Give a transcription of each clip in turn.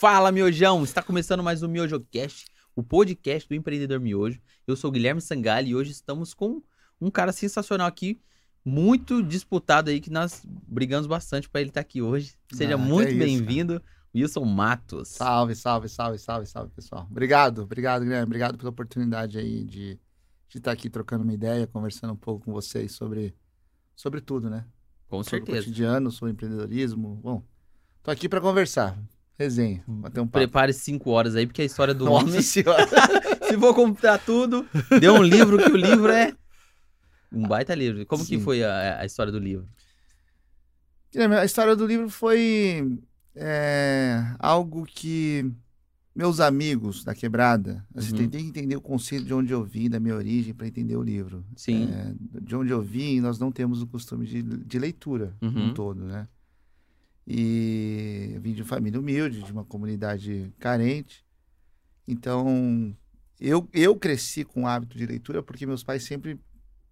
Fala, miojão! Está começando mais um MiojoCast, o podcast do empreendedor miojo. Eu sou o Guilherme Sangali e hoje estamos com um cara sensacional aqui, muito disputado aí, que nós brigamos bastante para ele estar aqui hoje. Seja Ah, muito é bem-vindo, Wilson Matos. Salve, salve, salve, salve, salve, pessoal. Obrigado, obrigado, Guilherme. Obrigado pela oportunidade aí de, de estar aqui trocando uma ideia, conversando um pouco com vocês sobre, sobre tudo, né? Com Sobre o certeza. cotidiano, sobre empreendedorismo. Bom, tô aqui para conversar. Resenha, bater um papo. Prepare cinco horas aí, porque a história do Nossa homem, senhora. se for contar tudo, deu um livro que o livro é um baita livro. Como que Sim. foi a, a história do livro? A história do livro foi é, algo que meus amigos da quebrada, assim, Uhum. tentei entender o conceito de onde eu vim, da minha origem, para entender o livro. Sim. É, de onde eu vim, nós não temos o costume de, de leitura Uhum. no todo, né? E eu vim de uma família humilde, de uma comunidade carente. Então, eu, eu cresci com o hábito de leitura porque meus pais sempre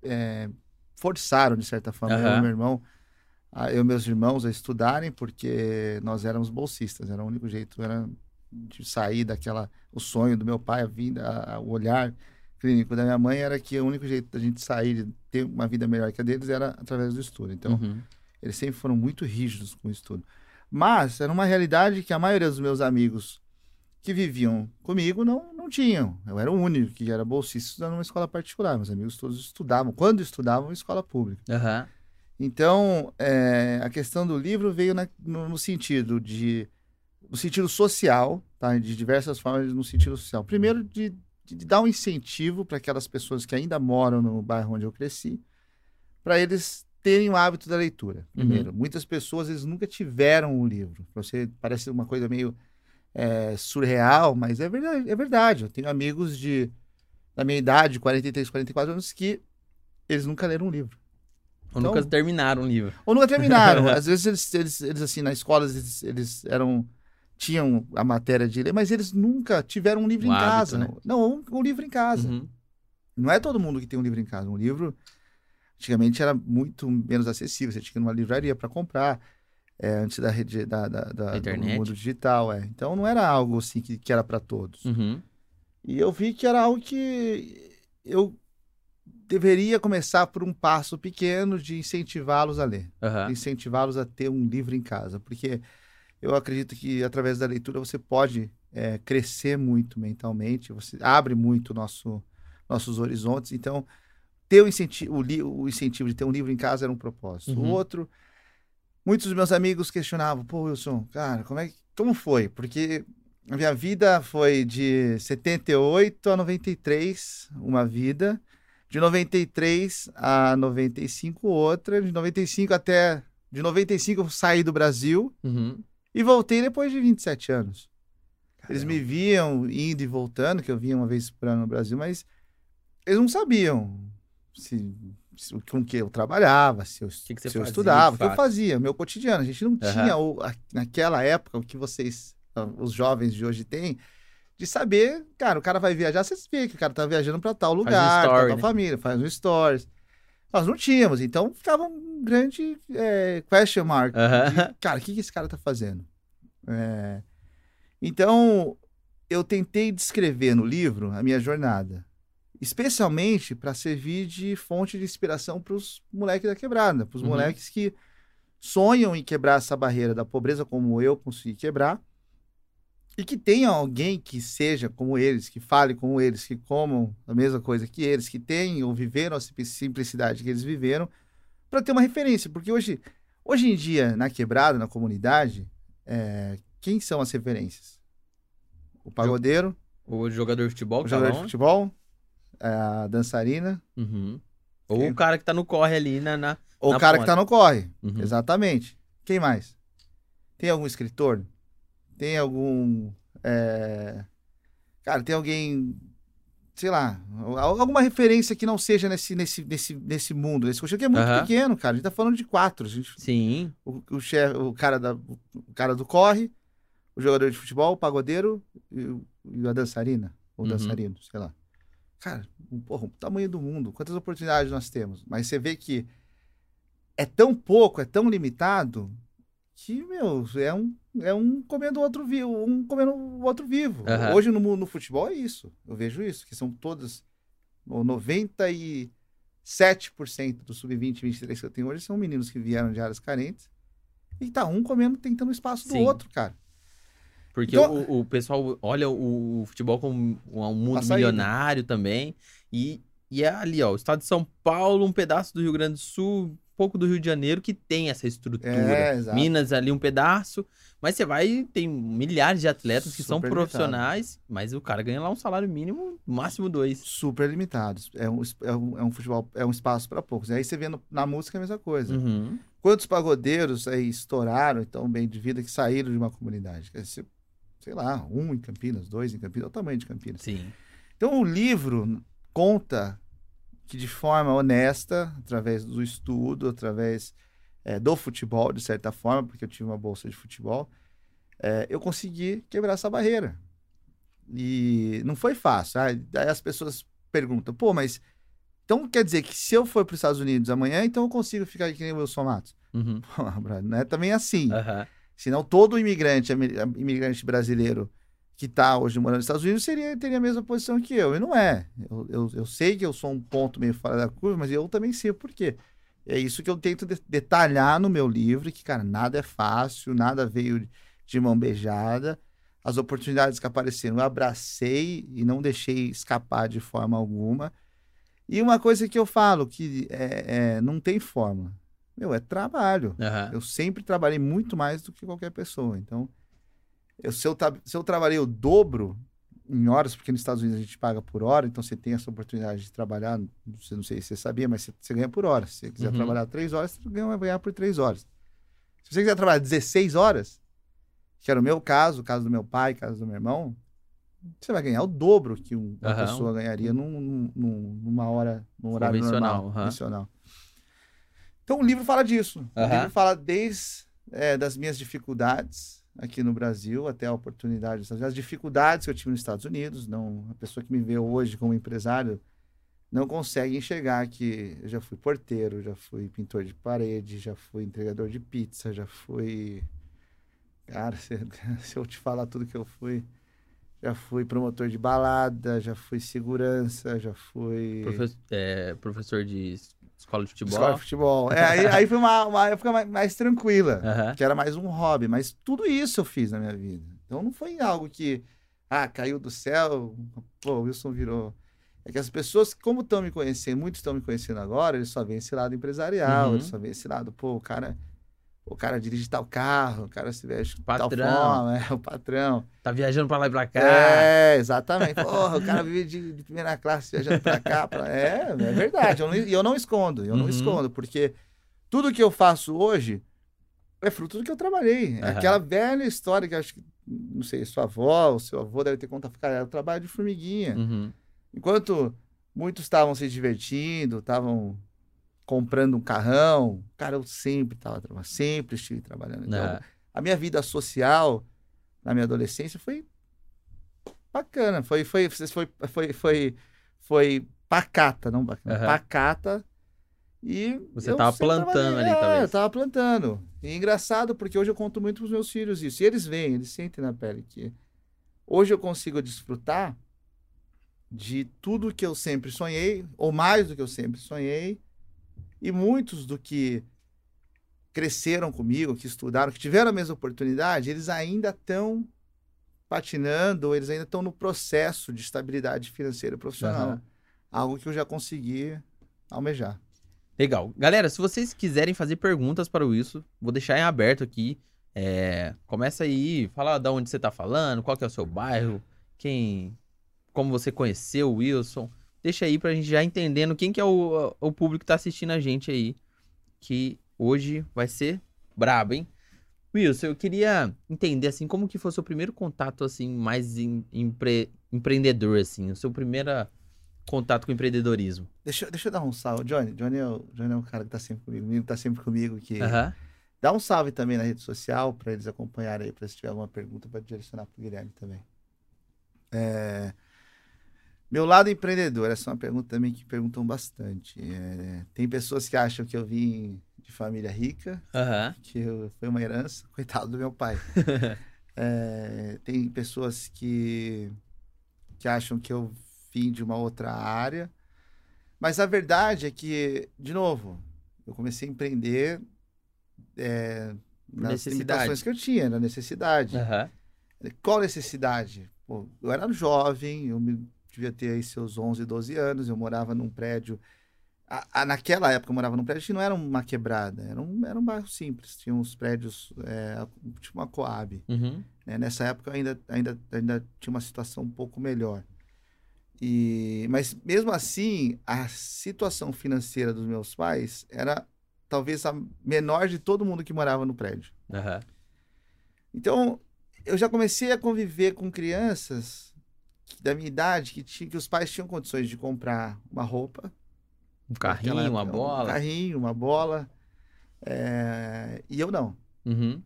é, forçaram, de certa forma, eu e Aham. meu irmão, a- eu e meus irmãos a estudarem, porque nós éramos bolsistas. Era o único jeito, era de sair daquela... O sonho do meu pai, a vida, a- o olhar clínico da minha mãe era que o único jeito da gente sair, de ter uma vida melhor que a deles, era através do estudo. Então, Uhum. Eles sempre foram muito rígidos com o estudo. Mas era uma realidade que a maioria dos meus amigos que viviam comigo não, não tinham. Eu era o único que era bolsista estudando numa escola particular. Meus amigos todos estudavam, quando estudavam, em escola pública. Aham. Então, é, a questão do livro veio na- no, no sentido de no sentido social, tá? de diversas formas no sentido social. Primeiro, de, de dar um incentivo para aquelas pessoas que ainda moram no bairro onde eu cresci, para eles terem o hábito da leitura. Primeiro, muitas pessoas eles nunca tiveram um livro. Você parece uma coisa meio é, surreal, mas é verdade, é verdade. Eu tenho amigos de da minha idade, 43, 44 anos, que eles nunca leram um livro. Ou Então- nunca terminaram o livro. Ou nunca terminaram. Às vezes eles, eles, eles, assim, na escola, eles, eles eram. tinham a matéria de ler, mas eles nunca tiveram um livro Um em hábito, casa. né? Não, um, um livro em casa. Uhum. Não é todo mundo que tem um livro em casa. Um livro, antigamente, era muito menos acessível. Você tinha que ir numa livraria para comprar. é, antes da rede da, da, da- internet. do mundo digital, é. Então não era algo assim que, que era para todos. Uhum. E eu vi que era algo que eu deveria começar por um passo pequeno de incentivá-los a ler Aham. incentivá-los a ter um livro em casa, porque eu acredito que através da leitura você pode é, crescer muito mentalmente, você abre muito nosso, nossos horizontes. Então, ter o incentivo, o, o incentivo de ter um livro em casa era um propósito. Uhum. O outro, muitos dos meus amigos questionavam: pô, Wilson, cara, como é que, como foi? Porque a minha vida foi de 78 a 93, uma vida. De 93 a 95, outra. De 95 até. De 95 eu saí do Brasil Uhum. e voltei depois de 27 anos. Eles me viam indo e voltando, que eu vinha uma vez por ano no Brasil, mas eles não sabiam se, se- com que eu trabalhava, se eu, que que se eu estudava, o que eu fazia, meu cotidiano. A gente não Aham. tinha, o- a- naquela época, o que vocês, ah, os jovens de hoje têm, de saber, cara, o cara vai viajar, vocês vê que o cara tá viajando para tal lugar, story, tá com né? família, faz um stories. Nós não tínhamos, então ficava um grande é, question mark. Aham. de, cara, o que, que esse cara tá fazendo? É, Então, eu tentei descrever no livro a minha jornada, especialmente para servir de fonte de inspiração para os moleques da quebrada, para os Uhum. moleques que sonham em quebrar essa barreira da pobreza como eu consegui quebrar e que tenham alguém que seja como eles, que fale como eles, que comam a mesma coisa que eles, que tenham ou viveram a sim- simplicidade que eles viveram, para ter uma referência, porque hoje, hoje em dia na quebrada, na comunidade, é, quem são as referências? O pagodeiro, O jogador de futebol o tá jogador de futebol, a dançarina, Uhum. Ou Quem? o cara que tá no corre ali na. na... ou o cara que ponta. tá no corre. Uhum. Exatamente. Quem mais? Tem algum escritor? Tem algum. é, Cara, tem alguém. Sei lá, al- alguma referência que não seja nesse, nesse, nesse, nesse mundo. Esse coxinha que é muito Aham. pequeno, cara. A gente tá falando de quatro. Gente, Sim. o, o, chefe, o, cara da, o cara do corre, o jogador de futebol, o pagodeiro e, e a dançarina. Ou Uhum. dançarino, sei lá. Cara, porra, o tamanho do mundo, quantas oportunidades nós temos. Mas você vê que é tão pouco, é tão limitado, que, meu, é um, é um comendo o outro vivo, um comendo o outro vivo. Aham. Hoje no, no futebol é isso. Eu vejo isso, que são todas. o 97% do sub-20 e 23 que eu tenho hoje são meninos que vieram de áreas carentes. E tá um comendo, tentando o espaço do Sim. outro, cara. Porque Então- o, o pessoal olha o, futebol como um, mundo saída. milionário também. E, e é ali, ó, o estado de São Paulo, um pedaço do Rio Grande do Sul, um pouco do Rio de Janeiro, que tem essa estrutura. É. Minas ali um pedaço. Mas você vai, tem milhares de atletas que são Super profissionais, mas o cara ganha lá um salário mínimo, máximo dois. Super limitados. É um, é um, é um futebol, é um espaço para poucos. Aí você vê no- na música a mesma coisa. Uhum. Quantos pagodeiros aí estouraram, então, bem de vida, que saíram de uma comunidade? Dizer, Sei lá, um em Campinas, dois em Campinas, é o tamanho de Campinas. Sim. Então o livro conta que de forma honesta, através do estudo, através eh, do futebol, de certa forma, porque eu tive uma bolsa de futebol, eh, eu consegui quebrar essa barreira. E não foi fácil. Daí as pessoas perguntam, pô, mas então quer dizer que se eu for para os Estados Unidos amanhã, então eu consigo ficar aqui nem o Wilson Matos? Uhum. Pô, não é também assim. Aham. Senão todo imigrante, imigrante brasileiro que está hoje morando nos Estados Unidos seria, teria a mesma posição que eu. E não é. Eu, eu, eu sei que eu sou um ponto meio fora da curva, mas eu também sei o porquê. É isso que eu tento de- detalhar no meu livro, que, cara, nada é fácil, nada veio de mão beijada. As oportunidades que apareceram, eu abracei e não deixei escapar de forma alguma. E uma coisa que eu falo, que é, é, não tem forma. Meu, é trabalho. Aham. Eu sempre trabalhei muito mais do que qualquer pessoa. Então, eu, se, eu, se eu trabalhei o dobro em horas, porque nos Estados Unidos a gente paga por hora, então você tem essa oportunidade de trabalhar, não sei, não sei se você sabia, mas você, você ganha por hora. Se você quiser Uhum. trabalhar três horas, você ganha, vai ganhar por três horas. Se você quiser trabalhar 16 horas, que era o meu caso, o caso do meu pai, o caso do meu irmão, você vai ganhar o dobro que um- uma Aham. pessoa ganharia num, num- num- numa hora, num horário Convencional, normal, aham. Então o livro fala disso. O Aham. livro fala desde é, das minhas dificuldades aqui no Brasil até a oportunidade, as dificuldades que eu tive nos Estados Unidos. Não, a pessoa que me vê hoje como empresário não consegue enxergar que eu já fui porteiro, já fui pintor de parede, já fui entregador de pizza, já fui. Cara, se, se eu te falar tudo que eu fui. Já fui promotor de balada, já fui segurança, já fui. Profe- é, professor de escola de futebol. Escola de futebol. É, aí, aí foi uma, uma época mais, mais tranquila, Aham. que era mais um hobby, mas tudo isso eu fiz na minha vida. Então não foi algo que, ah, caiu do céu, pô, o Wilson virou. É que as pessoas, como estão me conhecendo, muitos estão me conhecendo agora, eles só veem esse lado empresarial, Uhum. eles só veem esse lado, pô, o cara, o cara dirige tal carro, o cara se veste de tal forma, é o patrão. Tá viajando pra lá e pra cá. É, exatamente. Porra, o cara vive de, de primeira classe viajando pra cá. Pra... É, é verdade. Eu não, e eu não escondo, eu não Uhum. escondo, porque tudo que eu faço hoje é fruto do que eu trabalhei. É Aham. Aquela velha história que eu acho que, não sei, sua avó, o seu avô deve ter contado, cara, o trabalho de formiguinha. Uhum. Enquanto muitos estavam se divertindo, estavam comprando um carrão, cara, eu sempre estava trabalhando, sempre estive trabalhando. Então, É. a minha vida social na minha adolescência foi bacana, foi foi foi foi foi, foi pacata, não bacana, Aham. pacata. E Você eu tava sempre plantando ali, é, talvez. eu tava plantando. E é engraçado porque hoje eu conto muito pros meus filhos isso. E eles veem, eles sentem na pele que hoje eu consigo desfrutar de tudo que eu sempre sonhei, ou mais do que eu sempre sonhei, e muitos do que cresceram comigo, que estudaram, que tiveram a mesma oportunidade, eles ainda estão patinando, eles ainda estão no processo de estabilidade financeira e profissional. Aham. Algo que eu já consegui almejar. Legal. Galera, se vocês quiserem fazer perguntas para o Wilson, vou deixar em aberto aqui. É, começa aí, fala de onde você tá falando, qual que é o seu bairro, quem, como você conheceu o Wilson. Deixa aí pra gente já entendendo quem que é o, o público que tá assistindo a gente aí, que hoje vai ser brabo, hein? Wilson, eu queria entender, assim, como que foi o seu primeiro contato, assim, mais em- empre- empreendedor, assim, o seu primeiro contato com empreendedorismo. Deixa, eu- deixa eu dar um salve. Johnny, Johnny é, o, Johnny é um cara que tá sempre comigo, menino que tá sempre comigo, que. Dá um salve também na rede social para eles acompanharem aí, para se tiver alguma pergunta para direcionar para o Guilherme também. É, Meu lado empreendedor, essa é uma pergunta também que perguntam bastante. É, tem pessoas que acham que eu vim de família rica, Aham. que eu, foi uma herança, coitado do meu pai. É, tem pessoas que, que acham que eu vim de uma outra área, mas a verdade é que, de novo, eu comecei a empreender é, nas limitações que eu tinha, na necessidade. Aham. Qual necessidade? Pô, eu era jovem, eu me- devia ter aí seus 11, 12 anos, eu morava num prédio. a- a- naquela época eu morava num prédio que não era uma quebrada, era um, era um bairro simples. Tinha uns prédios, é, tipo uma Coab. Uhum. né? Nessa época ainda, ainda, ainda tinha uma situação um pouco melhor. E, mas mesmo assim, a situação financeira dos meus pais era talvez a menor de todo mundo que morava no prédio. Aham. Então, eu já comecei a conviver com crianças da minha idade que, tinha, que os pais tinham condições de comprar uma roupa, Um carrinho, uma época, Um bola. carrinho, uma bola. é, e eu não. Uhum.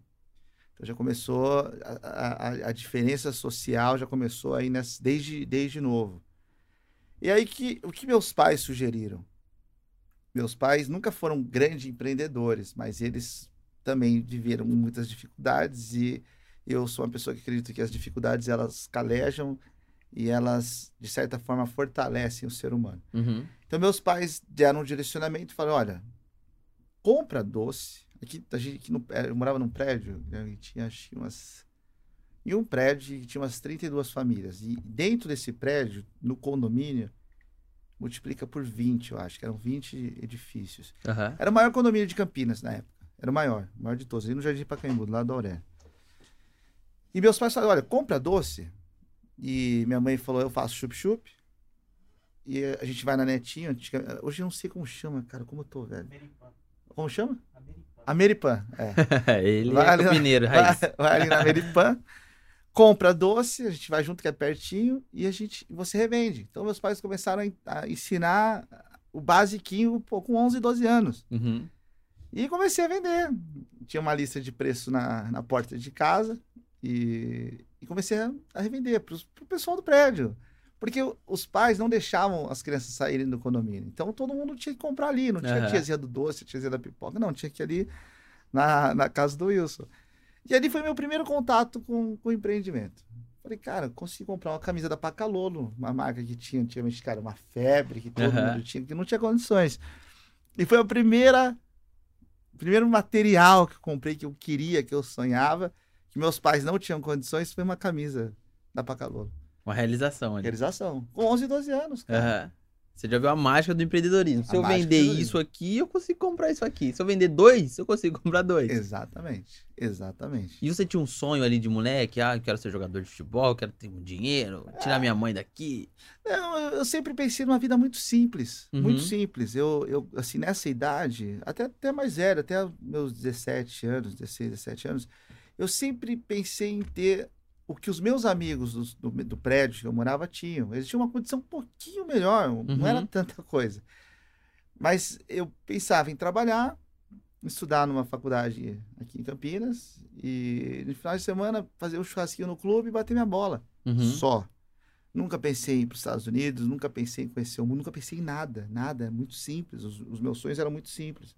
Então já começou, a, a- a diferença social já começou aí nessa, desde, desde novo. E aí que, o que meus pais sugeriram? Meus pais nunca foram grandes empreendedores, mas eles também viveram muitas dificuldades e eu sou uma pessoa que acredita que as dificuldades elas calejam e elas, de certa forma, fortalecem o ser humano. Uhum. Então, meus pais deram um direcionamento e falaram: olha, compra doce. Aqui, a gente, aqui no- eu morava num prédio né, e tinha acho umas. Em um prédio que tinha umas 32 famílias. E dentro desse prédio, no condomínio, multiplica por 20, eu acho, que eram 20 edifícios. Aham. Era o maior condomínio de Campinas na época. Era o maior, o maior de todos, ali no Jardim Pacaembu, do lado da Aurélio. E meus pais falaram: olha, compra doce. E minha mãe falou: eu faço chup-chup. E a gente vai na netinha. Hoje eu não sei como chama, cara, como eu tô, velho. Como chama? Ameripan. É. Ele Vai é ali na- campineiro, Vai, raiz. vai ali na Ameripan, compra doce, a gente vai junto que é pertinho e a gente você revende. Então meus pais começaram a en- a ensinar o basiquinho pô, com 11, 12 anos. Uhum. E comecei a vender. Tinha uma lista de preço na, na porta de casa e, e comecei a, a revender para o pessoal do prédio. Porque os pais não deixavam as crianças saírem do condomínio. Então todo mundo tinha que comprar ali. Não tinha Aham. tiazinha do doce, tiazinha da pipoca. Não, tinha que ir ali na, na casa do Wilson. E ali foi meu primeiro contato com, com o empreendimento. Falei, cara, consegui comprar uma camisa da Pacalolo, uma marca que tinha antigamente, cara, uma febre que todo Aham. mundo tinha, que não tinha condições. E foi a primeira, o primeiro material que eu comprei, que eu queria, que eu sonhava, que meus pais não tinham condições, foi uma camisa da Pacalolo. Uma realização ali. Realização. Com 11, 12 anos, cara. Aham. Você já viu a mágica do empreendedorismo. Se A eu vender isso aqui, eu consigo comprar isso aqui. Se eu vender dois, eu consigo comprar dois. Exatamente, exatamente. E você tinha um sonho ali de moleque? Ah, eu quero ser jogador de futebol, quero ter um dinheiro, tirar minha mãe daqui. Não, eu eu sempre pensei numa vida muito simples, Uhum. muito simples. Eu, eu, assim, nessa idade, até, até mais velho, até meus 17 anos, 16, 17 anos, eu sempre pensei em ter o que os meus amigos dos- do, do prédio que eu morava tinham. Eles tinham uma condição um pouquinho melhor, Uhum. não era tanta coisa. Mas eu pensava em trabalhar, estudar numa faculdade aqui em Campinas e no final de semana fazer um churrasquinho no clube e bater minha bola Uhum. só. Nunca pensei em ir para os Estados Unidos, nunca pensei em conhecer o mundo, nunca pensei em nada, nada, muito simples. Os, os meus sonhos eram muito simples.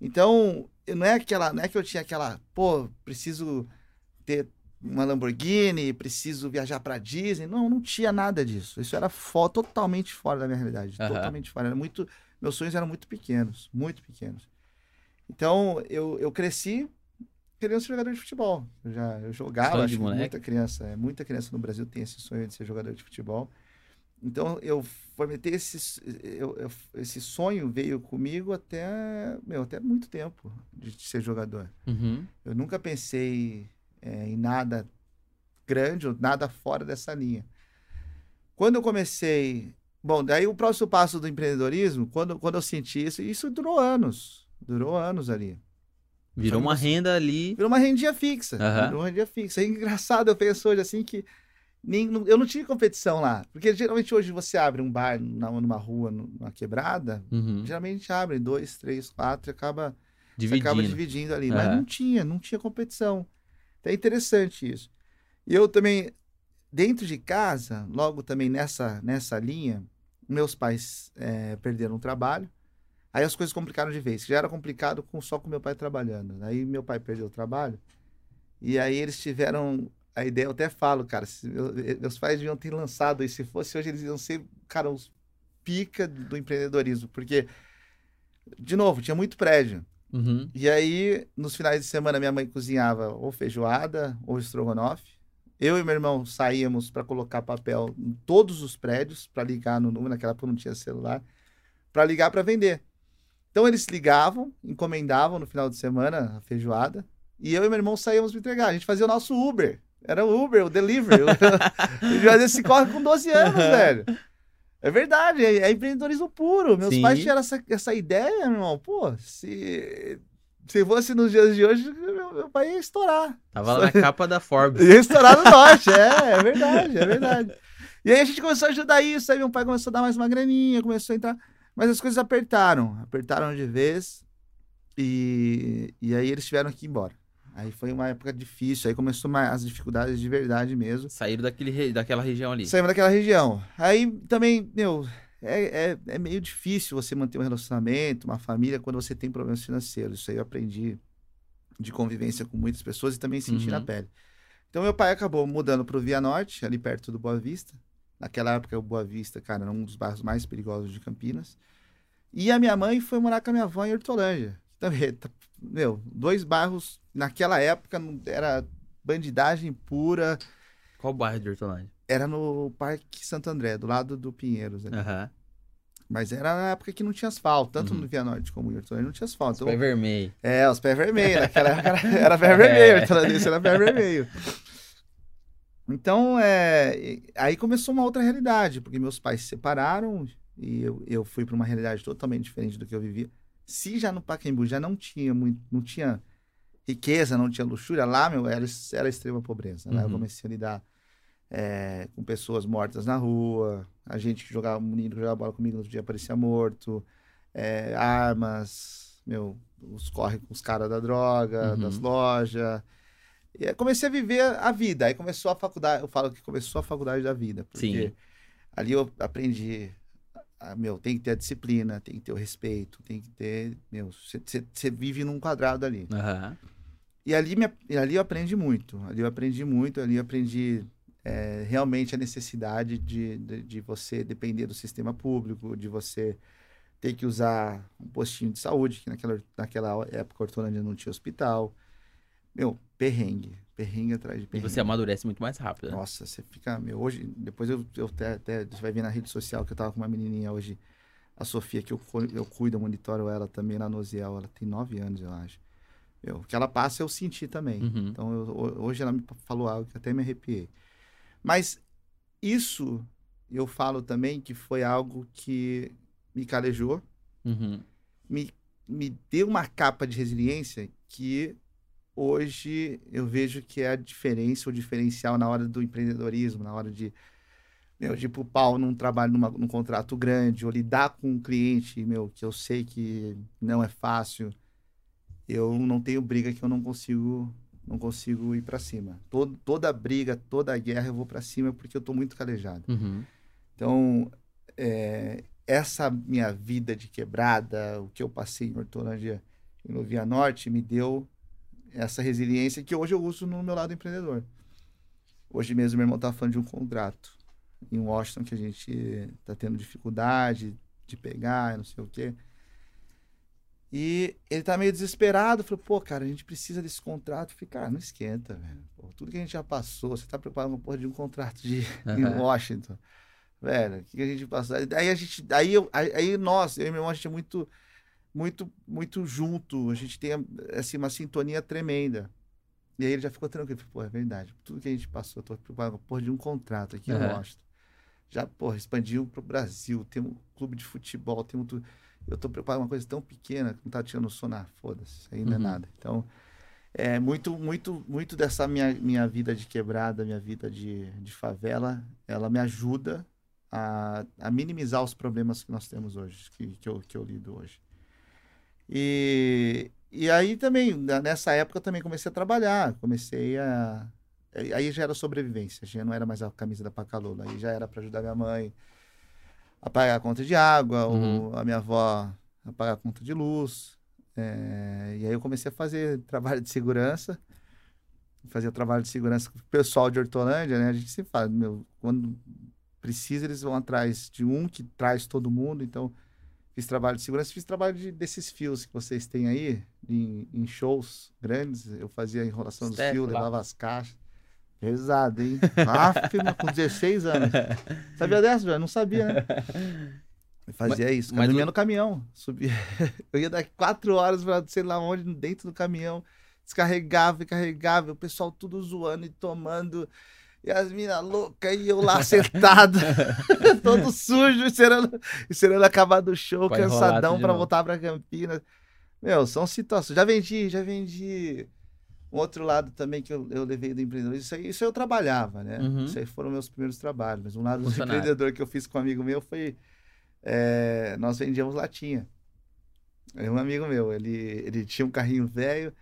Então, eu- não é aquela, não é que eu tinha aquela, pô, preciso ter uma Lamborghini, preciso viajar para Disney. Não, não tinha nada disso. Isso era fo- totalmente fora da minha realidade, Aham. totalmente fora. Era muito, meus sonhos eram muito pequenos, muito pequenos. Então, eu, eu cresci querendo ser jogador de futebol. Eu já eu jogava, acho muita criança, é, muita criança no Brasil tem esse sonho de ser jogador de futebol. Então, eu fomentei esse, eu- eu- esse sonho veio comigo até, meu, até muito tempo de ser jogador. Uhum. Eu nunca pensei é, em nada grande ou nada fora dessa linha. Quando eu comecei. Bom, daí o próximo passo do empreendedorismo, quando, quando eu senti isso, isso durou anos. Durou anos ali. Virou uma renda ali. Virou uma rendinha fixa. Aham. Virou uma rendinha fixa. É engraçado, eu penso hoje assim que nem, eu não tive competição lá. Porque geralmente hoje você abre um bar numa rua, numa quebrada, Uhum. geralmente abre dois, três, quatro e acaba Dividindo. acaba dividindo ali. Mas Aham. não tinha, não tinha competição. Então é interessante isso. E eu também, dentro de casa, logo também nessa, nessa linha, meus pais é, perderam o trabalho. Aí as coisas complicaram de vez. Já era complicado com, só com meu pai trabalhando. Aí meu pai perdeu o trabalho. E aí eles tiveram a ideia, eu até falo, cara, se, eu, meus pais deviam ter lançado isso. Se fosse hoje, eles iam ser, cara, os pica do empreendedorismo. Porque, de novo, tinha muito prédio. Uhum. E aí, nos finais de semana, minha mãe cozinhava ou feijoada ou estrogonofe. Eu e meu irmão saíamos para colocar papel em todos os prédios, para ligar no número, naquela época não tinha celular, para ligar para vender. Então eles ligavam, encomendavam no final de semana a feijoada, e eu e meu irmão saíamos para entregar. A gente fazia o nosso Uber. Era o Uber, o delivery. gente fazia esse corre com 12 anos, velho. É verdade, é, é empreendedorismo puro. Meus Sim. pais tiveram essa, essa ideia, meu irmão. Pô, se, se fosse nos dias de hoje, meu, meu pai ia estourar. Tava lá na capa da Forbes. Ia estourar no norte, é, é verdade, é verdade. E aí a gente começou a ajudar isso, aí meu pai começou a dar mais uma graninha, começou a entrar. Mas as coisas apertaram, apertaram de vez. E, e aí eles tiveram que ir embora. Aí foi uma época difícil, aí começou uma- as dificuldades de verdade mesmo. Saíram daquele, daquela região ali. Saímos daquela região. Aí também, meu, é, é, é meio difícil você manter um relacionamento, uma família, quando você tem problemas financeiros. Isso aí eu aprendi de convivência com muitas pessoas e também senti na Uhum. pele. Então, meu pai acabou mudando para o Via Norte, ali perto do Boa Vista. Naquela época, o Boa Vista, cara, era um dos bairros mais perigosos de Campinas. E a minha mãe foi morar com a minha avó em Hortolândia. Também, tá- meu, dois bairros, naquela época, era bandidagem pura. Qual bairro de Hortolândia? Era no Parque Santo André, do lado do Pinheiros. ali. Aham. Mas era na época que não tinha asfalto, tanto Uhum. no Via Norte como em Hortolândia não tinha asfalto. Então, Pé vermelho. é, os pés vermelhos. Naquela época era, era pé vermelho, É. Hortolândia era pé vermelho. Então, é, aí começou uma outra realidade, porque meus pais se separaram e eu, eu fui para uma realidade totalmente diferente do que eu vivia. Se já no Pacaembu já não tinha muito, não tinha riqueza, não tinha luxúria, lá, meu, era, era extrema pobreza. Né? Eu Uhum. comecei a lidar é, com pessoas mortas na rua, a gente que jogava, um menino que jogava bola comigo no outro dia aparecia morto, é, armas, meu, os corre com os caras da droga, Uhum. das lojas. E aí comecei a viver a vida. Aí começou a faculdade, eu falo que começou a faculdade da vida, porque Sim. ali eu aprendi, a- meu, tem que ter a disciplina, tem que ter o respeito, tem que ter, meu, você vive num quadrado ali. Aham. E ali, me, ali eu aprendi muito. Ali eu aprendi muito, ali eu aprendi é, realmente a necessidade de, de, de você depender do sistema público, de você ter que usar um postinho de saúde, que naquela, naquela época Hortolândia não tinha hospital. Meu, perrengue, perrengue atrás de E perrengue. você amadurece muito mais rápido. né? Nossa, você fica, meu, hoje, depois eu, eu até, até, você vai ver na rede social que eu tava com uma menininha hoje, a Sofia, que eu, eu cuido, eu monitoro ela também lá no ela tem nove anos, eu acho. O que ela passa eu senti também. Uhum. Então, eu- ho- hoje ela me falou algo que até me arrepiei. Mas isso, eu falo também que foi algo que me calejou, Uhum. me, me deu uma capa de resiliência que hoje eu vejo que é a diferença, o diferencial na hora do empreendedorismo, na hora de, meu, de ir pro pau num trabalho, numa, num contrato grande, ou lidar com um cliente, meu, que eu sei que não é fácil. Eu não tenho briga que eu não consigo não consigo ir para cima. Todo, toda briga, toda guerra eu vou para cima porque eu tô muito calejado. Uhum. Então, é, essa minha vida de quebrada, o que eu passei em Hortolândia e no Via Norte, me deu essa resiliência que hoje eu uso no meu lado empreendedor. Hoje mesmo meu irmão tá falando de um contrato em Washington que a gente tá tendo dificuldade de pegar, não sei o quê. E ele tá meio desesperado, falou, pô, cara, a gente precisa desse contrato. Eu falei, cara, não esquenta, velho. Pô, tudo que a gente já passou, você tá preparando uma porra de um contrato de em Aham. Washington. Velho, o que a gente passou? Aí a gente, aí, eu, aí nós, eu e meu irmão, a gente é muito, muito, muito junto. A gente tem, assim, uma sintonia tremenda. E aí ele já ficou tranquilo. Pô, é verdade. Tudo que a gente passou, eu tô preocupado com porra de um contrato aqui Aham. em Washington. Já, porra, expandiu pro Brasil. Tem um clube de futebol, tem um... tu- Eu tô preocupado com uma coisa tão pequena que não tá tirando sono. Ah, foda-se, não é Uhum. nada. Então, é muito, muito, muito dessa minha, minha vida de quebrada, minha vida de, de favela, ela me ajuda a, a minimizar os problemas que nós temos hoje, que, que, eu, que eu lido hoje. E, e aí também, nessa época, também comecei a trabalhar, comecei a, aí já era sobrevivência, já não era mais a camisa da Pacalolo, aí já era para ajudar minha mãe a pagar a conta de água, Uhum. a minha avó a pagar a conta de luz. É, e aí eu comecei a fazer trabalho de segurança, fazia trabalho de segurança com o pessoal de Hortolândia, né? A gente se fala, meu, quando precisa eles vão atrás de um que traz todo mundo, então fiz trabalho de segurança, fiz trabalho de- desses fios que vocês têm aí, em, em shows grandes, eu fazia a enrolação dos Step fios, lá. levava as caixas. Pesado, hein? Aff, mas com 16 anos. Sabia dessa, já? Não sabia, né? Eu fazia isso, mas caminhando o- no caminhão. Subia. Eu ia daqui quatro horas pra sei lá onde, dentro do caminhão. Descarregava e carregava. O pessoal tudo zoando e tomando. E as minas loucas e eu lá sentado, todo sujo, esperando, esperando acabar do show, cansadão novo. voltar pra Campinas. Meu, são situações. Já vendi, já vendi. Um outro lado também que eu, eu levei do empreendedorismo, isso aí, isso aí eu trabalhava, né? Uhum. Isso aí foram meus primeiros trabalhos. Mas um lado do empreendedor que eu fiz com um amigo meu foi. é, nós vendíamos latinha. Um amigo meu, ele, ele tinha um carrinho velho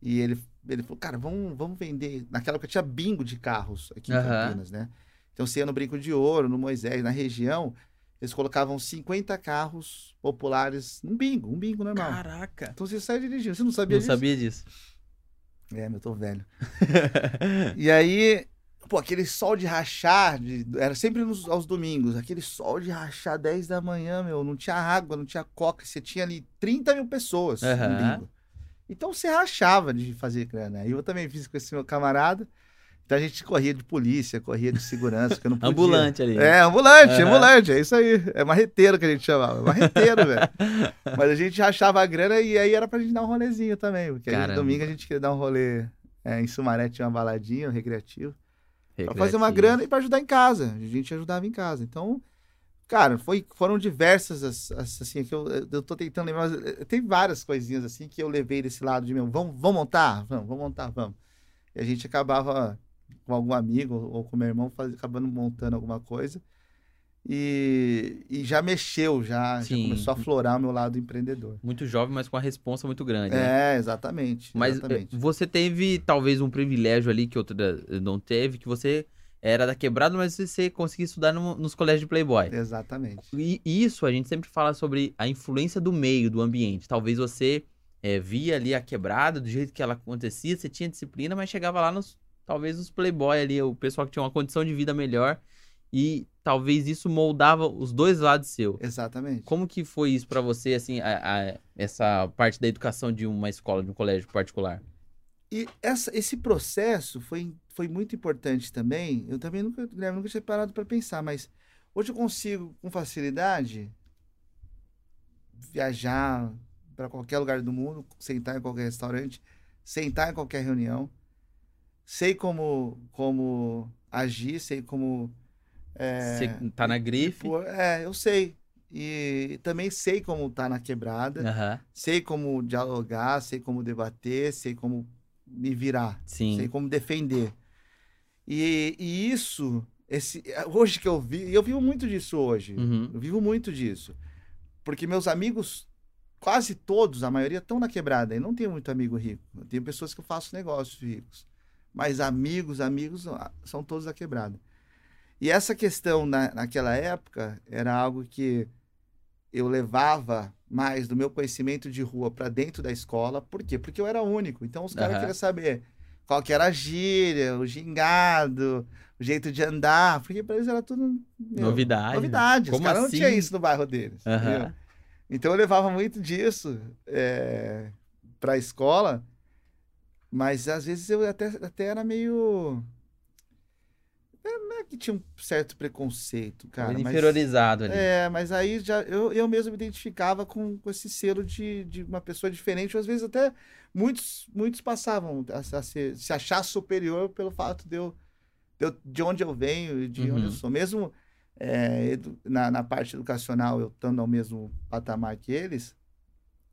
e ele, ele falou, cara, vamos, vamos vender. Naquela época tinha bingo de carros aqui em Aham. Campinas, né? Então você ia no Brinco de Ouro, no Moisés, na região, eles colocavam 50 carros populares num bingo, um bingo normal. Caraca. Então você sai dirigindo, você não sabia Não disso? sabia disso. É, meu, tô velho. E aí, pô, aquele sol de rachar, de- era sempre nos, aos domingos, aquele sol de rachar 10 da manhã, meu, não tinha água, não tinha coca, você tinha ali 30 mil pessoas no Aham. bingo. Então você rachava de fazer grana. Aí eu também fiz com esse meu camarada. Então a gente corria de polícia, corria de segurança, que eu não podia. Ambulante ali. É, ambulante, Aham. ambulante, é isso aí. É marreteiro que a gente chamava, marreteiro, velho. Mas a gente rachava a grana e aí era pra gente dar um rolezinho também. Porque aí domingo a gente queria dar um rolê é, em Sumaré, tinha uma baladinha, um recreativo. Pra Recreativo. fazer uma grana e pra ajudar em casa. A gente ajudava em casa. Então, cara, foi, foram diversas, as, as- assim, que eu, eu tô tentando lembrar, mas eh, tem várias coisinhas assim que eu levei desse lado de meu, vamos, vamos montar? Vamos, vamos montar, vamos. E a gente acabava com algum amigo ou com meu irmão faz, acabando montando alguma coisa. E, e já mexeu, já, já começou a florar o meu lado empreendedor. Muito jovem, mas com uma responsa muito grande. né? É, exatamente. Mas exatamente. eh, você teve talvez um privilégio ali que outra não teve, que você era da quebrada, mas você conseguia estudar no- nos colégios de Playboy. Exatamente. E isso a gente sempre fala sobre a influência do meio, do ambiente. Talvez você eh, via ali a quebrada do jeito que ela acontecia, você tinha disciplina, mas chegava lá nos talvez os playboy ali, o pessoal que tinha uma condição de vida melhor e talvez isso moldava os dois lados seu. Exatamente. Como que foi isso pra você, assim, a- a- essa parte da educação de uma escola, de um colégio particular? E essa, esse processo foi, foi muito importante também. Eu também nunca, Guilherme, nunca tinha parado para pensar, mas hoje eu consigo, com facilidade, viajar para qualquer lugar do mundo, sentar em qualquer restaurante, sentar em qualquer reunião. Sei como, como agir, sei como. é, você tá na grife? é, eu sei. E também sei como tá na quebrada, Aham, sei como dialogar, sei como debater, sei como me virar sei sim. como defender. E, e isso, esse, hoje que eu vi, eu vivo muito disso hoje. Uhum. Eu vivo muito disso. Porque meus amigos, quase todos, a maioria estão na quebrada. E não tenho muito amigo rico. Eu tenho pessoas que eu faço negócios ricos. Mas amigos, amigos, ah, são todos da quebrada. E essa questão na, naquela época era algo que eu levava mais do meu conhecimento de rua para dentro da escola. Por quê? Porque eu era único. Então os caras Aham. queriam saber qual que era a gíria, o gingado, o jeito de andar. Porque para eles era tudo meu, Novidade. novidade. Os Como caras não assim? tinham isso no bairro deles. Entendeu? Então eu levava muito disso para a escola, mas às vezes eu até, até era meio. é, Não é que tinha um certo preconceito, cara. Mas- inferiorizado ali. é, mas aí já eu, eu mesmo me identificava com, com esse selo de, de uma pessoa diferente. Às vezes até muitos, muitos passavam a, a se, se achar superior pelo fato de eu, de, eu- de onde eu venho e de onde eu Uhum. sou. Mesmo é, edu- na, na parte educacional, eu estando ao mesmo patamar que eles,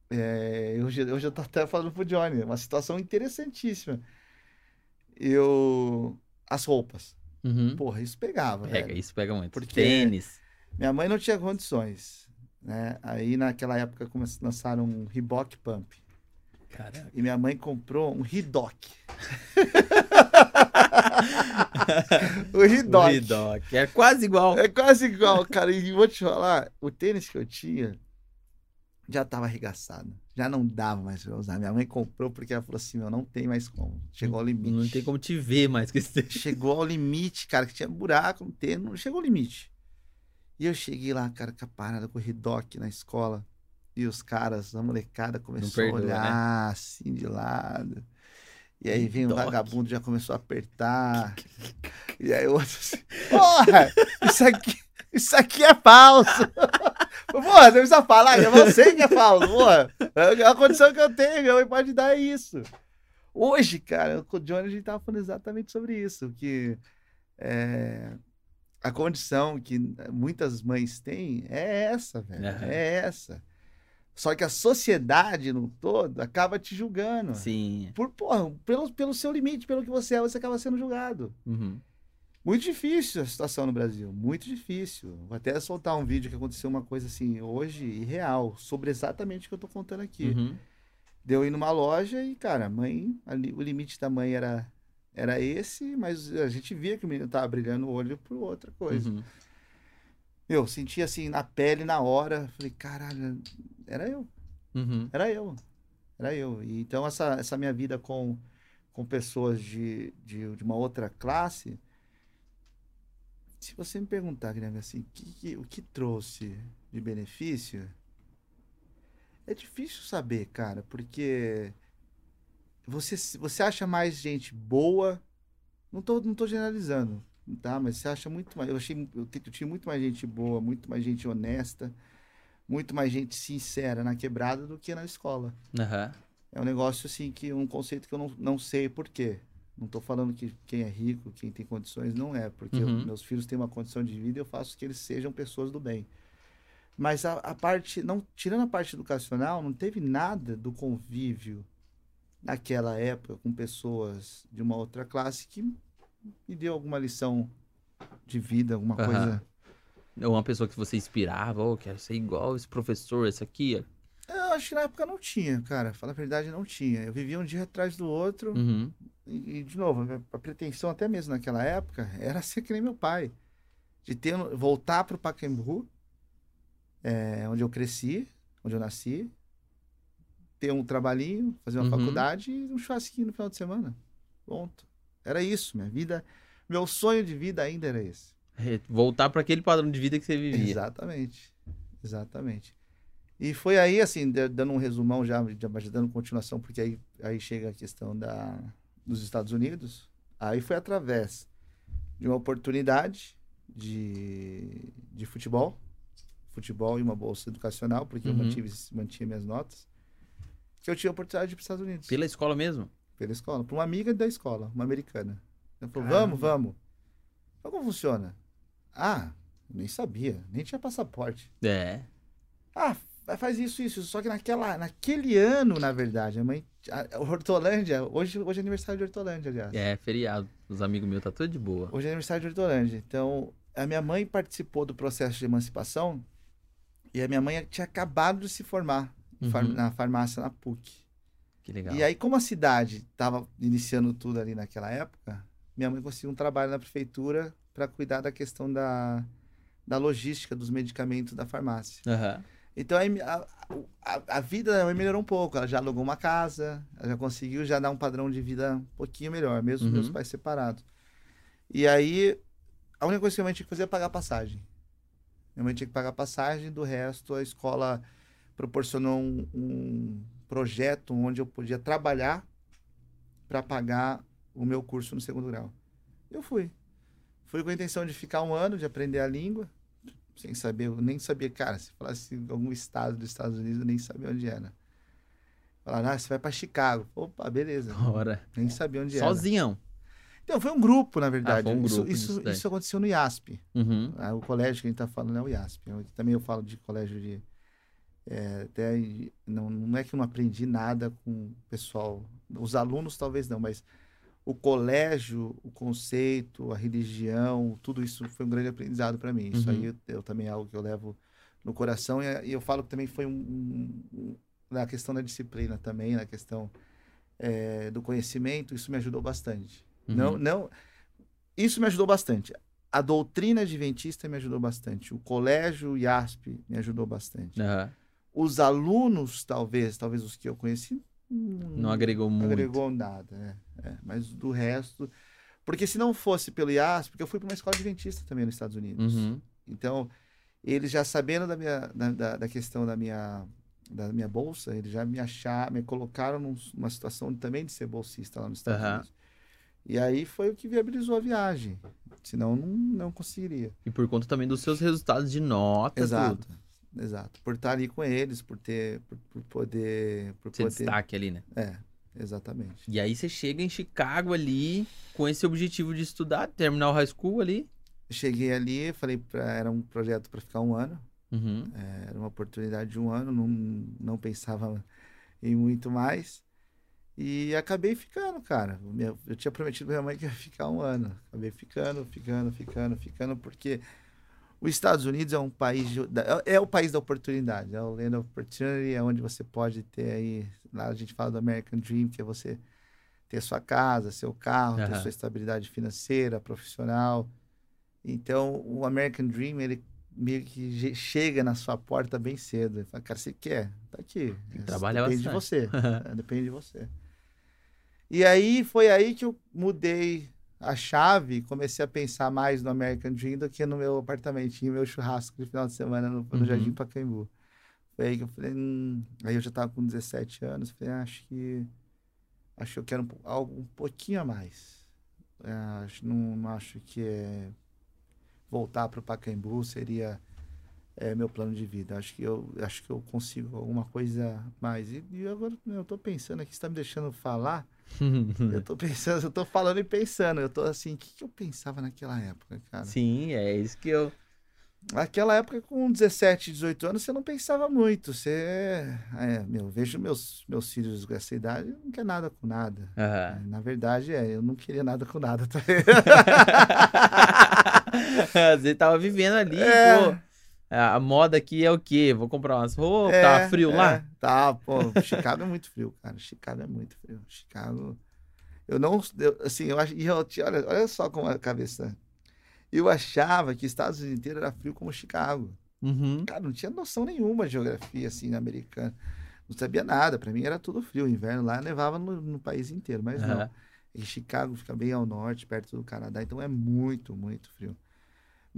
é, eu, já- eu já tô até falando pro Johnny, uma situação interessantíssima. Eu. As roupas. Uhum. Porra, isso pegava. Pega, velho. isso pega muito. Porque- Tênis. Minha mãe não tinha condições, né? Aí naquela época lançaram um Reebok Pump. Caramba. E minha mãe comprou um Ridoc. o Ridoc. O Ridoc. É quase igual. É quase igual, cara. E vou te falar, o tênis que eu tinha já tava arregaçado. Já não dava mais pra usar. Minha mãe comprou porque ela falou assim: meu, não tem mais como. Chegou ao limite. Não tem como te ver mais que esse tênis. Chegou ao limite, cara, que tinha buraco no tênis. Chegou ao limite. E eu cheguei lá, cara, com a parada com o Ridoc na escola. E os caras, a molecada começou perdoa, a né? olhar assim de lado. E aí vem Ridoc. vagabundo, já começou a apertar. E aí o outro assim, porra, isso aqui, isso aqui é falso. Porra, você precisa falar, não sei que é falso, porra. É a condição que eu tenho, minha mãe pode dar isso. Hoje, cara, com o Johnny a gente tava falando exatamente sobre isso, que é, a condição que muitas mães têm é essa, velho, Aham. é essa. Só que a sociedade no todo acaba te julgando. Sim. Por, porra, pelo, pelo seu limite, pelo que você é, você acaba sendo julgado. Uhum. Muito difícil a situação no Brasil, muito difícil. Vou até soltar um vídeo que aconteceu uma coisa assim hoje e real, sobre exatamente o que eu tô contando aqui. Uhum. Deu ir numa loja e, cara, a mãe, ali, o limite da mãe era, era esse, mas a gente via que o menino tava brilhando o olho por outra coisa. Uhum. Eu senti assim na pele na hora, falei, caralho, era eu. Uhum. Era eu. Era eu. E, então, essa, essa minha vida com, com pessoas de, de, de uma outra classe, se você me perguntar, Guilherme, assim, que- que- o que trouxe de benefício, é difícil saber, cara, porque você, você acha mais gente boa, não tô, não tô generalizando, tá? Mas você acha muito mais, eu achei, eu, eu tinha muito mais gente boa, muito mais gente honesta, muito mais gente sincera na quebrada do que na escola. Aham. É um negócio assim que um conceito que eu não, não sei por quê. Não tô falando que quem é rico, quem tem condições, não é, porque eu- Uhum. meus filhos têm uma condição de vida e eu faço que eles sejam pessoas do bem. Mas a, a parte, não, tirando a parte educacional, não teve nada do convívio naquela época com pessoas de uma outra classe que me deu alguma lição de vida, alguma Aham. coisa. Ou uma pessoa que você inspirava, ou quero ser igual esse professor, esse aqui. Eu acho que na época não tinha, cara. Fala a verdade, não tinha. Eu vivia um dia atrás do outro. Uhum. E, e, de novo, a- pretensão até mesmo naquela época era ser que nem meu pai. De ter, voltar para o Pacaembu, é, onde eu cresci, onde eu nasci, ter um trabalhinho, fazer uma Uhum. faculdade e um churrasquinho no final de semana. Ponto. Era isso, minha vida. Meu sonho de vida ainda era esse. Re- Voltar para aquele padrão de vida que você vivia. Exatamente. Exatamente. E foi aí, assim, da- dando um resumão já, já dando continuação, porque aí, aí chega a questão da, dos Estados Unidos. Aí foi através de uma oportunidade de, de futebol, futebol e uma bolsa educacional, porque eu Uhum. mantive, mantinha minhas notas, que eu tinha a oportunidade de ir para os Estados Unidos, Pela escola mesmo? Pela escola, para uma amiga da escola, uma americana. Ela falou, Caramba. vamos, vamos. Mas como funciona? Ah, nem sabia, nem tinha passaporte. É. Ah, fa- faz isso, isso. Só que naquela, naquele ano, na verdade, a mãe. A, Hortolândia, hoje, hoje é aniversário de Hortolândia, aliás. É, feriado. Os amigos meus tá tudo de boa. Hoje é aniversário de Hortolândia. Então, a minha mãe participou do processo de emancipação e a minha mãe tinha acabado de se formar Uhum. na farmácia na PUC. Que legal. E aí, como a cidade estava iniciando tudo ali naquela época, minha mãe conseguiu um trabalho na prefeitura para cuidar da questão da, da logística dos medicamentos da farmácia. Aham. Então aí a, a, a vida da mãe melhorou um pouco. Ela já alugou uma casa, ela já conseguiu já dar um padrão de vida um pouquinho melhor, mesmo Uhum. meus pais separados. E aí, a única coisa que a mãe tinha que fazer é pagar passagem. Minha mãe tinha que pagar passagem, do resto a escola proporcionou um, um projeto onde eu podia trabalhar para pagar o meu curso no segundo grau. Eu fui. Fui com a intenção de ficar um ano, de aprender a língua, sem saber, eu nem sabia, cara, se falasse algum estado dos Estados Unidos, eu nem sabia onde era. Falaram, ah, você vai para Chicago. Opa, beleza. Hora. Nem sabia onde era. Sozinhão. Então, foi um grupo, na verdade. foi um isso, grupo isso, disso daí. isso aconteceu no IASP. Uhum. Ah, o colégio que a gente está falando é o IASP. Eu- também eu falo de colégio de. É, até não, não é que eu não aprendi nada com o pessoal. Os alunos talvez não, mas o colégio, o conceito, a religião, tudo isso foi um grande aprendizado para mim. Isso Uhum. aí eu, eu também é algo que eu levo no coração. E, e eu falo que também foi um, um- na questão da disciplina também, na questão é, do conhecimento, isso me ajudou bastante. Não, Uhum. não. Isso me ajudou bastante. A doutrina adventista me ajudou bastante. O colégio IASP me ajudou bastante. Aham. Os alunos, talvez, talvez os que eu conheci, Não agregou muito. agregou nada. é, é. Mas do resto. Porque se não fosse pelo IASP, porque eu fui para uma escola adventista também nos Estados Unidos. Uhum. Então, eles já sabendo da minha da, da, questão da minha da minha bolsa, eles já me acharam, me colocaram num- numa situação também de ser bolsista lá nos Estados Aham. Unidos. E aí foi o que viabilizou a viagem. Senão não, não conseguiria. E por conta também dos seus resultados de nota, Exato. tudo. Exato. Por estar ali com eles, por ter por, por poder por Você poder destaque ali, né? É, exatamente. E aí você chega em Chicago ali com esse objetivo de estudar, terminar o high school ali. Cheguei ali, falei pra, era um projeto para ficar um ano. Uhum. Era uma oportunidade de um ano, não, não pensava em muito mais. E acabei ficando, cara. Eu tinha prometido pra minha mãe que ia ficar um ano. Acabei ficando, ficando, ficando, ficando, porque os Estados Unidos é um país de- é o país da oportunidade, é o land of opportunity, é onde você pode ter aí, lá a gente fala do American Dream, que é você ter sua casa, seu carro, ter Aham. sua estabilidade financeira, profissional. Então, o American Dream, ele meio que chega na sua porta bem cedo. Ele Fala, cara, você quer? Tá aqui. que trabalhar Depende de bastante." você. É, Depende de você. E aí, foi aí que eu mudei a chave comecei a pensar mais no American Dream do que no meu apartamentinho, meu churrasco de final de semana no, no Uhum. Jardim Pacaembu. Foi aí que eu falei, hum... aí eu já tava com 17 anos, falei, ah, acho que acho que eu quero um algo um pouquinho a mais. É, não, não acho que é voltar para o Pacaembu seria é, meu plano de vida. Acho que eu acho que eu consigo alguma coisa mais. E, e agora eu tô pensando aqui, você tá me deixando falar. Eu tô pensando, eu tô falando e pensando. Eu tô assim, o que, que eu pensava naquela época, cara? Sim, é isso que eu. Naquela época, com 17, 18 anos, você não pensava muito. Você. É, meu, vejo meus, meus filhos dessa idade, não quer nada com nada. Aham. Na verdade, é, eu não queria nada com nada. Você tava vivendo ali, É. pô. A a moda aqui é o quê? Vou comprar umas roupas, É, tá frio é, lá? Tá, pô. Chicago é muito frio, cara. Chicago é muito frio. Chicago. Eu não. eu, assim, eu acho. eu olha, olha só como a cabeça. Eu achava que Estados Unidos inteiro era frio como Chicago. Uhum. Cara, não tinha noção nenhuma de geografia assim americana. Não sabia nada. Pra mim era tudo frio. O inverno lá nevava no, no país inteiro, mas não. Aham. E Chicago fica bem ao norte, perto do Canadá, então é muito, muito frio.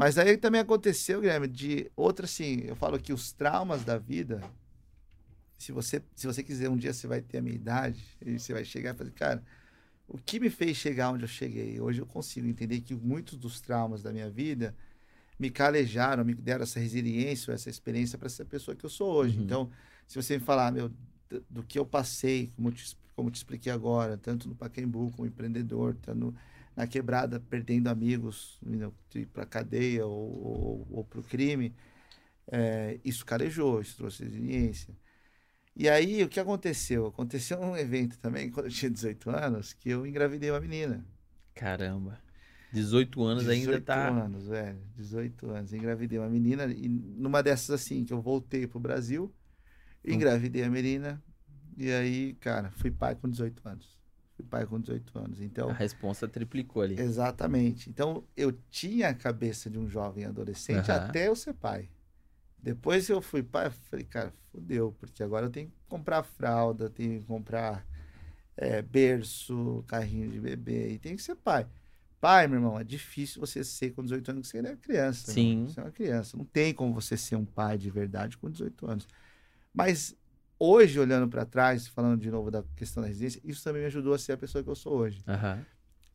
Mas aí também aconteceu, Guilherme, de outra assim, eu falo que os traumas da vida, se você, se você quiser um dia você vai ter a minha idade, e você vai chegar e fazer, cara, o que me fez chegar onde eu cheguei? Hoje eu consigo entender que muitos dos traumas da minha vida me calejaram, me deram essa resiliência, essa experiência para ser a pessoa que eu sou hoje. Uhum. Então, se você me falar, meu, do, do que eu passei, como eu te, como eu te expliquei agora, tanto no Pacaembu como empreendedor, tanto no- na quebrada, perdendo amigos, para cadeia ou, ou, ou para o crime, é, isso calejou, isso trouxe resiliência. E aí, o que aconteceu? Aconteceu um evento também, quando eu tinha 18 anos, que eu engravidei uma menina. Caramba. 18 anos ainda 18 tá. anos, velho. 18 anos. Engravidei uma menina e numa dessas assim, que eu voltei pro Brasil, Hum. engravidei a menina e aí, cara, fui pai com 18 anos. Fui pai com 18 anos. Então, A resposta triplicou ali. exatamente. Então, eu tinha a cabeça de um jovem adolescente Aham. até eu ser pai. Depois eu fui pai, eu falei, cara, fodeu, porque agora eu tenho que comprar fralda, tenho que comprar é, berço, carrinho de bebê, e tem que ser pai. Pai, meu irmão, é difícil você ser com 18 anos, porque você é criança. Sim. irmão. Você é uma criança. Não tem como você ser um pai de verdade com 18 anos. Mas hoje, olhando para trás, falando de novo da questão da residência, isso também me ajudou a ser a pessoa que eu sou hoje. Aham.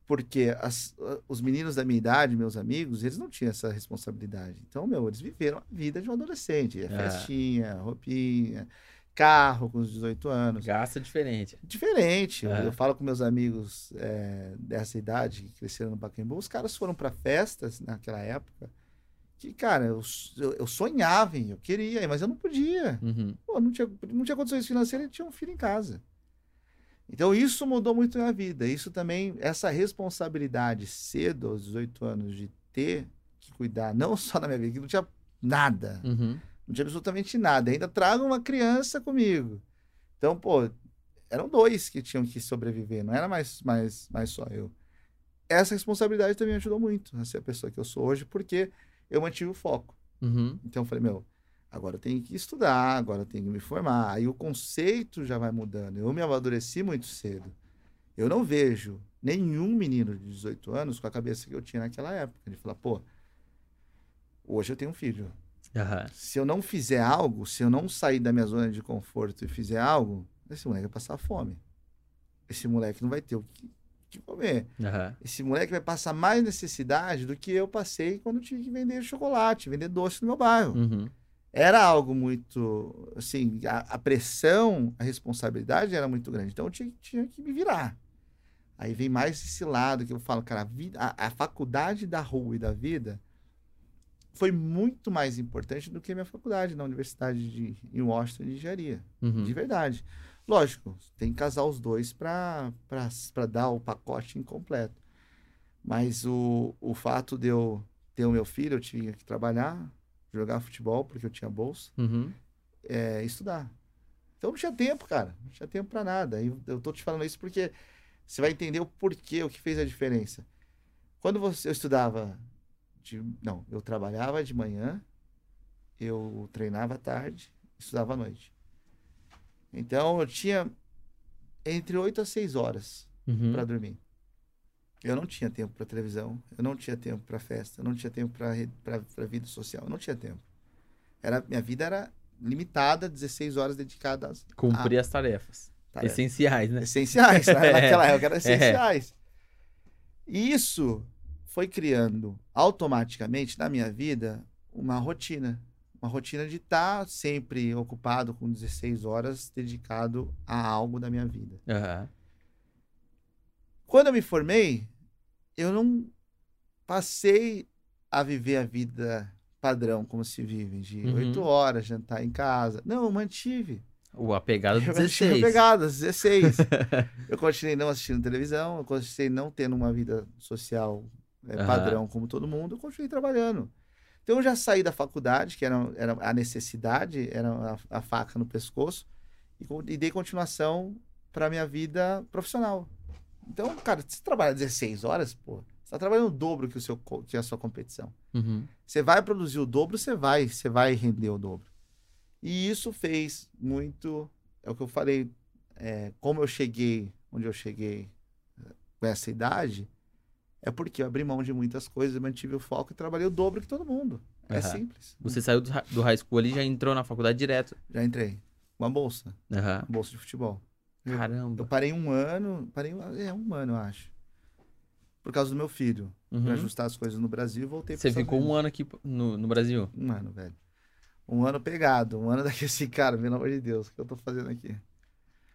Porque as- os meninos da minha idade, meus amigos, eles não tinham essa responsabilidade. Então, meu, eles viveram a vida de um adolescente. É Ah. festinha, roupinha, carro com os 18 anos. Gasta diferente. Diferente. Eu, É. eu falo com meus amigos é, dessa idade que cresceram no Pacaembu, os caras foram para festas naquela época que, cara, eu, eu, eu sonhava em, eu queria, mas eu não podia. Uhum. Pô, não tinha, não tinha condições financeiras e tinha um filho em casa. Então isso mudou muito a minha vida. Isso também, essa responsabilidade cedo, aos 18 anos, de ter que cuidar, não só da minha vida, que não tinha nada, Uhum. não tinha absolutamente nada. Ainda trago uma criança comigo. Então, pô, eram dois que tinham que sobreviver, não era mais, mais, mais só eu. essa responsabilidade também me ajudou muito a ser a pessoa que eu sou hoje, porque eu mantive o foco. Uhum. Então eu falei, meu, agora eu tenho que estudar, agora eu tenho que me formar. Aí o conceito já vai mudando. Eu me amadureci muito cedo. Eu não vejo nenhum menino de 18 anos com a cabeça que eu tinha naquela época. Ele fala, pô, hoje eu tenho um filho. Aham. Se eu não fizer algo, se eu não sair da minha zona de conforto e fizer algo, esse moleque vai passar fome. Esse moleque não vai ter o que, que comer. Aham. Esse moleque vai passar mais necessidade do que eu passei quando eu tive que vender chocolate, vender doce no meu bairro. Uhum. Era algo muito, assim, a, a pressão, a responsabilidade era muito grande. Então eu tinha, tinha que me virar. Aí vem mais esse lado que eu falo, cara, a, vida, a, a faculdade da rua e da vida foi muito mais importante do que a minha faculdade na universidade de, em Washington de engenharia. Uhum. De verdade. Lógico, tem que casar os dois para dar o pacote incompleto. Mas o, o fato de eu ter o meu filho, eu tinha que trabalhar, jogar futebol, porque eu tinha bolsa, Uhum. é, estudar. Então não tinha tempo, cara. Não tinha tempo para nada. E eu tô te falando isso porque você vai entender o porquê, o que fez a diferença. Quando você, eu estudava, de, não, eu trabalhava de manhã, eu treinava à tarde, estudava à noite. Então eu tinha entre 8 a 6 horas Uhum. para dormir. Eu não tinha tempo para televisão, eu não tinha tempo para festa, eu não tinha tempo para vida social, eu não tinha tempo. Era, minha vida era limitada, 16 horas dedicadas Cumprir as tarefas. a tarefas Essenciais, né? essenciais. né? É. Naquela época eram essenciais. E isso foi criando automaticamente na minha vida uma rotina. Uma rotina de estar sempre ocupado com 16 horas dedicado a algo da minha vida. Aham. Quando eu me formei, eu não passei a viver a vida padrão como se vive, de Uhum. 8 horas, jantar em casa. Não, eu mantive. O apegado do Eu mantive 16. pegadas, 16. eu continuei não assistindo televisão, eu continuei não tendo uma vida social é, Aham. padrão como todo mundo, eu continuei trabalhando. Então eu já saí da faculdade, que era, era a necessidade, era a, a faca no pescoço, e, e dei continuação para minha vida profissional. Então, cara, você trabalha 16 horas, pô, você tá trabalhando o dobro que, o seu, que a sua competição. Uhum. Você vai produzir o dobro, você vai, você vai render o dobro. E isso fez muito, é o que eu falei, é, como eu cheguei onde eu cheguei eh, com essa idade, é porque eu abri mão de muitas coisas, mantive o foco e trabalhei o dobro que todo mundo. É simples. Você saiu do, do high school ali e já entrou na faculdade direto. Já entrei. Uma bolsa, Aham. uma bolsa de futebol. Eu Caramba. parei um ano, parei um, é um ano, eu acho. Por causa do meu filho, Uhum. Pra ajustar as coisas no Brasil e voltei Você ficou um ano aqui no, no Brasil. Um ano, velho. Um ano pegado, um ano daqui assim, cara, pelo amor de Deus, o que eu tô fazendo aqui?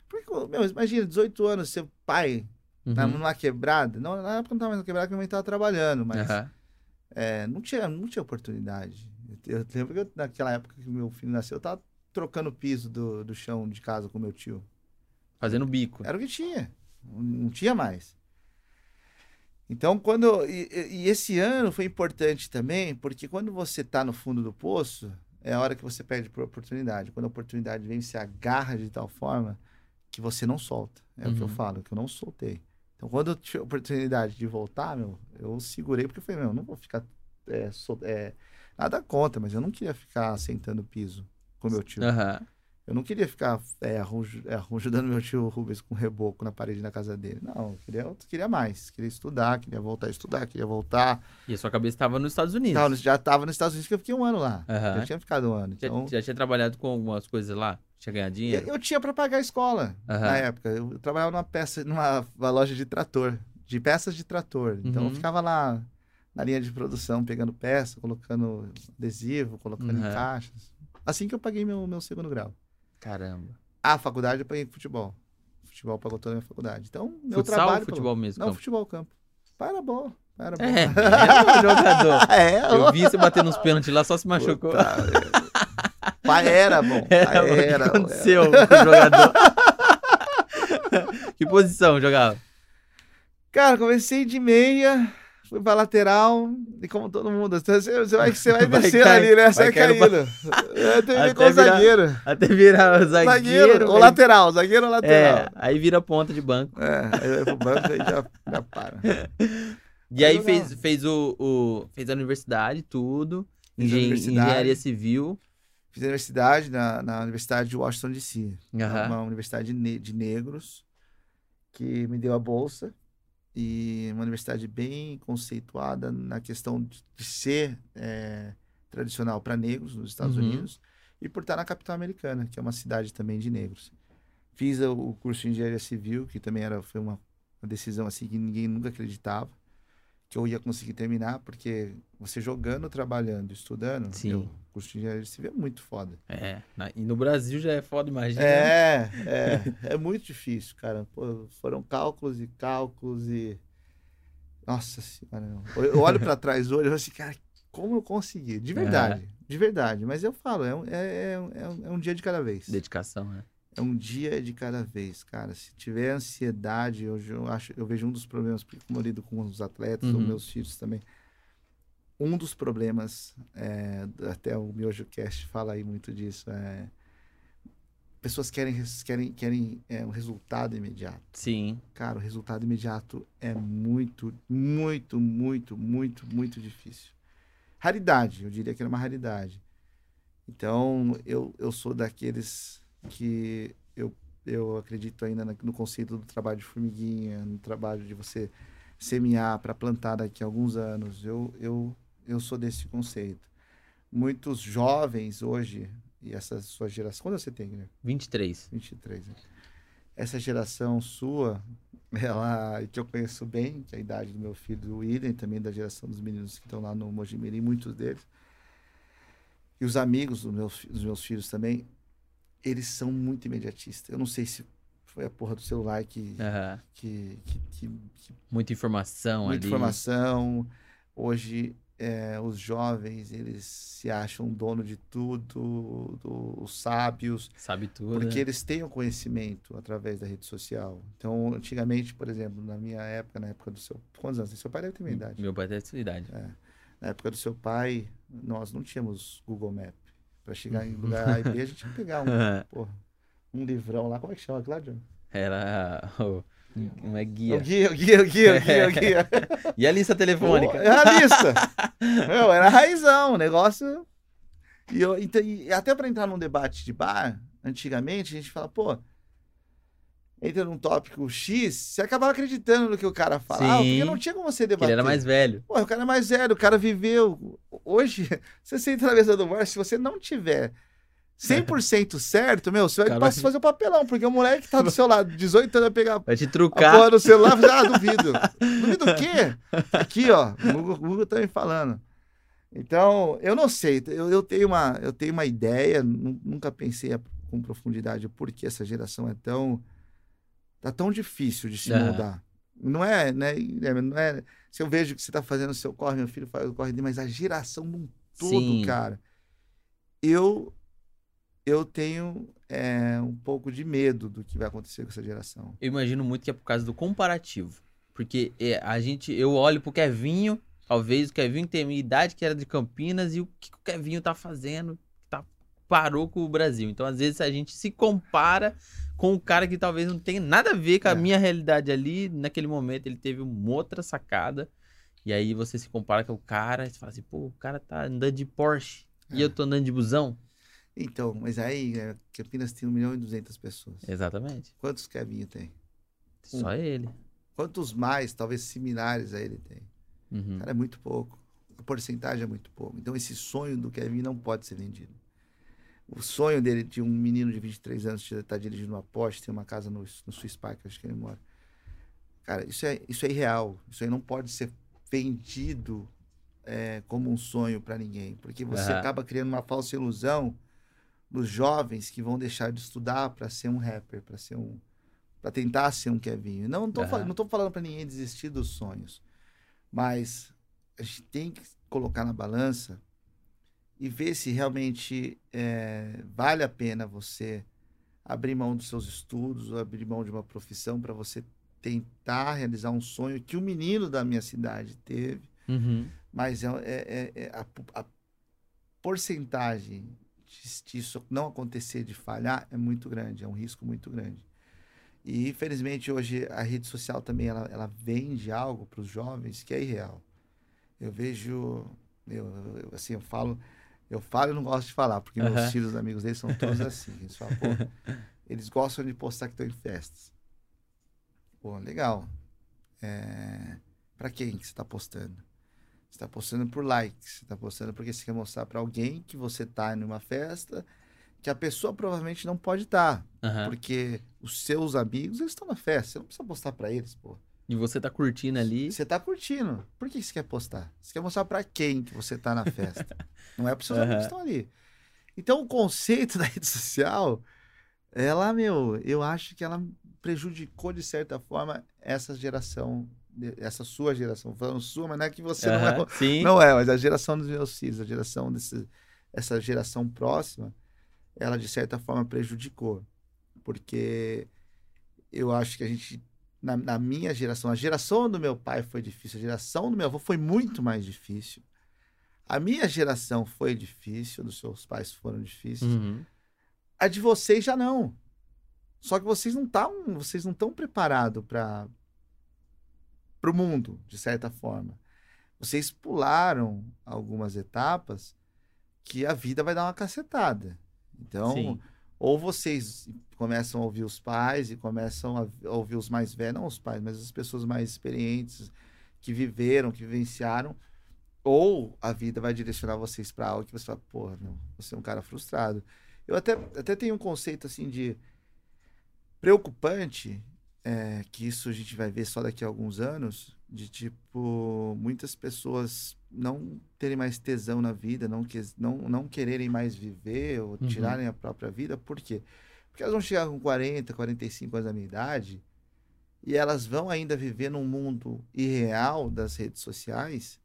Porque, meu, imagina, 18 anos, ser pai, Uhum. numa quebrada. Não, na época não tava mais na quebrada, porque minha mãe tava trabalhando, mas Aham. é, não, tinha, não tinha oportunidade. Eu, eu lembro que eu, naquela época que meu filho nasceu, eu tava trocando o piso do, do chão de casa com meu tio. Fazendo bico. Era o que tinha. Não, não tinha mais. Então, quando. E, e- esse ano foi importante também, porque quando você tá no fundo do poço, é a hora que você perde por oportunidade. Quando a oportunidade vem, você agarra de tal forma que você não solta. É o que eu Uhum. falo, que eu não soltei. Então, quando eu tive a oportunidade de voltar, meu, eu segurei, porque eu falei, meu, eu não vou ficar. é, sol- é, nada contra, mas eu não queria ficar sentando piso com meu tio. Aham. Eu não queria ficar é, arruj- é, ajudando meu tio Rubens com reboco na parede da casa dele. Não, eu queria, eu queria mais. Queria estudar, queria voltar a estudar, queria voltar. E a sua cabeça estava nos Estados Unidos. No- já estava nos Estados Unidos, que eu fiquei um ano lá. Aham. Já tinha ficado um ano. Já, Então, já tinha trabalhado com algumas coisas lá? Tinha ganhado dinheiro? eu, eu tinha para pagar a escola Aham. na época. Eu trabalhava numa peça, numa uma loja de trator, de peças de trator. Então Uhum. eu ficava lá na linha de produção, pegando peça, colocando adesivo, colocando Uhum. em caixas. Assim que eu paguei meu, meu segundo grau. Caramba. A faculdade eu paguei com futebol. Futebol pagou toda a minha faculdade. Então, meu Futsal trabalho. ou futebol mesmo? Não, campo? futebol campo. Para bom. Para bom. É, é jogador. É, Eu vi você bater nos pênaltis lá, só se machucou. Puta, Pai era bom. É, Pai o que era. aconteceu com o jogador? que posição jogava? Cara, comecei de meia, fui pra lateral e como todo mundo, você, você vai, você vai, Vai cair- ali, né? Você vai caindo. Com Até o virar- zagueiro. Até virar zagueiro. Zagueiro, ou lateral, zagueiro ou lateral. É, aí vira ponta de banco. É, aí vai pro banco e já, já para. E aí fez, fez o, o- fez a universidade, tudo. Engen- universidade. Engenharia civil. Fiz universidade na, na Universidade de Washington, D.C. É Aham. uma universidade de, ne- de negros que me deu a bolsa e uma universidade bem conceituada na questão de, ser é, tradicional para negros nos Estados Uhum. Unidos e por estar na capital americana, que é uma cidade também de negros. Fiz o, o curso de engenharia civil, que também era foi uma, uma decisão assim que ninguém nunca acreditava que eu ia conseguir terminar, porque você jogando, trabalhando, estudando, Sim. eu- o curso de engenharia civil é muito foda. É, e no Brasil já é foda, imagina. É, é, é muito difícil, cara. Pô, foram cálculos e cálculos e. Nossa senhora. não. Eu olho pra trás hoje e falo assim, cara, como eu consegui? De verdade, de verdade. Mas eu falo, é um, é, é, é um- é um dia de cada vez. Dedicação, né? É um dia de cada vez, cara. Se tiver ansiedade, hoje eu acho, eu vejo um dos problemas, porque como eu lido com os atletas, Uhum. os meus filhos também. Um dos problemas, é, até o Miojo Cast fala aí muito disso, é pessoas querem querem querem é, um resultado imediato. Sim. Cara, o resultado imediato é muito, muito, muito, muito, muito difícil. Raridade, eu diria que era uma raridade. Então, eu, eu sou daqueles que eu, eu acredito ainda no conceito do trabalho de formiguinha, no trabalho de você semear para plantar daqui a alguns anos. Eu, eu, eu sou desse conceito. Muitos jovens hoje, e essa sua geração. Quando você tem, Guilherme? 23. 23, né? Essa geração sua, ela, que eu conheço bem, que é a idade do meu filho, do William, também da geração dos meninos que estão lá no Mojimirim, muitos deles, e os amigos dos meus, dos meus filhos também, eles são muito imediatistas. Eu não sei se foi a porra do celular que, Aham. que, que, que, que Muita informação muita ali. informação. Hoje, é, os jovens, eles se acham dono de tudo, do- os sábios, Sabe tudo. porque né? eles têm o conhecimento através da rede social. Então, antigamente, por exemplo, na minha época, na época do seu... Quantos anos? Seu pai deve ter minha idade. Meu pai tem essa idade. Na época do seu pai, nós não tínhamos Google Map. Para chegar em lugar A e B, a gente tinha que pegar um, porra, um livrão lá. Como é que chama, Cláudio? Era o. Não é O guia. guia, o guia, o guia, o guia, o guia. E a lista telefônica? É a lista. Meu, era raizão, o negócio. E, eu, então, e até para entrar num debate de bar, antigamente, a gente fala, pô, entra num tópico X, você acabava acreditando no que o cara falava, Sim. porque não tinha como você debater. ele era mais velho. Pô, o cara é mais velho, o cara viveu. Hoje, você senta na mesa do bar, se você não tiver 100% certo, meu, você vai a fazer o papelão, porque o moleque que tá do seu lado, 18 anos, vai pegar Vai te a trucar. porra do celular, e ah, duvido. duvido o quê? Aqui, ó, o Google, tá me falando. Então, eu não sei, eu, eu, tenho, uma, eu tenho uma ideia, nu- nunca pensei a- com profundidade o porquê essa geração é tão. tá tão difícil de se Aham. moldar. Não é, né? Guilherme, Não é. Se eu vejo que você tá fazendo o seu corre, meu filho faz o corre dele, mas a geração num todo, Sim. cara. Eu, eu tenho é, um pouco de medo do que vai acontecer com essa geração. Eu imagino muito que é por causa do comparativo. Porque é, a gente, eu olho pro Kevinho, talvez o Kevinho tem a minha idade, que era de Campinas, e o que, que o Kevinho tá fazendo, tá, parou com o Brasil. Então, às vezes, a gente se compara com o cara que talvez não tenha nada a ver com a É. minha realidade ali. Naquele momento, ele teve uma outra sacada. E aí você se compara com o cara, e você fala assim, pô, o cara tá andando de Porsche, e É. eu tô andando de busão. Então, mas aí, é, Campinas tem 1 milhão e 200 pessoas. Exatamente. Quantos Kevinho tem? Só ele. Quantos mais, talvez similares a ele tem? Uhum. Cara, é muito pouco. A porcentagem é muito pouco. Então, esse sonho do Kevin não pode ser vendido. O sonho dele de um menino de 23 anos estar tá dirigindo uma Porsche, ter uma casa no, no Swiss Park, acho que ele mora. Cara, isso é, isso é irreal. Isso aí não pode ser vendido é, como um sonho para ninguém. Porque você Aham. acaba criando uma falsa ilusão nos jovens que vão deixar de estudar para ser um rapper, para ser um para tentar ser um Kevinho. Não, não tô, fal- Aham. não tô falando para ninguém desistir dos sonhos, mas a gente tem que colocar na balança e ver se realmente é, vale a pena você abrir mão dos seus estudos ou abrir mão de uma profissão para você tentar realizar um sonho que o menino da minha cidade teve, Uhum. mas é, é- é- é a, a porcentagem de- disso não acontecer, de falhar, é muito grande, é um risco muito grande. E infelizmente hoje a rede social também ela, ela vende algo para os jovens que é irreal. Eu vejo, eu, eu- assim, eu falo, eu falo e não gosto de falar, porque meus Aham. filhos, amigos deles, são todos assim. Eles falam, eles gostam de postar que estão em festas. Pô, legal. É... Para quem que você está postando? Você está postando por likes, você está postando porque você quer mostrar para alguém que você está em uma festa que a pessoa provavelmente não pode estar, Aham. porque os seus amigos eles estão na festa, você não precisa postar para eles, pô. E você tá curtindo ali. Você tá curtindo. Por que você quer postar? Você quer mostrar para quem que você tá na festa? não é para seus Aham. amigos que estão ali. Então o conceito da rede social, ela, meu, eu acho que ela prejudicou de certa forma essa geração, essa sua geração, falando sua, mas não é que você não é Sim. não é, mas a geração dos meus filhos, a geração desse, essa geração próxima, ela de certa forma prejudicou. Porque eu acho que a gente, na, na minha geração, a geração do meu pai foi difícil, a geração do meu avô foi muito mais difícil. A minha geração foi difícil, dos seus pais foram difíceis. Uhum. A de vocês já não. Só que vocês não estão, vocês não estão preparados para o mundo, de certa forma. Vocês pularam algumas etapas que a vida vai dar uma cacetada. Então, Sim. ou vocês começam a ouvir os pais e começam a ouvir os mais velhos, não os pais, mas as pessoas mais experientes que viveram, que vivenciaram, ou a vida vai direcionar vocês para algo que você fala, porra, meu, você é um cara frustrado. Eu até, até tenho um conceito assim de preocupante, é, que isso a gente vai ver só daqui a alguns anos, de tipo, muitas pessoas não terem mais tesão na vida, não, que, não, não quererem mais viver ou Uhum. tirarem a própria vida. Por quê? Porque elas vão chegar com 40, 45 anos da minha idade e elas vão ainda viver num mundo irreal das redes sociais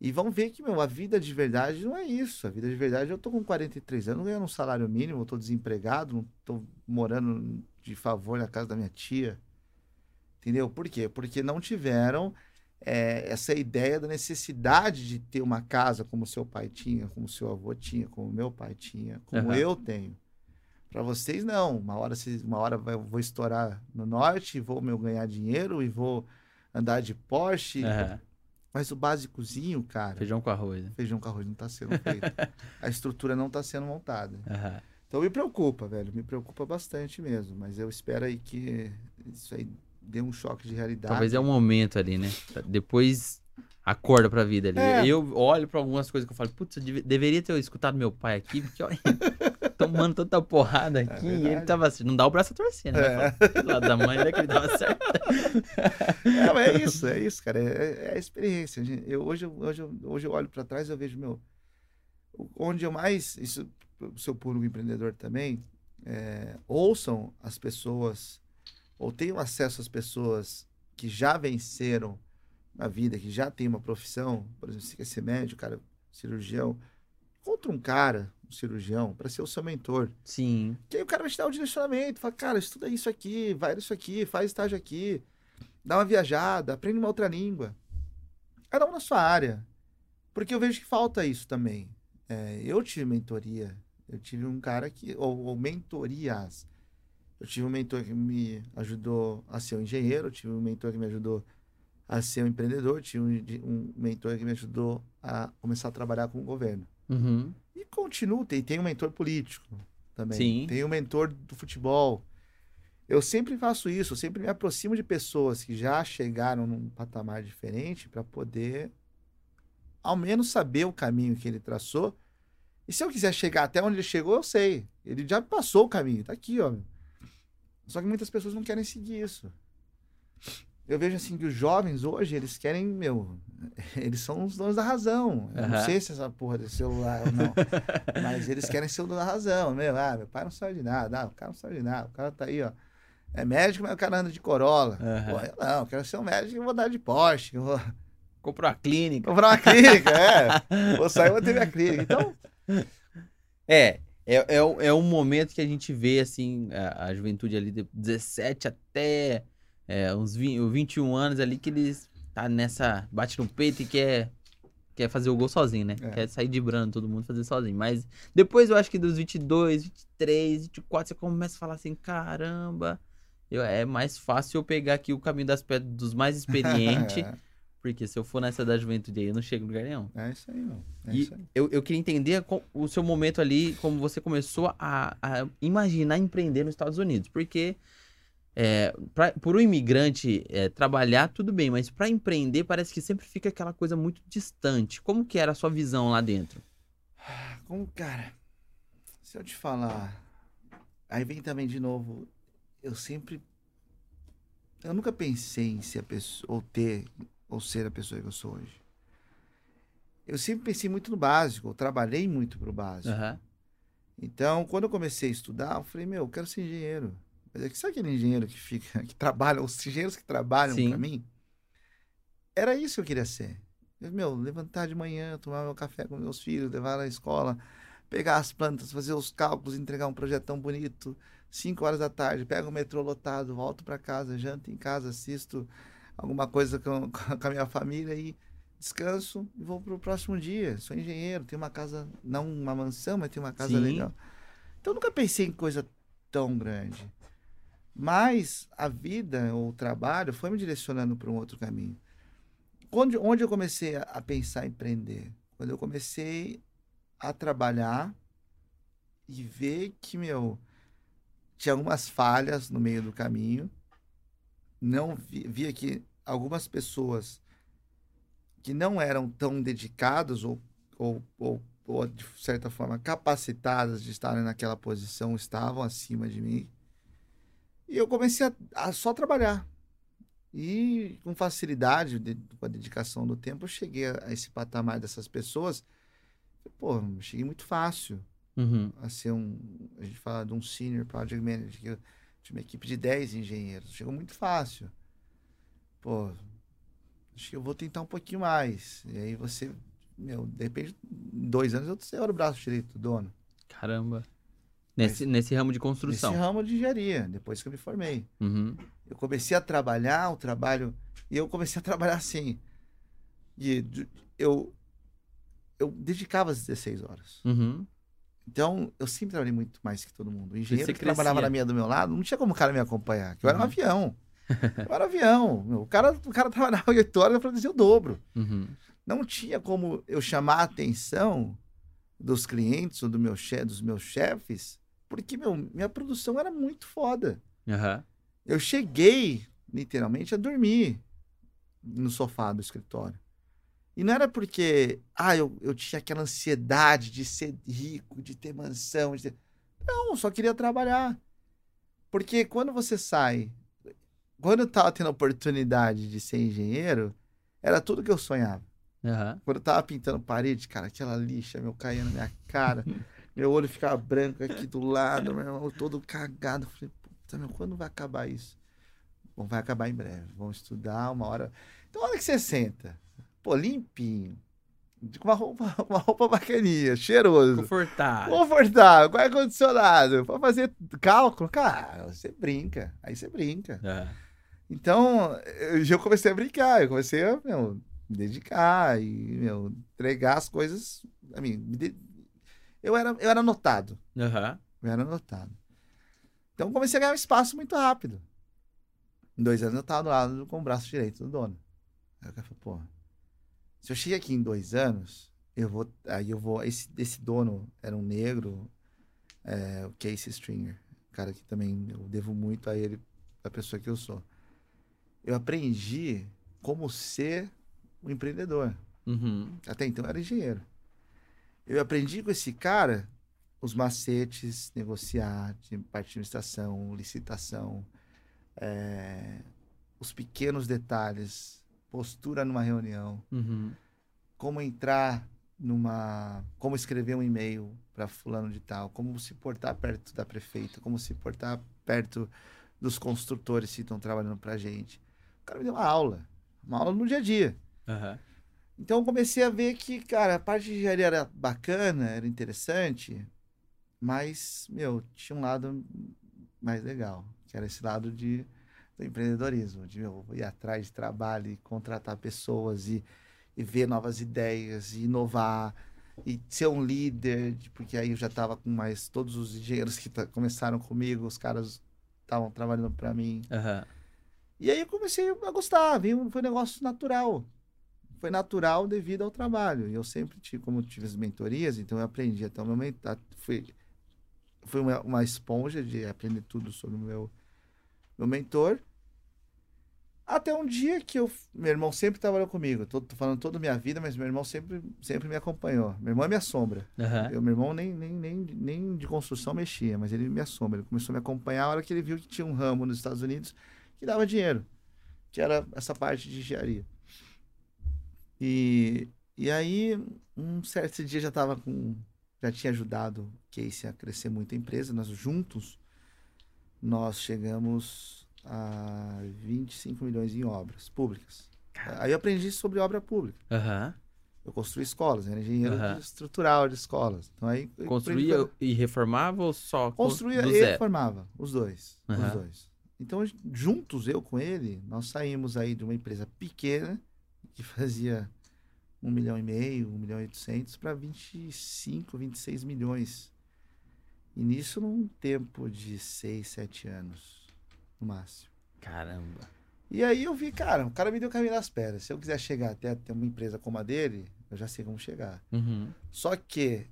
e vão ver que, meu, a vida de verdade não é isso. A vida de verdade, eu tô com 43 anos, ganhando um salário mínimo, tô desempregado, não tô morando de favor na casa da minha tia. Entendeu? Por quê? Porque não tiveram é, essa ideia da necessidade de ter uma casa como seu pai tinha, como seu avô tinha, como meu pai tinha, como Aham. eu tenho. Para vocês, não. Uma hora, uma hora eu vou estourar no norte, vou meu, ganhar dinheiro e vou andar de Porsche. Aham. Mas o básicozinho, cara, Feijão com arroz. né? feijão com arroz não tá sendo feito. a estrutura não tá sendo montada. Aham. Então me preocupa, velho. Me preocupa bastante mesmo. Mas eu espero aí que isso aí dê um choque de realidade. Talvez é um momento ali, né? Depois acorda pra vida ali. É. Eu olho pra algumas coisas que eu falo, putz, eu deve- deveria ter escutado meu pai aqui, porque olha, tomando tanta porrada aqui, e ele tava assim, não dá o braço a torcer, né? É. Do lado da mãe, né, que ele tava certo. É, mas é isso, é isso, cara. É, é a experiência. Eu, hoje, eu- hoje, hoje eu olho para trás e eu vejo, meu, onde eu mais, isso, o seu público empreendedor também, é, ouçam as pessoas, ou tenham acesso às pessoas que já venceram na vida, que já têm uma profissão, por exemplo, você quer ser médico, cara, cirurgião, encontra um cara, um cirurgião, para ser o seu mentor. Sim. Que aí o cara vai te dar o direcionamento, fala, cara, estuda isso aqui, vai nisso aqui, faz estágio aqui, dá uma viajada, aprende uma outra língua. Cada um na sua área. Porque eu vejo que falta isso também. É, eu tive mentoria, eu tive um cara que, ou, ou mentorias. Eu tive um mentor que me ajudou a ser um engenheiro, eu tive um mentor que me ajudou a ser um empreendedor, tive um, um mentor que me ajudou a começar a trabalhar com o governo. Uhum. E continuo, tem, tem um mentor político também. Sim. Tem um mentor do futebol. Eu sempre faço isso, eu sempre me aproximo de pessoas que já chegaram num patamar diferente para poder ao menos saber o caminho que ele traçou. E se eu quiser chegar até onde ele chegou, eu sei. Ele já passou o caminho, tá aqui, ó. Só que muitas pessoas não querem seguir isso. Eu vejo assim que os jovens hoje, eles querem, meu, eles são os donos da razão. Eu não Aham. sei se essa porra desse celular ou não. mas eles querem ser o dono da razão. Meu, ah, meu pai não sabe de nada. Ah, o cara não sabe de nada. O cara tá aí, ó. É médico, mas o cara anda de Corolla. Aham. Pô, eu não, eu quero ser um médico e vou dar de Porsche. Vou Comprou a clínica. comprar uma clínica, é. Vou sair e vou ter minha clínica. Então, É, é, é, é um momento que a gente vê, assim, a, a juventude ali de 17 até é, uns 20, 21 anos ali que eles tá nessa. bate no peito e quer, quer fazer o gol sozinho, né? É. Quer sair dibrando todo mundo fazer sozinho. Mas depois eu acho que dos 22, 23, 24, você começa a falar assim: caramba, eu, é mais fácil eu pegar aqui o caminho das pedras dos mais experientes. porque se eu for nessa da juventude aí, eu não chego em lugar nenhum. é isso aí, meu. É E isso aí. eu, eu queria entender o seu momento ali, como você começou a, a imaginar empreender nos Estados Unidos. Porque é, pra, por um imigrante é, trabalhar, tudo bem, mas para empreender parece que sempre fica aquela coisa muito distante. Como que era a sua visão lá dentro? Como, cara, se eu te falar. Aí vem também de novo. Eu sempre. Eu nunca pensei em ser a pessoa. Ou ter. Ou ser a pessoa que eu sou hoje. Eu sempre pensei muito no básico. Eu trabalhei muito pro básico. Aham. Então, quando eu comecei a estudar, eu falei, meu, eu quero ser engenheiro. Mas é que sabe aquele engenheiro que fica, que trabalha, os engenheiros que trabalham para mim? Era isso que eu queria ser. Eu, meu, levantar de manhã, tomar meu café com meus filhos, levar na escola, pegar as plantas, fazer os cálculos, entregar um projeto tão bonito. Cinco horas da tarde, pego o metrô lotado, volto para casa, janto em casa, assisto alguma coisa com, com a minha família e descanso e vou pro próximo dia. Sou engenheiro, tenho uma casa, não uma mansão, mas tenho uma casa Sim. legal. Então eu nunca pensei em coisa tão grande. Mas a vida, o trabalho, foi me direcionando para um outro caminho. Onde, onde eu comecei a, pensar em empreender? Quando eu comecei a trabalhar e ver que, meu, tinha algumas falhas no meio do caminho. Não vi, via que algumas pessoas que não eram tão dedicadas ou, ou, ou, ou, de certa forma, capacitadas de estarem naquela posição estavam acima de mim. E eu comecei a, a só trabalhar. E com facilidade, de- com a dedicação do tempo, eu cheguei a, a esse patamar dessas pessoas. Pô, cheguei muito fácil Uhum. a ser um. A gente fala de um senior project manager, que eu tinha uma equipe de 10 engenheiros. Chegou muito fácil. Pô, acho que eu vou tentar um pouquinho mais. E aí você, meu, de repente, em dois anos eu era o braço direito do dono. Caramba. Nesse, nesse ramo de construção. Nesse ramo de engenharia, depois que eu me formei. Uhum. Eu comecei a trabalhar, o trabalho. E eu comecei a trabalhar assim. E de- eu, eu dedicava as 16 horas. Uhum. Então, eu sempre trabalhei muito mais que todo mundo. O engenheiro que trabalhava na minha do meu lado, não tinha como o cara me acompanhar, que eu era um Uhum. avião. Eu era um avião. O cara, o cara trabalhava 8 horas, eu produzia o dobro. Uhum. Não tinha como eu chamar a atenção dos clientes ou do meu che dos meus chefes, porque, meu, minha produção era muito foda. Aham. Eu cheguei, literalmente, a dormir no sofá do escritório. E não era porque, ah, eu, eu tinha aquela ansiedade de ser rico, de ter mansão. De ter... Não, eu só queria trabalhar. Porque quando você sai, quando eu tava tendo a oportunidade de ser engenheiro, era tudo que eu sonhava. Aham. Quando eu tava pintando parede, cara, aquela lixa, meu, caía na minha cara. meu olho ficava branco aqui do lado, meu irmão, todo cagado. Falei, puta, meu, quando vai acabar isso? Bom, vai acabar em breve. Vamos estudar uma hora. Então, a hora que você senta, pô, limpinho, com uma roupa, uma roupa bacaninha, cheiroso, Confortável. confortável, com ar-condicionado, pra fazer cálculo, cara, você brinca. Aí você brinca. Aham. Então, eu já comecei a brincar, eu comecei a meu, me dedicar e meu, entregar as coisas. Mim, me de- eu, era, eu era notado, Aham. eu era notado. Então, comecei a ganhar um espaço muito rápido. Em dois anos, eu estava do lado com o braço direito do dono. Aí o cara falou, pô, se eu cheguei aqui em dois anos, eu vou. Aí eu vou. Esse, esse dono era um negro, é, o Casey Stringer, cara que também eu devo muito a ele, a pessoa que eu sou. Eu aprendi como ser um empreendedor. Uhum. Até então eu era engenheiro. Eu aprendi com esse cara os macetes, negociar, de parte de administração, licitação, é, os pequenos detalhes, postura numa reunião, Uhum. como entrar numa. como escrever um e-mail para fulano de tal, como se portar perto da prefeita, como se portar perto dos construtores que estão trabalhando pra gente. O cara me deu uma aula, uma aula no dia a dia. Aham. Então eu comecei a ver que, cara, a parte de engenharia era bacana, era interessante, mas, meu, tinha um lado mais legal, que era esse lado de do empreendedorismo, de meu, ir atrás de trabalho e contratar pessoas e, e ver novas ideias e inovar e ser um líder, de- porque aí eu já estava com mais todos os engenheiros que começaram comigo, os caras estavam trabalhando para mim. Aham. E aí eu comecei a gostar, viu? Foi um negócio natural. Foi natural devido ao trabalho. E eu sempre tive, como tive as mentorias, então eu aprendi até o meu mentor. Fui, fui uma, uma esponja de aprender tudo sobre o meu, meu mentor. Até um dia que eu, meu irmão sempre trabalhou comigo. Tô, tô falando toda a minha vida, mas meu irmão sempre, sempre me acompanhou. Meu irmão é minha sombra. Aham. Eu, meu irmão nem, nem, nem, nem de construção mexia, mas ele me assombra. Ele começou a me acompanhar a hora que ele viu que tinha um ramo nos Estados Unidos que dava dinheiro, que era essa parte de engenharia. E, e aí, um certo dia já estava com. Já tinha ajudado o Casey a crescer muito a empresa. Nós juntos, nós chegamos a 25 milhões em obras públicas. Aí eu aprendi sobre obra pública. Aham. Eu construí escolas, eu era engenheiro Aham. estrutural de escolas. Então aí Construía e reformava ou só con- construía e zero? formava, os dois, Aham. os dois. Então juntos eu com ele, nós saímos aí de uma empresa pequena que fazia um milhão e meio, um milhão e oitocentos para 25, 26 milhões. E nisso num tempo de seis, sete anos, no máximo. Caramba. E aí eu vi, cara, o cara me deu o caminho das pedras. Se eu quiser chegar até ter uma empresa como a dele, eu já sei como chegar. Uhum. Só que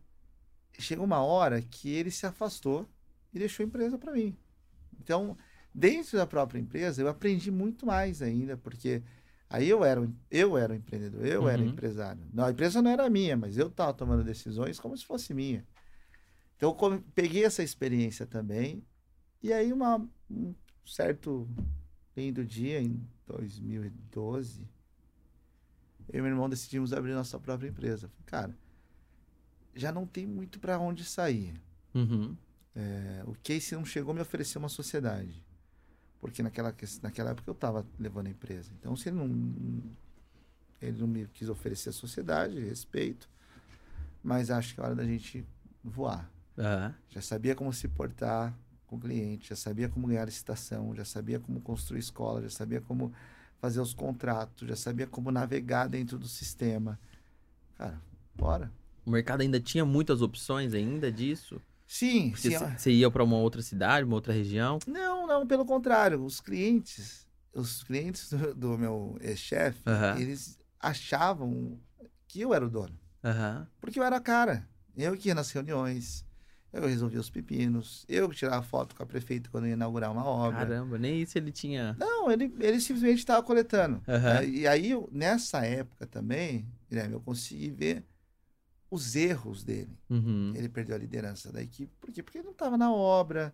chegou uma hora que ele se afastou e deixou a empresa para mim. Então, dentro da própria empresa, eu aprendi muito mais ainda, porque aí eu era, eu era o empreendedor, eu era Uhum. empresário. Não, a empresa não era minha, mas eu estava tomando decisões como se fosse minha. Então, eu come- peguei essa experiência também. E aí, uma, um certo lindo dia, em 2012, eu e meu irmão decidimos abrir nossa própria empresa. Cara, já não tem muito para onde sair. Uhum. É, o Casey não chegou a me oferecer uma sociedade. Porque naquela, naquela época eu estava levando a empresa. Então, se ele não, ele não me quis oferecer a sociedade, respeito. Mas acho que é hora da gente voar. Aham. Já sabia como se portar com o cliente, já sabia como ganhar licitação, já sabia como construir escola, já sabia como fazer os contratos, já sabia como navegar dentro do sistema. Cara, bora. O mercado ainda tinha muitas opções ainda disso? Sim, Porque sim. você ia pra uma outra cidade, uma outra região? Não, não, pelo contrário. Os clientes, os clientes do, do meu ex-chefe, eles achavam que eu era o dono. Porque eu era a cara. Eu que ia nas reuniões, eu resolvia os pepinos, eu que tirava foto com a prefeita quando ia inaugurar uma obra. Caramba, nem isso ele tinha. Não, ele, ele simplesmente estava coletando. E aí, eu- nessa época também, Guilherme, eu consegui ver os erros dele. Uhum. Ele perdeu a liderança da equipe. Por quê? Porque ele não estava na obra,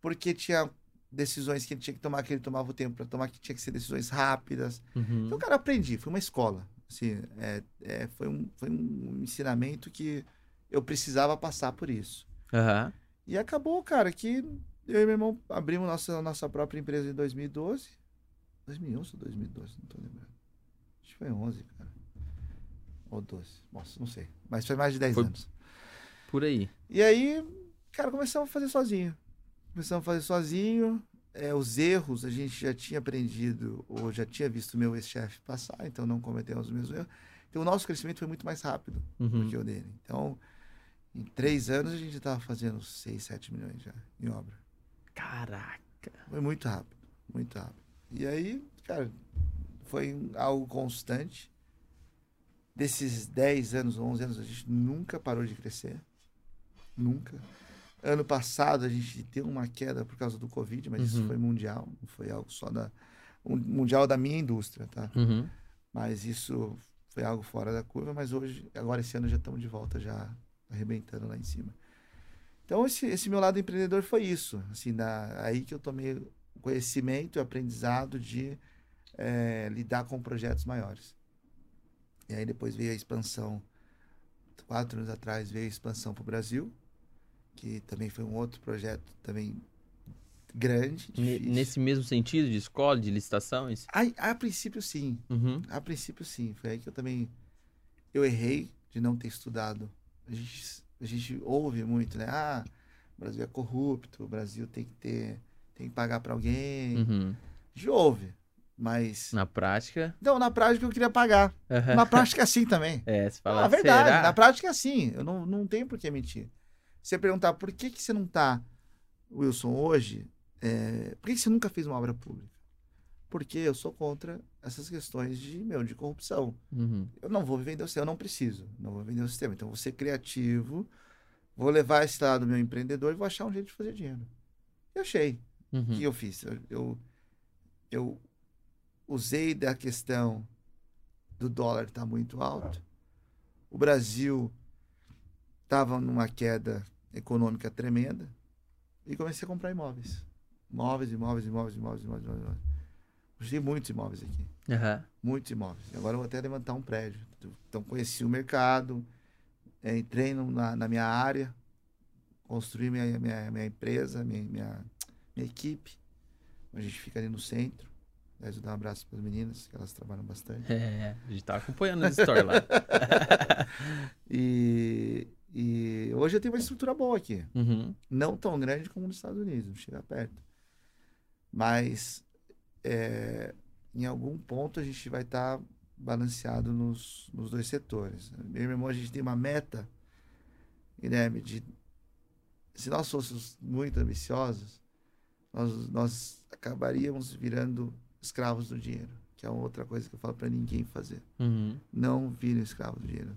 porque tinha decisões que ele tinha que tomar, que ele tomava o tempo para tomar, que tinha que ser decisões rápidas. Uhum. Então, cara, aprendi, foi uma escola. Assim, é, é, foi, um, foi um ensinamento que eu precisava passar por isso. Aham. E acabou, cara, que eu e meu irmão abrimos nossa, nossa própria empresa em 2012. 2011 ou 2012, não tô lembrando. Acho que foi 11, cara. Ou 12. Nossa, não sei. Mas foi mais de 10 Foi- anos. Por aí. E aí, cara, começamos a fazer sozinho. Começamos a fazer sozinho. É, os erros a gente já tinha aprendido, ou já tinha visto o meu ex-chefe passar, então não cometemos os mesmos erros. Então o nosso crescimento foi muito mais rápido do Uhum. que o dele. Então, em três anos a gente estava fazendo 6, 7 milhões já em obra. Caraca. Foi muito rápido, muito rápido. E aí, cara, foi algo constante. Desses 10 anos, 11 anos, a gente nunca parou de crescer. Nunca. Ano passado a gente teve uma queda por causa do Covid, mas isso Uhum. foi mundial, não foi algo só da. um mundial da minha indústria, tá? Uhum. Mas isso foi algo fora da curva, mas hoje, agora esse ano já estamos de volta, já arrebentando lá em cima. Então esse, esse meu lado empreendedor foi isso, assim, na, aí que eu tomei conhecimento e aprendizado de eh, lidar com projetos maiores. E aí depois veio a expansão, quatro anos atrás veio a expansão para o Brasil, que também foi um outro projeto também grande, difícil. Nesse mesmo sentido de escola, de licitações? A, a princípio sim, Uhum. a princípio, sim. Foi aí que eu também. Eu errei de não ter estudado. A gente, a gente ouve muito, né? Ah, o Brasil é corrupto, o Brasil tem que ter. Tem que pagar para alguém. Uhum. A gente ouve. Mas. Na prática. Não, na prática eu queria pagar. Aham. Na prática é assim também. É, você Não, fala. a verdade, será? na prática é assim. Eu não, não tenho por que mentir. Você perguntar por que, que você não tá, Wilson, hoje, é, por que, que você nunca fez uma obra pública? Porque eu sou contra essas questões de, meu, de corrupção. Uhum. Eu não vou vender o sistema, eu não preciso. Não vou vender o sistema. Então, vou ser criativo, vou levar esse lado do meu empreendedor e vou achar um jeito de fazer dinheiro. Eu achei. O Uhum. que eu fiz? Eu, eu, eu usei da questão do dólar estar muito alto. O Brasil estava numa queda econômica tremenda e comecei a comprar imóveis. Imóveis, imóveis, imóveis, imóveis, imóveis, imóveis. imóveis. Comprei muitos imóveis aqui. Aham. Muitos imóveis. Agora eu vou até levantar um prédio. Então conheci o mercado, eh, entrei na, na minha área, construí minha, minha, minha empresa, minha, minha, minha equipe. A gente fica ali no centro. Aliás, eu dar um abraço para as meninas, que elas trabalham bastante. É, a gente tá acompanhando as stories lá. E, e hoje eu tenho uma estrutura boa aqui. Uhum. Não tão grande como nos Estados Unidos, não chega perto. Mas é, em algum ponto a gente vai estar balanceado nos, nos dois setores. Eu meu irmão, a gente tem uma meta, Guilherme, de se nós fôssemos muito ambiciosos, nós, nós acabaríamos virando escravos do dinheiro, que é outra coisa que eu falo para ninguém fazer. Uhum. Não vire escravo do dinheiro.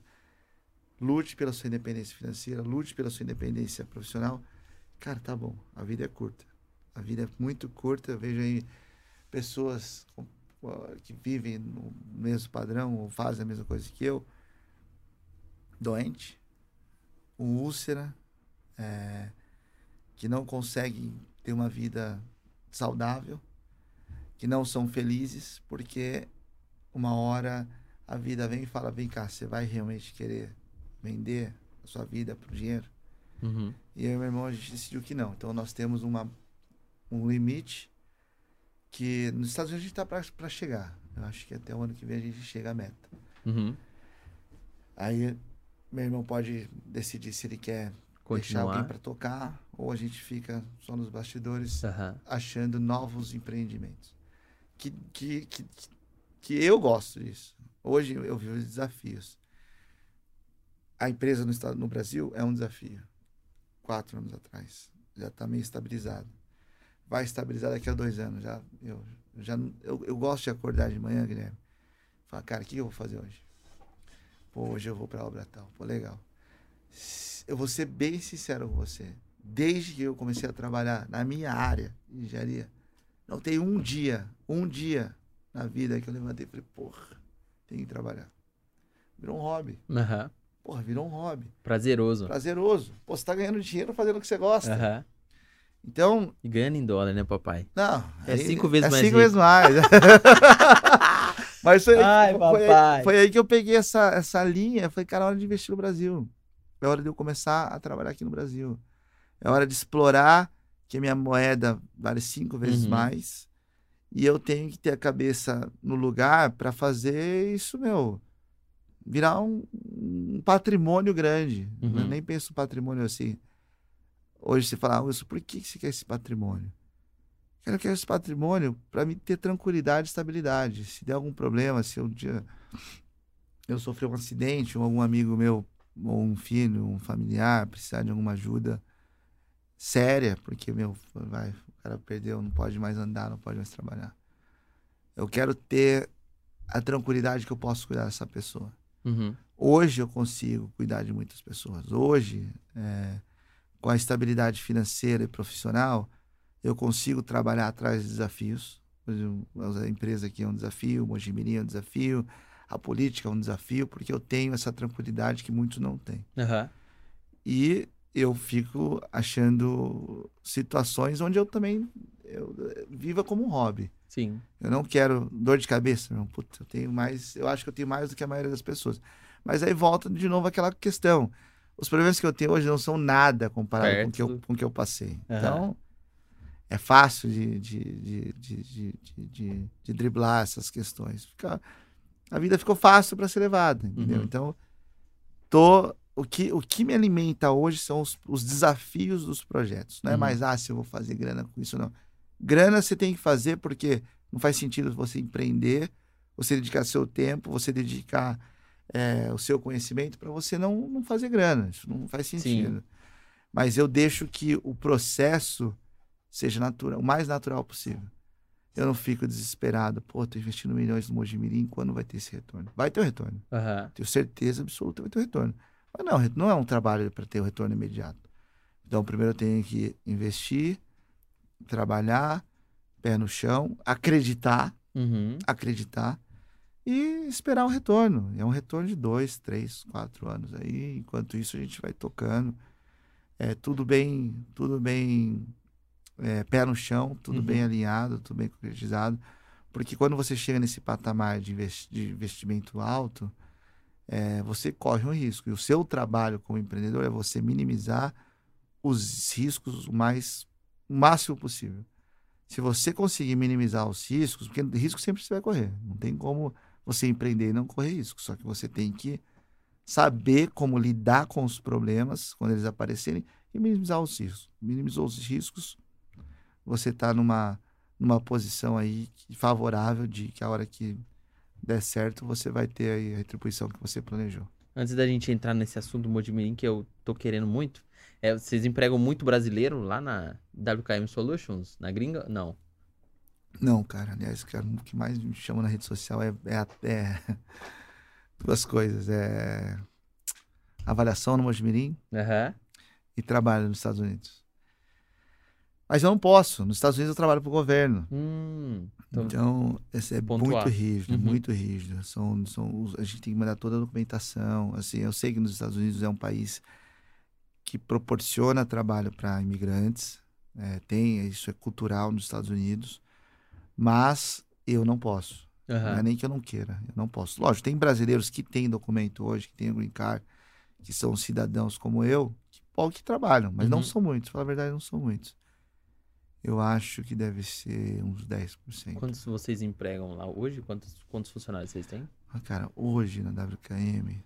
Lute pela sua independência financeira, lute pela sua independência profissional. Cara, tá bom. A vida é curta. A vida é muito curta. Eu vejo aí pessoas que vivem no mesmo padrão ou fazem a mesma coisa que eu. Doente, com úlcera, é, que não conseguem ter uma vida saudável, que não são felizes porque uma hora a vida vem e fala: vem cá, você vai realmente querer vender a sua vida por dinheiro? Uhum. E eu e meu irmão a gente decidiu que não. Então nós temos uma, um limite que nos Estados Unidos a gente está para chegar. Eu acho que até o ano que vem a gente chega à meta. Uhum. Aí meu irmão pode decidir se ele quer deixar alguém Continuar. para tocar ou a gente fica só nos bastidores Aham. achando novos empreendimentos. Que, que, que, que eu gosto disso. Hoje eu vivo os desafios. A empresa no, estado, no Brasil é um desafio. Quatro anos atrás. Já está meio estabilizado. Vai estabilizar daqui a dois anos. Já, eu, já, eu, eu gosto de acordar de manhã, Guilherme. Falar, cara, o que eu vou fazer hoje? Pô, hoje eu vou para a obra tal. Pô, legal. Eu vou ser bem sincero com você. Desde que eu comecei a trabalhar na minha área de engenharia, não tem um dia, um dia na vida que eu levantei e falei, porra, tem que trabalhar. Virou um hobby. Aham. Porra, virou um hobby. Prazeroso. Prazeroso. Pô, você tá ganhando dinheiro fazendo o que você gosta. Aham. Então, E ganhando em dólar, né, papai? não. É cinco vezes é mais cinco rico. vezes mais. Mas foi, aí, Ai, foi, aí, foi aí que eu peguei essa, essa linha. Falei, cara, é hora de investir no Brasil. É hora de eu começar a trabalhar aqui no Brasil. É hora de explorar que a minha moeda vale cinco vezes Uhum. mais. E eu tenho que ter a cabeça no lugar para fazer isso, meu, virar um, um patrimônio grande. Uhum. Eu nem penso patrimônio assim. Hoje você fala, ah, Wilson, por que você quer esse patrimônio? Eu quero esse patrimônio para me ter tranquilidade e estabilidade. Se der algum problema, se um dia eu sofrer um acidente, ou algum amigo meu, ou um filho, um familiar, precisar de alguma ajuda séria, porque, meu, vai, cara perdeu, não pode mais andar, não pode mais trabalhar. Eu quero ter a tranquilidade que eu posso cuidar dessa pessoa. Uhum. Hoje eu consigo cuidar de muitas pessoas. Hoje, é, com a estabilidade financeira e profissional, eu consigo trabalhar atrás de desafios. A empresa aqui é um desafio, o Mojimirim é um desafio, a política é um desafio, porque eu tenho essa tranquilidade que muitos não têm. Aham. E eu fico achando situações onde eu também eu, eh, viva como um hobby. Sim. Eu não quero dor de cabeça, não. Puta, eu tenho mais, eu acho que eu tenho mais do que a maioria das pessoas. Mas aí volta de novo aquela questão. Os problemas que eu tenho hoje não são nada comparado com o que eu, Perto. com o que eu passei. Aham. Então, é fácil de, de, de, de, de, de, de- de driblar essas questões. Fica- a vida ficou fácil para ser levada, entendeu? Uhum. Então, tô, o, que, o que me alimenta hoje são os, os desafios dos projetos. Não é Uhum. mais, ah, se eu vou fazer grana com isso, não. Grana você tem que fazer porque Não faz sentido você empreender, você dedicar seu tempo, você dedicar é, o seu conhecimento para você não, não fazer grana. Isso não faz sentido. Sim. Mas eu deixo que o processo seja natural, o mais natural possível. Eu não fico desesperado. Pô, tô investindo milhões no Mojimirim, quando vai ter esse retorno? Vai ter o retorno. Uhum. Tenho certeza absoluta vai ter o retorno. Mas não, não é um trabalho para ter o retorno imediato. Então, primeiro eu tenho que investir, trabalhar, pé no chão, acreditar, uhum. acreditar e esperar o retorno. É um retorno de dois, três, quatro anos aí. Enquanto isso, a gente vai tocando. É tudo bem, tudo bem é, pé no chão, tudo uhum. bem alinhado, tudo bem concretizado. Porque quando você chega nesse patamar de, investi de investimento alto, é, você corre um risco. E o seu trabalho como empreendedor é você minimizar os riscos o mais o máximo possível. Se você conseguir minimizar os riscos, porque risco sempre você vai correr. Não tem como você empreender e não correr risco. Só que você tem que saber como lidar com os problemas quando eles aparecerem e minimizar os riscos. Minimizou os riscos, você está numa, numa posição aí favorável de que a hora que der certo, você vai ter a retribuição que você planejou. Antes da gente entrar nesse assunto do Modimirim, que eu tô querendo muito, é, vocês empregam muito brasileiro lá na WKM Solutions, na gringa? Não. Não, cara. Aliás, cara, o que mais me chama na rede social é, é, é duas coisas. É avaliação no Mojimirim uhum. e trabalho nos Estados Unidos. Mas eu não posso. Nos Estados Unidos eu trabalho para o governo. Hum, então, então esse é muito rígido, uhum. muito rígido. São, são, a gente tem que mandar toda a documentação. Assim, eu sei que nos Estados Unidos é um país que proporciona trabalho para imigrantes. É, tem, isso é cultural nos Estados Unidos. Mas eu não posso. Uhum. Não é nem que eu não queira. Eu não posso. Lógico, tem brasileiros que têm documento hoje, que têm green card, que são cidadãos como eu, que, que trabalham, mas uhum. não são muitos. Falar a verdade, não são muitos. Eu acho que deve ser uns 10%. Quantos vocês empregam lá hoje? Quantos, quantos funcionários vocês têm? Ah, cara, hoje na WKM,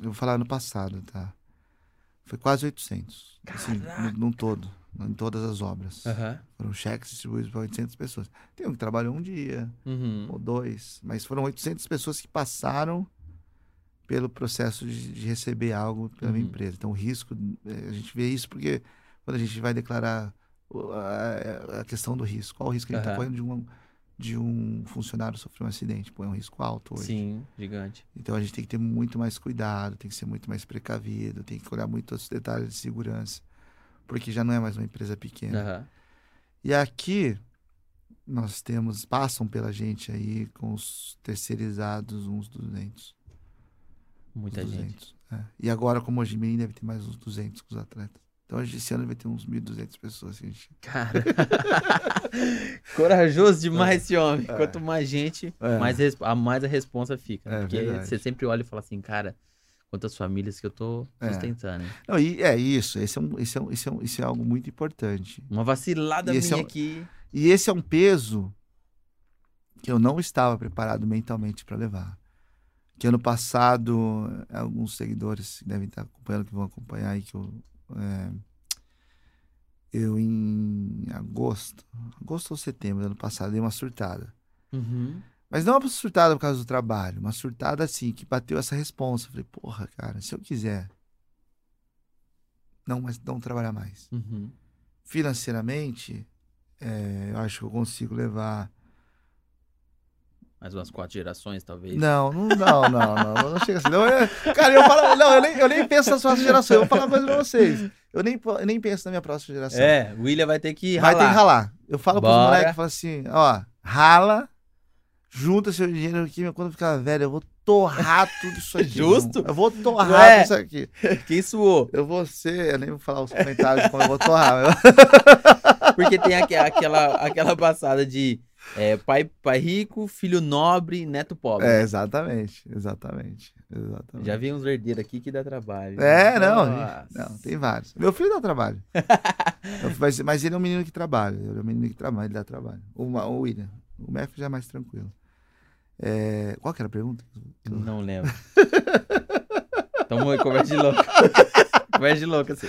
eu vou falar no passado, tá? Foi quase 800. Assim, num todo, em todas as obras. Uhum. Foram cheques distribuídos para 800 pessoas. Tem um que trabalhou um dia, uhum. ou dois, mas foram 800 pessoas que passaram pelo processo de, de receber algo pela uhum. minha empresa. Então, o risco, eh, a gente vê isso porque quando a gente vai declarar a, a questão do risco. Qual o risco que uhum. ele está correndo de um, de um funcionário sofrer um acidente? É um risco alto hoje. Sim, gigante. Então a gente tem que ter muito mais cuidado, tem que ser muito mais precavido, tem que olhar muito os detalhes de segurança, porque já não é mais uma empresa pequena. Uhum. E aqui nós temos, passam pela gente aí com os terceirizados uns 200. Muita uns 200. gente. É. E agora, como hoje deve ter mais uns 200 com os atletas. Então, esse ano vai ter uns 1.200 pessoas. Gente. Cara, corajoso demais é. esse homem. É. Quanto mais gente, é. mais, a mais a responsa fica. É, porque verdade. você sempre olha e fala assim, cara, quantas famílias que eu tô é. sustentando. Hein? Não, e é isso. Esse é, um, esse, é um, esse, é um, esse é algo muito importante. Uma vacilada minha é um, aqui. E esse é um peso que eu não estava preparado mentalmente para levar. Que ano passado, alguns seguidores devem estar acompanhando, que vão acompanhar aí, que eu é, eu em agosto, agosto ou setembro do ano passado, dei uma surtada. Uhum. Mas não uma surtada por causa do trabalho, uma surtada assim, que bateu essa resposta. falei, porra, cara, se eu quiser não, mas não trabalhar mais. Uhum. Financeiramente, é, eu acho que eu consigo levar mais umas quatro gerações, talvez. Não, não, não, não, não, não chega assim. Não, eu, cara, eu falo, não, eu nem, eu nem penso nas próximas gerações. Eu vou falar uma coisa pra vocês. Eu nem, eu nem penso na minha próxima geração. É, o William vai ter que ralar. Vai ter que ralar. Eu falo Bora. pros moleques, falo assim, ó, rala, junta seu dinheiro aqui, quando ficar velho, eu vou torrar tudo isso aqui. Justo? Eu vou torrar isso aqui. Quem suou? Eu vou ser, eu nem vou falar os comentários como eu vou torrar. Porque tem aquela, aquela passada de é, pai, pai rico, filho nobre, neto pobre. É, exatamente, exatamente. exatamente. Já vi uns herdeiros aqui que dá trabalho. É, não, não, tem vários. Meu filho dá trabalho. mas, mas ele é um menino que trabalha. Ele é um menino que trabalha, ele dá trabalho. O, o William. O Mef já é mais tranquilo. É, qual que era a pergunta? Não lembro. Tamo aí, conversa de louco. Conversa de louco, assim.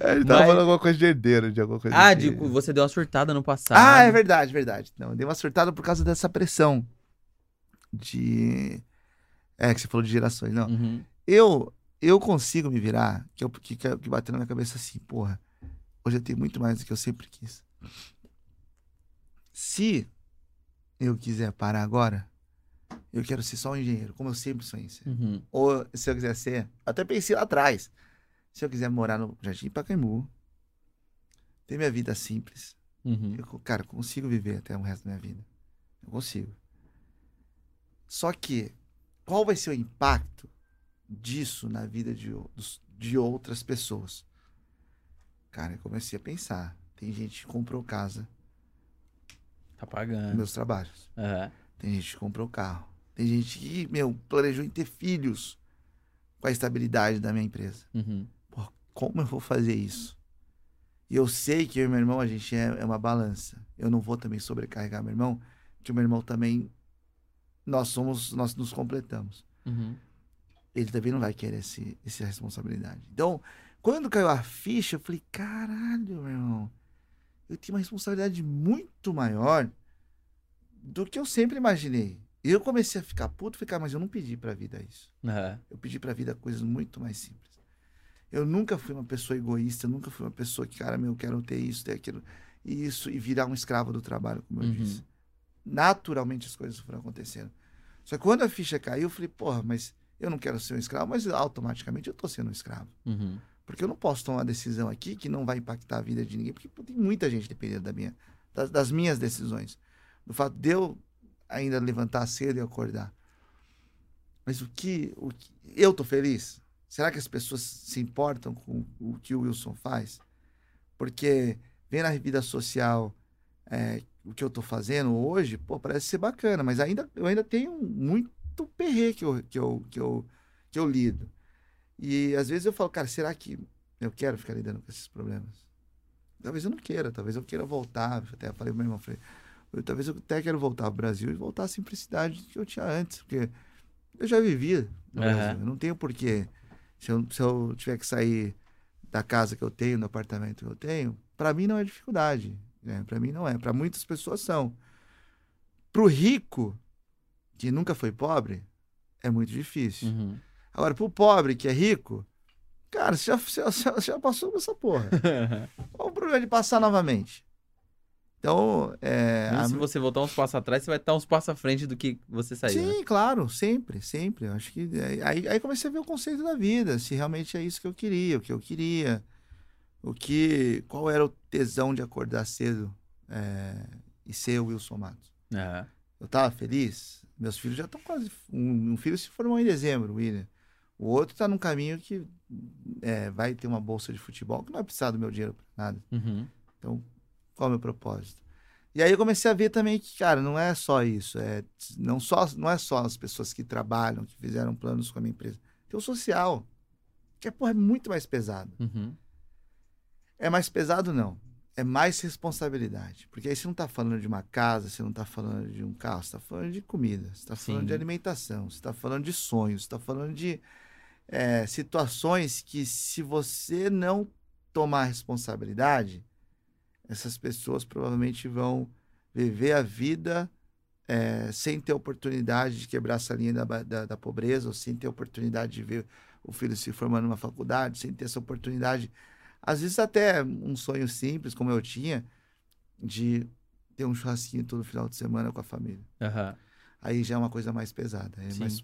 É, ele tava Mas- falando alguma coisa de herdeiro, de alguma coisa Ah, de... de, você deu uma surtada no passado. Ah, é verdade, verdade. Não, dei uma surtada por causa dessa pressão de... É, que você falou de gerações. Não, Uhum. eu eu consigo me virar, que, eu, que, que bateu na minha cabeça assim, porra, hoje eu tenho muito mais do que eu sempre quis. Se eu quiser parar agora, eu quero ser só um engenheiro, como eu sempre sonhei ser. Uhum. Ou se eu quiser ser, até pensei lá atrás, se eu quiser morar no Jardim Pacaembu, ter minha vida simples, Uhum. eu, cara, consigo viver até o resto da minha vida. Eu consigo. Só que, qual vai ser o impacto disso na vida de, de outras pessoas? Cara, eu comecei a pensar. Tem gente que comprou casa Tá pagando. meus trabalhos. Aham. Tem gente que comprou carro. Tem gente que, meu, planejou em ter filhos com a estabilidade da minha empresa. Uhum. Como eu vou fazer isso? E eu sei que eu e meu irmão, a gente é, é uma balança. Eu não vou também sobrecarregar meu irmão, porque o meu irmão também, nós somos, nós nos completamos. Uhum. Ele também não vai querer esse, essa responsabilidade. Então, quando caiu a ficha, eu falei, caralho, meu irmão, eu tenho uma responsabilidade muito maior do que eu sempre imaginei. Eu comecei a ficar puto, ficar, mas eu não pedi pra vida isso. Aham. Eu pedi pra vida coisas muito mais simples. Eu nunca fui uma pessoa egoísta, nunca fui uma pessoa que, cara, meu, eu quero ter isso, ter aquilo, e isso, e virar um escravo do trabalho, como eu Uhum. disse. Naturalmente as coisas foram acontecendo. Só que quando a ficha caiu, eu falei, porra, mas eu não quero ser um escravo, mas automaticamente eu tô sendo um escravo. Uhum. Porque eu não posso tomar uma decisão aqui que não vai impactar a vida de ninguém, porque pô, tem muita gente dependendo da minha, das, das minhas decisões. Do fato de eu ainda levantar cedo e acordar. Mas o que, o que- Eu tô feliz? Será que as pessoas se importam com o que o Wilson faz? Porque ver na vida social é, o que eu tô fazendo hoje, pô, parece ser bacana, mas ainda, eu ainda tenho muito perre que eu, que eu, que eu, que eu lido. E às vezes eu falo, cara, será que eu quero ficar lidando com esses problemas? Talvez eu não queira, talvez eu queira voltar. Até falei pro meu irmão, falei, talvez eu até quero voltar ao Brasil e voltar à simplicidade que eu tinha antes, porque eu já vivia no Aham. Brasil. Eu não tenho porquê. Se eu, se eu tiver que sair da casa que eu tenho, do apartamento que eu tenho, para mim não é dificuldade. Né? Para mim não é. Para muitas pessoas são. Pro rico, que nunca foi pobre, é muito difícil. Uhum. Agora, pro pobre que é rico, cara, você já, você já, você já passou por essa porra. Qual o problema de passar novamente? Então, é. A- se você voltar uns passos atrás, você vai estar uns passos à frente do que você saiu. né? Sim, claro, sempre, sempre. Eu acho que. é, Aí, aí comecei a ver o conceito da vida, se realmente é isso que eu queria, o que eu queria. O que. Qual era o tesão de acordar cedo é, e ser o Wilson Matos? Aham. Eu tava feliz. Meus filhos já estão quase. Um, um filho se formou em dezembro, William. O outro tá num caminho que é, vai ter uma bolsa de futebol, que não vai precisar do meu dinheiro pra nada. Uhum. Então, qual é o meu propósito? E aí eu comecei a ver também que, cara, não é só isso. É, não, só, não é só as pessoas que trabalham, que fizeram planos com a minha empresa. Tem o social, que é, porra, é muito mais pesado. Uhum. É mais pesado, não. É mais responsabilidade. Porque aí você não está falando de uma casa, você não está falando de um carro, você está falando de comida, você está falando Sim. de alimentação, você está falando de sonhos, você está falando de é, situações que, se você não tomar responsabilidade, essas pessoas provavelmente vão viver a vida é, sem ter oportunidade de quebrar essa linha da, da, da pobreza, ou sem ter oportunidade de ver o filho se formando numa faculdade, sem ter essa oportunidade às vezes até um sonho simples, como eu tinha, de ter um churrasquinho todo final de semana com a família. Aham. Aí já é uma coisa mais pesada. É mais-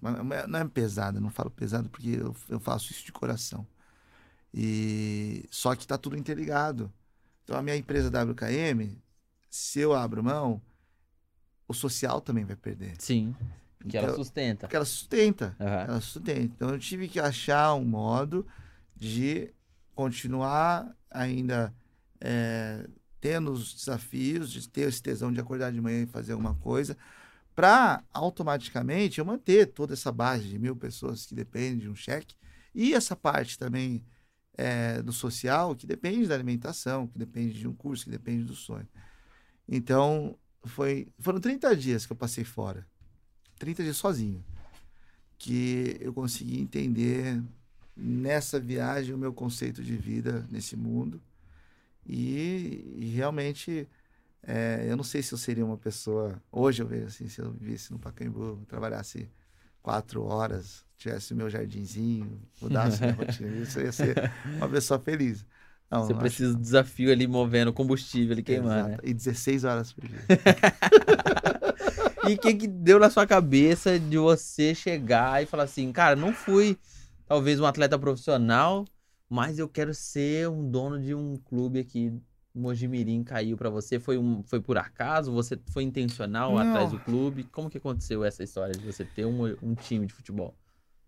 não é pesada, não falo pesado porque eu, eu faço isso de coração. E só que tá tudo interligado. Então a minha empresa WKM, se eu abro mão, o social também vai perder. Sim. Que ela Então- sustenta. Porque ela sustenta. Aham. Ela sustenta. Então eu tive que achar um modo de continuar ainda é, tendo os desafios, de ter esse tesão de acordar de manhã e fazer alguma coisa, para automaticamente eu manter toda essa base de mil pessoas que dependem de um cheque e essa parte também é, do social que depende da alimentação, que depende de um curso, que depende do sonho. Então, foi, foram 30 dias que eu passei fora. 30 dias sozinho. Que eu consegui entender nessa viagem o meu conceito de vida nesse mundo. E, e realmente, é, eu não sei se eu seria uma pessoa. Hoje eu vejo assim, se eu vivesse no Pacaembu, trabalhasse quatro horas, tivesse meu jardinzinho, mudasse minha rotina, isso ia ser uma pessoa feliz. Não, Você precisa acho... do desafio ali movendo combustível ali queimando. Né? E 16 horas por dia. e o que, que deu na sua cabeça de você chegar e falar assim, cara, não fui talvez um atleta profissional, mas eu quero ser um dono de um clube aqui. Mojimirim caiu para você? Foi, um, foi por acaso? Você foi intencional não. atrás do clube? Como que aconteceu essa história de você ter um, um time de futebol?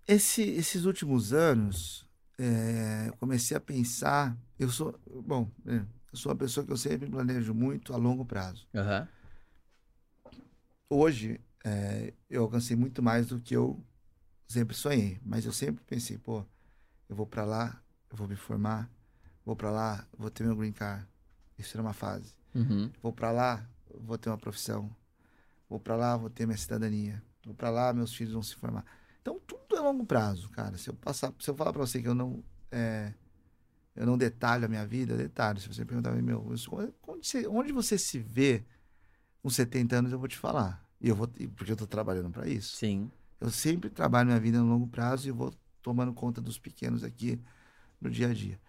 Esse, esses últimos anos, é, comecei a pensar. Eu sou, bom, é, eu sou uma pessoa que eu sempre planejo muito a longo prazo. Uhum. Hoje, é, eu alcancei muito mais do que eu sempre sonhei, mas eu sempre pensei, pô, eu vou para lá, eu vou me formar, vou para lá, vou ter meu green card. Isso era uma fase. Uhum. Vou para lá, vou ter uma profissão. Vou para lá, vou ter minha cidadania. Vou para lá, meus filhos vão se formar. Então tudo é longo prazo, cara. Se eu passar, se eu falar para você que eu não é, eu não detalho a minha vida, detalho. Se você perguntar meu, onde você, onde você se vê com 70 anos, eu vou te falar. E eu vou, porque eu estou trabalhando para isso. Sim. Eu sempre trabalho minha vida no longo prazo e vou tomando conta dos pequenos aqui no dia a dia.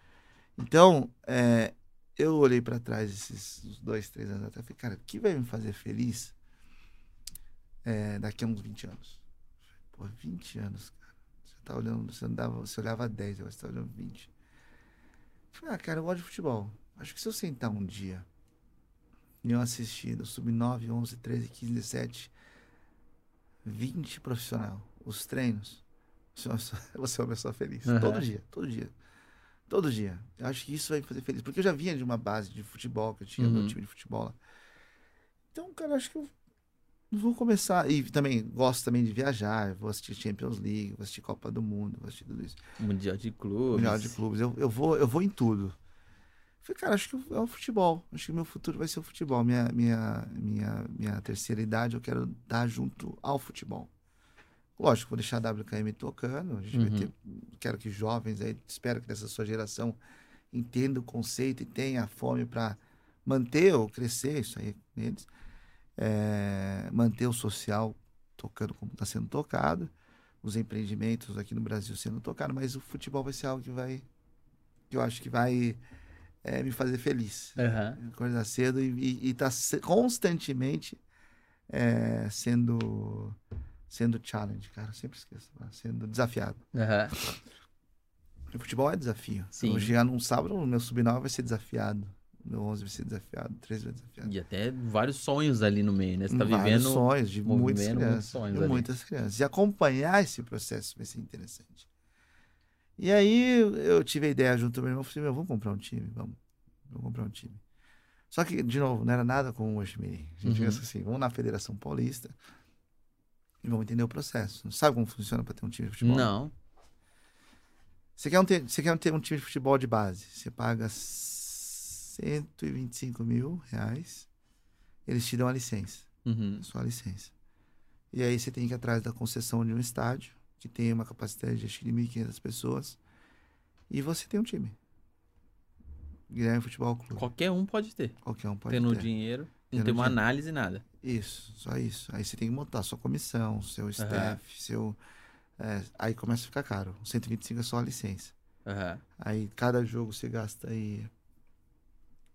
Então, é, eu olhei para trás esses dois, três anos atrás e falei, cara, o que vai me fazer feliz é, daqui a uns 20 anos? Pô, 20 anos, cara. Você tá olhando, você andava, você olhava 10, agora você tá olhando 20. Eu falei, ah, cara, eu gosto de futebol. Acho que se eu sentar um dia e eu assistir do sub-9, 11, 13, 15, 17, 20 profissional, os treinos, você é uma pessoa, feliz. Uhum. Todo dia, todo dia. Todo dia. Eu acho que isso vai me fazer feliz. Porque eu já vinha de uma base de futebol, que eu tinha uhum. meu time de futebol lá. Então, cara, acho que eu vou começar. E também gosto também de viajar. Vou assistir Champions League, vou assistir Copa do Mundo, vou assistir tudo isso. Mundial de clubes. Mundial de clubes. Eu, eu, vou, eu vou em tudo. Falei, cara, acho que é o futebol. Acho que o meu futuro vai ser o futebol. Minha, minha, minha, minha terceira idade eu quero dar junto ao futebol. Lógico, vou deixar a WKM tocando. A gente uhum. vai ter. Quero que jovens aí, espero que dessa sua geração entenda o conceito e tenha a fome para manter ou crescer isso aí neles. É, manter o social tocando como está sendo tocado, os empreendimentos aqui no Brasil sendo tocados, mas o futebol vai ser algo que vai. que eu acho que vai é, me fazer feliz. Uhum. Acordar cedo e estar tá constantemente é, sendo sendo challenge, cara, sempre esqueço, sendo desafiado. Uhum. O futebol é desafio. Sim. Eu chegar num sábado, o meu sub-9 vai ser desafiado. Meu 11 vai ser desafiado, 13 vai ser desafiado. E até vários sonhos ali no meio, né? Você tá vários vivendo sonhos de muitas crianças. Muitos sonhos de muitas crianças. E acompanhar esse processo vai ser interessante. E aí eu tive a ideia junto com meu irmão, falei, meu, vamos comprar um time, vamos. Vamos comprar um time. Só que, de novo, não era nada com o Oshimiri. A gente uhum. pensa assim, vamos na Federação Paulista, e vamos entender o processo. Sabe como funciona para ter um time de futebol? Não. Você quer, um ter, você quer ter um time de futebol de base? Você paga 125 mil reais, eles te dão a licença. Uhum. Só a licença. E aí você tem que ir atrás da concessão de um estádio, que tem uma capacidade de, acho de 1.500 pessoas, e você tem um time. Guilherme Futebol Clube. Qualquer um pode ter. Qualquer um pode Tendo ter. dinheiro, não tem uma dinheiro. análise, nada. Isso, só isso. Aí você tem que montar sua comissão, seu staff, uhum. seu. É, aí começa a ficar caro. 125 é só a licença. Uhum. Aí cada jogo você gasta aí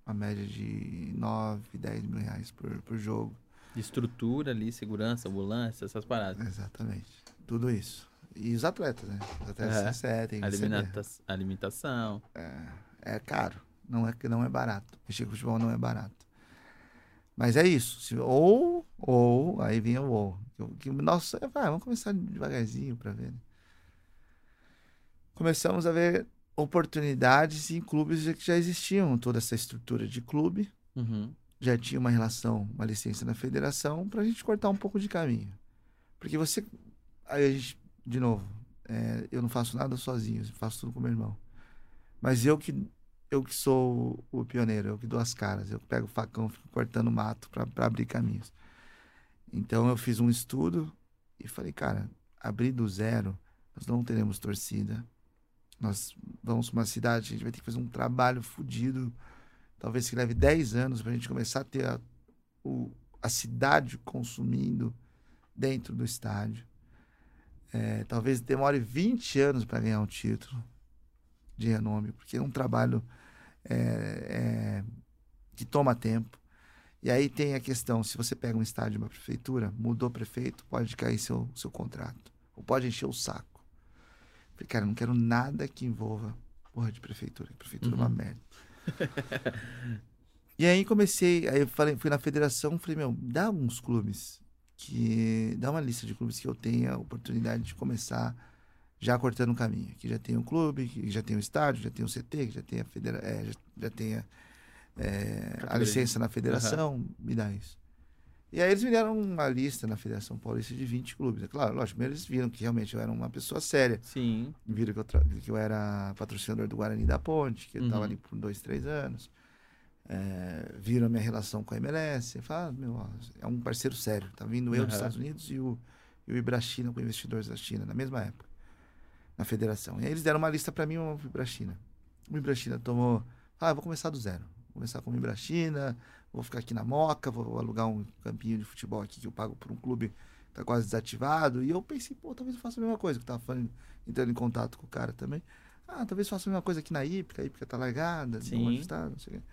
uma média de 9, 10 mil reais por, por jogo. Estrutura ali, segurança, ambulância, essas paradas. Exatamente. Tudo isso. E os atletas, né? Os atletas uhum. C7, tem Alimenta alimentação. É, é caro. Não é que não é barato. Mexer com futebol não é barato. Mas é isso. Ou, ou, aí vinha o ou. Que, nossa, vai, vamos começar devagarzinho para ver. Né? Começamos a ver oportunidades em clubes que já existiam toda essa estrutura de clube. Uhum. Já tinha uma relação, uma licença na federação, para a gente cortar um pouco de caminho. Porque você. Aí a gente, de novo, é, eu não faço nada sozinho, faço tudo com meu irmão. Mas eu que eu que sou o pioneiro, eu que dou as caras. Eu pego o facão, fico cortando mato para abrir caminhos. Então eu fiz um estudo e falei, cara, abrir do zero, nós não teremos torcida, Nós vamos para uma cidade, a gente vai ter que fazer um trabalho fodido, talvez que leve 10 anos para a gente começar a ter a, o, a cidade consumindo dentro do estádio. É, talvez demore 20 anos para ganhar um título de renome, porque é um trabalho é, é, que toma tempo. E aí tem a questão: se você pega um estádio de uma prefeitura, mudou prefeito, pode cair seu, seu contrato, ou pode encher o saco. Falei, cara, não quero nada que envolva porra de prefeitura. Prefeitura uhum. é uma uhum. merda. e aí comecei, aí eu falei, fui na federação, falei, meu, dá alguns clubes que dá uma lista de clubes que eu tenha a oportunidade de começar já cortando o caminho. Que já tem um clube, que já tem um estádio, já tem um CT, que já tem a, federa é, já, já tem a, é, a licença na federação, uhum. me dá isso. E aí eles me deram uma lista na Federação Paulista de 20 clubes. É claro, lógico, primeiro eles viram que realmente eu era uma pessoa séria. Sim. Viram que eu, que eu era patrocinador do Guarani da Ponte, que eu estava uhum. ali por dois, três anos é, viram a minha relação com a MLS, falaram, ah, meu, é um parceiro sério. Tá vindo eu uhum. dos Estados Unidos e o, e o Ibrachina com investidores da China, na mesma época, na federação. E aí eles deram uma lista para mim, uma Ibrachina. O Ibrachina tomou, ah, vou começar do zero. Vou começar com o Ibrachina, vou ficar aqui na Moca, vou alugar um campinho de futebol aqui que eu pago por um clube que tá quase desativado. E eu pensei, pô, talvez eu faça a mesma coisa, que eu tava falando, entrando em contato com o cara também. Ah, talvez faça a mesma coisa aqui na Ípica, a Ípica tá largada, Sim. Está, não sei o quê.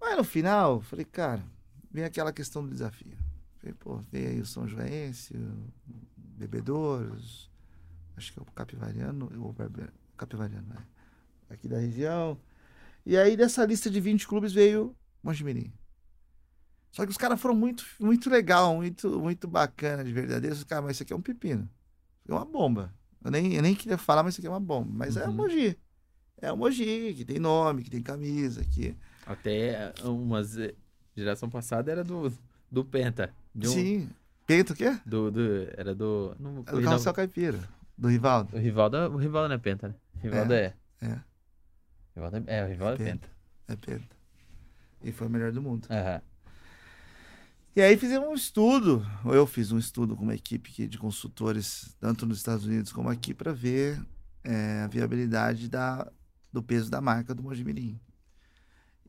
Mas no final, falei, cara, vem aquela questão do desafio. Falei, pô, vem aí o São Joense, o Bebedouros, acho que é o Capivariano, ou Capivariano, é, aqui da região. E aí dessa lista de 20 clubes veio Mojimirim. Só que os caras foram muito, muito legal, muito, muito bacana, de verdadeiro. Os caras, mas isso aqui é um pepino. É uma bomba. Eu nem, eu nem queria falar, mas isso aqui é uma bomba. Mas é uhum. é o Mogi. É o Mogi, que tem nome, que tem camisa, que até uma geração passada era do, do Penta. Um, Sim. Penta o quê? Do, do, era do. Não, é do Carrossel Caipira. Do Rivaldo. O Rivaldo, o Rivaldo não é Penta, né? O Rivaldo é. É. é. O Rivaldo é, é, o Rivaldo é, Penta. É Penta. E foi o melhor do mundo. Uhum. E aí fizemos um estudo, ou eu fiz um estudo com uma equipe de consultores, tanto nos Estados Unidos como aqui, para ver é, a viabilidade da, do peso da marca do Mojimirim.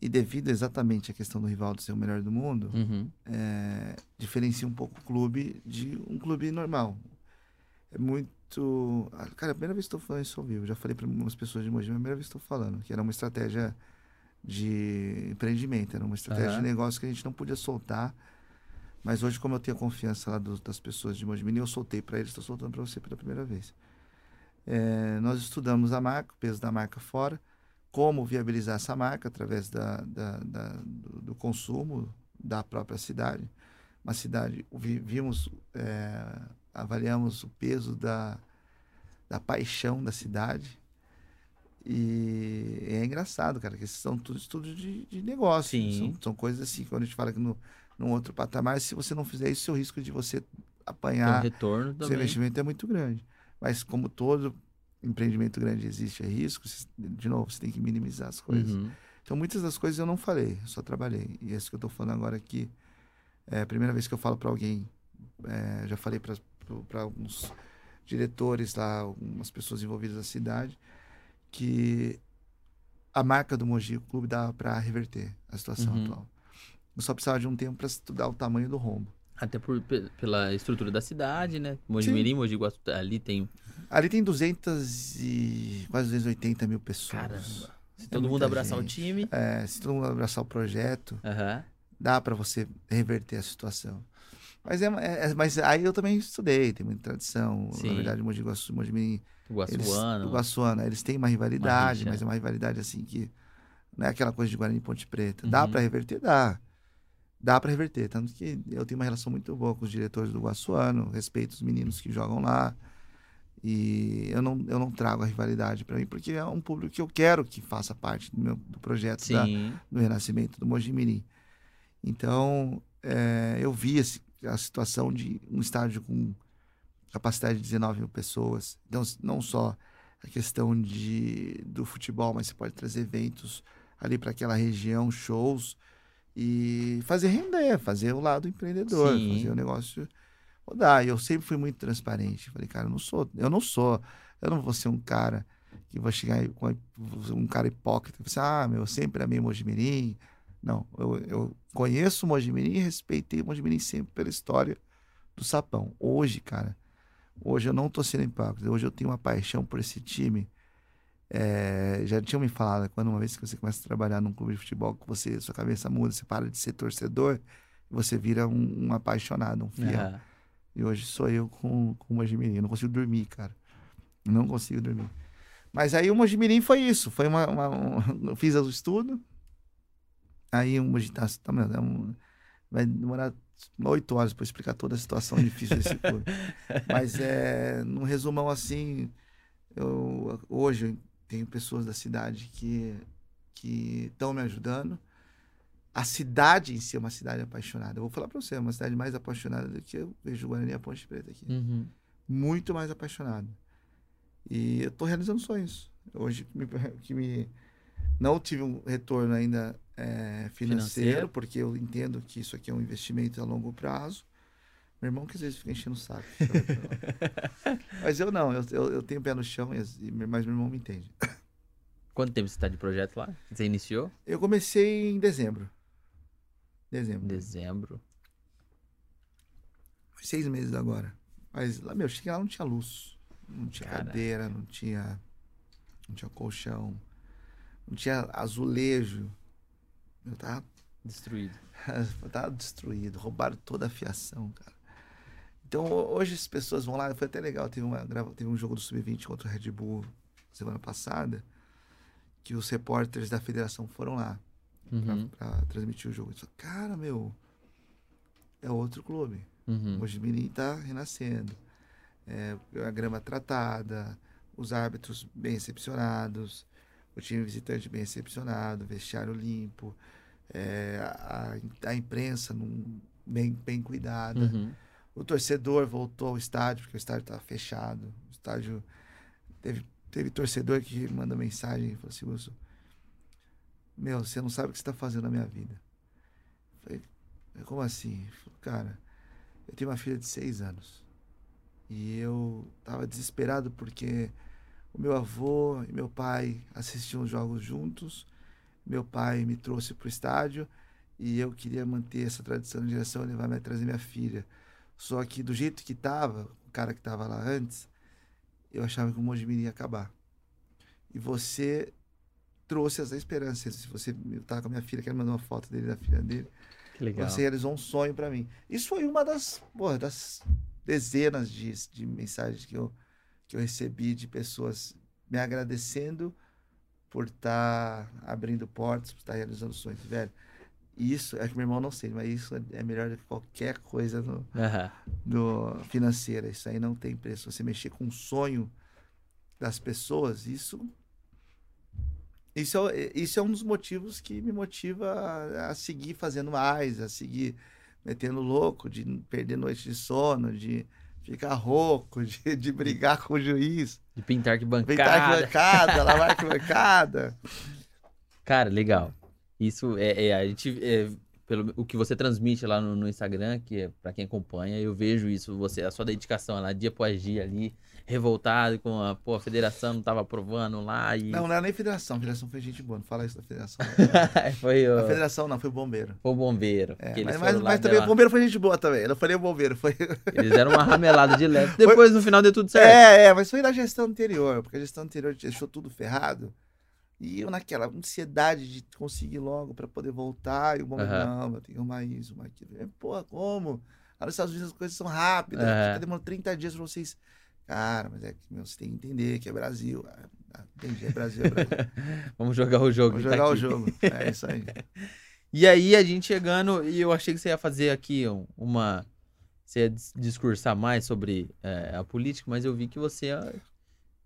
E devido exatamente à questão do rival ser o melhor do mundo, uhum. é, diferencia um pouco o clube de um clube normal. É muito. Ah, cara, a primeira vez que estou falando isso ao vivo, já falei para algumas pessoas de Mogi, mas a primeira vez que estou falando, que era uma estratégia de empreendimento, era uma estratégia uhum. de negócio que a gente não podia soltar. Mas hoje, como eu tenho a confiança lá do, das pessoas de Mogi eu soltei para eles, estou soltando para você pela primeira vez. É, nós estudamos a marca, o peso da marca fora como viabilizar essa marca através da, da, da do, do, consumo da própria cidade. Uma cidade, vimos, é, avaliamos o peso da, da paixão da cidade. E é engraçado, cara, que esses são tudo estudos de, de negócio. São, são, coisas assim, quando a gente fala que no, num outro patamar, se você não fizer isso, o risco de você apanhar. retorno também. Seu investimento é muito grande. Mas como todo empreendimento grande existe é risco, de novo, você tem que minimizar as coisas. Uhum. Então, muitas das coisas eu não falei, só trabalhei. E é isso que eu estou falando agora aqui. É a primeira vez que eu falo para alguém, é, já falei para alguns diretores lá, algumas pessoas envolvidas na cidade, que a marca do Mogi, clube, dá para reverter a situação uhum. atual. Eu só precisava de um tempo para estudar o tamanho do rombo. Até por, pela estrutura da cidade, né? Mogi Mirim, Mogi Guaçu, ali tem Ali tem 200 e quase 280 mil pessoas. Caramba. Se é todo mundo abraçar gente. o time. É, se todo mundo abraçar o projeto, uhum. dá para você reverter a situação. Mas, é, é, mas aí eu também estudei, tem muita tradição. Sim. Na verdade, o Mogi Guaçu, Mogi. Eles, Guaçuano, eles têm uma rivalidade, uma mas é uma rivalidade assim que não é aquela coisa de Guarani e Ponte Preta. Uhum. Dá para reverter? Dá. Dá para reverter. Tanto que eu tenho uma relação muito boa com os diretores do Guaçuano, respeito os meninos que jogam lá. E eu não, eu não trago a rivalidade para mim, porque é um público que eu quero que faça parte do, meu, do projeto da, do Renascimento do Mojimirim. Então, é, eu vi esse, a situação de um estádio com capacidade de 19 mil pessoas. Então, não só a questão de, do futebol, mas você pode trazer eventos ali para aquela região, shows, e fazer render, fazer o lado empreendedor, Sim. fazer o negócio rodar. E eu sempre fui muito transparente. Falei, cara, eu não sou, eu não sou, eu não vou ser um cara que vou chegar com um cara hipócrita e falar assim, ah, meu, eu sempre amei Mojimirim. Não, eu, eu conheço o Mojimirim e respeitei o Mojimirim sempre pela história do Sapão. Hoje, cara, hoje eu não tô sendo hipócrita, hoje eu tenho uma paixão por esse time. É, já tinham me falado, quando uma vez que você começa a trabalhar num clube de futebol, que você, sua cabeça muda, você para de ser torcedor, você vira um, um apaixonado, um fiel. Uhum. E hoje sou eu com, com o Mojimirim. Eu não consigo dormir, cara. Não consigo dormir. Mas aí o Mojimirim foi isso. Foi uma. uma um, fiz o estudo. Aí o Mogi tá, é um, vai demorar oito horas para explicar toda a situação difícil desse clube. Mas é, num resumão assim, eu, hoje tenho pessoas da cidade que que estão me ajudando. A cidade em si é uma cidade apaixonada. Eu vou falar para você, é uma cidade mais apaixonada do que eu vejo Guarani e a Ponte Preta aqui. Uhum. Muito mais apaixonada. E eu estou realizando sonhos. Hoje que me, não tive um retorno ainda é, financeiro, financeiro, porque eu entendo que isso aqui é um investimento a longo prazo. Meu irmão que às vezes fica enchendo o saco. mas eu não, eu, eu, eu, tenho pé no chão, mas meu irmão me entende. Quanto tempo você está de projeto lá? Você iniciou? Eu comecei em dezembro. Dezembro. Dezembro. Seis meses agora. Mas lá, meu, cheguei lá não tinha luz. Não tinha Cara. cadeira, não tinha, não tinha colchão, não tinha azulejo. Tava destruído. tava destruído, roubaram toda a fiação, cara. Então hoje as pessoas vão lá, foi até legal, teve, uma, teve um jogo do Sub-20 contra o Red Bull semana passada, que os repórteres da federação foram lá uhum. para transmitir o jogo. Eu disse, cara, meu, é outro clube. Uhum. Hoje o Mirim tá renascendo é, a grama tratada, os árbitros bem recepcionados, o time visitante bem recepcionado, vestiário limpo, é, a, a, imprensa num, bem, bem cuidada. Uhum. O torcedor voltou ao estádio, porque o estádio estava fechado. O estádio. Teve, teve torcedor que manda mensagem e falou assim: Wilson, meu, você não sabe o que você está fazendo na minha vida. Eu falei, como assim? Falei, cara, eu tenho uma filha de seis anos. E eu estava desesperado porque o meu avô e meu pai assistiam os jogos juntos. Meu pai me trouxe para o estádio e eu queria manter essa tradição de direção e levar me trazer minha filha. Só que do jeito que estava, o cara que estava lá antes, eu achava que o Mojimirim ia acabar. E você trouxe essa esperança. Se você estava com a minha filha, quero mandar uma foto dele da filha dele. Que legal. Você realizou um sonho para mim. Isso foi uma das, porra, das dezenas de, de mensagens que eu, que eu recebi de pessoas me agradecendo por estar tá abrindo portas, por estar tá realizando sonhos, velho. Isso, é que meu irmão não sei, mas isso é melhor do que qualquer coisa no, uhum. no financeira. Isso aí não tem preço. Você mexer com o sonho das pessoas, isso isso é, isso é um dos motivos que me motiva a, a seguir fazendo mais, a seguir metendo louco, de perder noite de sono, de ficar rouco, de, de brigar com o juiz. De pintar que bancada. Pintar que bancada, lavar que bancada. Cara, legal. Isso é, é a gente é, pelo o que você transmite lá no, no Instagram, que é para quem acompanha, eu vejo isso, você a sua dedicação lá dia após dia ali, revoltado com a, pô, a federação não tava aprovando lá e... Não, não era nem federação, a federação foi gente boa, não fala isso da federação. foi o... A federação não, foi o bombeiro. Foi o bombeiro. É, mas, mas, mas também o bombeiro foi gente boa também, eu não falei o bombeiro, foi... Eles deram uma ramelada de leve, depois foi... no final deu tudo certo. É, é, mas foi na gestão anterior, porque a gestão anterior deixou tudo ferrado. E eu naquela ansiedade de conseguir logo para poder voltar, e o bombeiro, uhum. não, eu tenho uma isso, uma aquilo. Porra, como? Lá nos Estados Unidos as coisas são rápidas, uhum. tá demorando 30 dias para vocês Cara, mas é que meu, você tem que entender que é Brasil. Ah, ah, entendi, é Brasil, é Brasil. Vamos jogar o jogo. Vamos tá jogar tá o jogo. É isso aí. e aí, a gente chegando, e eu achei que você ia fazer aqui uma. Você ia discursar mais sobre é, a política, mas eu vi que você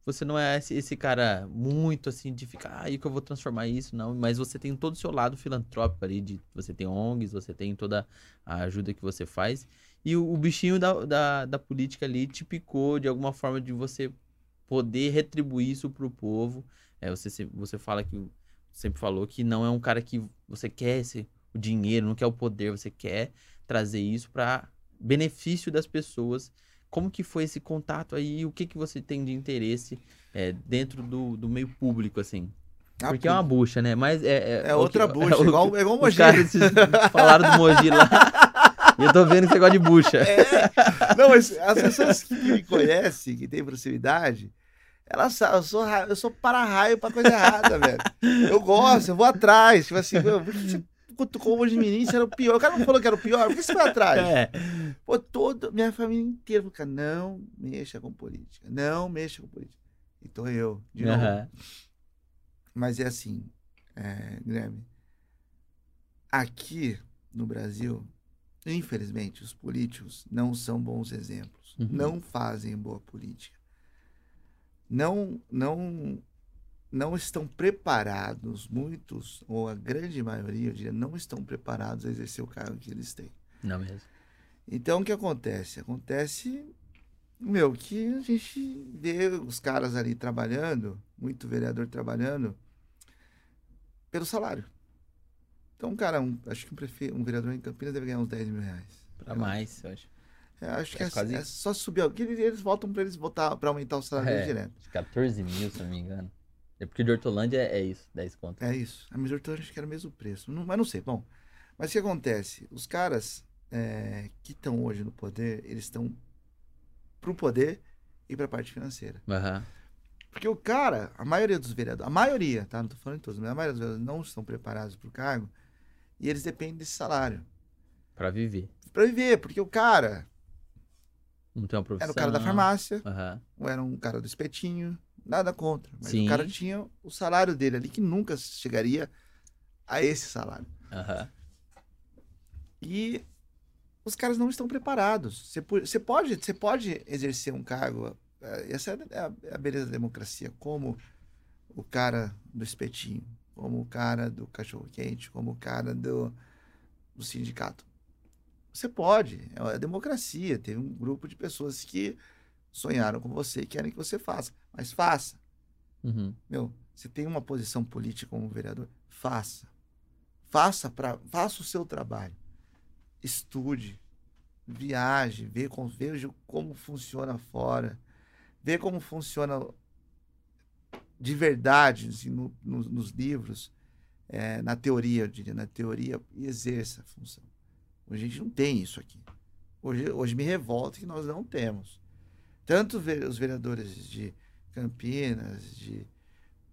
você não é esse, cara muito assim de ficar, ah, aí que eu vou transformar isso, não. Mas você tem todo o seu lado filantrópico ali, de você tem ONGs, você tem toda a ajuda que você faz. E o, o bichinho da, da, da, política ali te picou de alguma forma de você poder retribuir isso pro povo. É, você, você fala que sempre falou que não é um cara que você quer esse, o dinheiro, não quer o poder, você quer trazer isso para benefício das pessoas como que foi esse contato aí? O que que você tem de interesse é, dentro do, do meio público, assim? Ah, Porque é uma bucha, né? Mas é... É o outra que- bucha, o- igual, é igual o Os Mogi. caras se- falaram do Mogi lá. E eu tô vendo que você gosta de bucha. É. Não, mas as pessoas que me conhecem, que têm proximidade, elas sabem, eu sou, eu sou para-raio pra coisa errada, velho. Eu gosto, eu vou atrás. Tipo assim, meu, por que você cutucou o de menino? Você era o pior. O cara não falou que era o pior, por que você foi atrás? É. Pô, toda minha família inteira falou, cara, não mexa com política, não mexa com política. E tô eu, de novo. Aham. Mas é assim, é, Guilherme. Aqui no Brasil, infelizmente, os políticos não são bons exemplos. Uhum. Não fazem boa política. Não, não, não estão preparados, muitos, ou a grande maioria, eu diria, não estão preparados a exercer o cargo que eles têm. Não mesmo. Então, o que acontece? Acontece, meu, que a gente vê os caras ali trabalhando, muito vereador trabalhando, pelo salário. Então, cara, um- acho que um, prefe... um vereador em Campinas deve ganhar uns 10 mil reais. Pra mais, eu acho. É, acho que É quase é só subir. Porque eles, voltam pra eles votar para aumentar o salário É. direto. Acho que 14 mil, se não me engano. É porque de Hortolândia é, é isso, 10 conto. É isso. A Missouri acho que era o mesmo preço. Não- mas não sei. Bom, mas o que acontece? Os caras é, que estão hoje no poder, eles estão pro poder e pra parte financeira. Aham. Porque o cara, a maioria dos vereadores, a maioria, tá? Não tô falando em todos, mas a maioria dos vereadores não estão preparados pro cargo e eles dependem desse salário. Pra viver. Pra viver, porque o cara Não tem uma profissão. era o cara da farmácia, Aham. ou era um cara do espetinho, nada contra. Mas Sim. o cara tinha o salário dele ali que nunca chegaria a esse salário. Aham. E os caras não estão preparados. Você, po- você pode, você pode exercer um cargo. eh, Essa é a, é a beleza da democracia. Como o cara do espetinho, como o cara do cachorro-quente, como o cara do, do sindicato. Você pode. É a democracia. Tem um grupo de pessoas que sonharam com você e querem que você faça. Mas faça. Uhum. Meu, você tem uma posição política como vereador, faça. Faça para, faça o seu trabalho. Estude, viaje, veja como funciona fora, vê como funciona de verdade assim, no- no- nos livros, é, na teoria, eu diria, na teoria, e exerça a função. Hoje a gente não tem isso aqui. Hoje, hoje me revolta que nós não temos. Tanto os vereadores de Campinas, de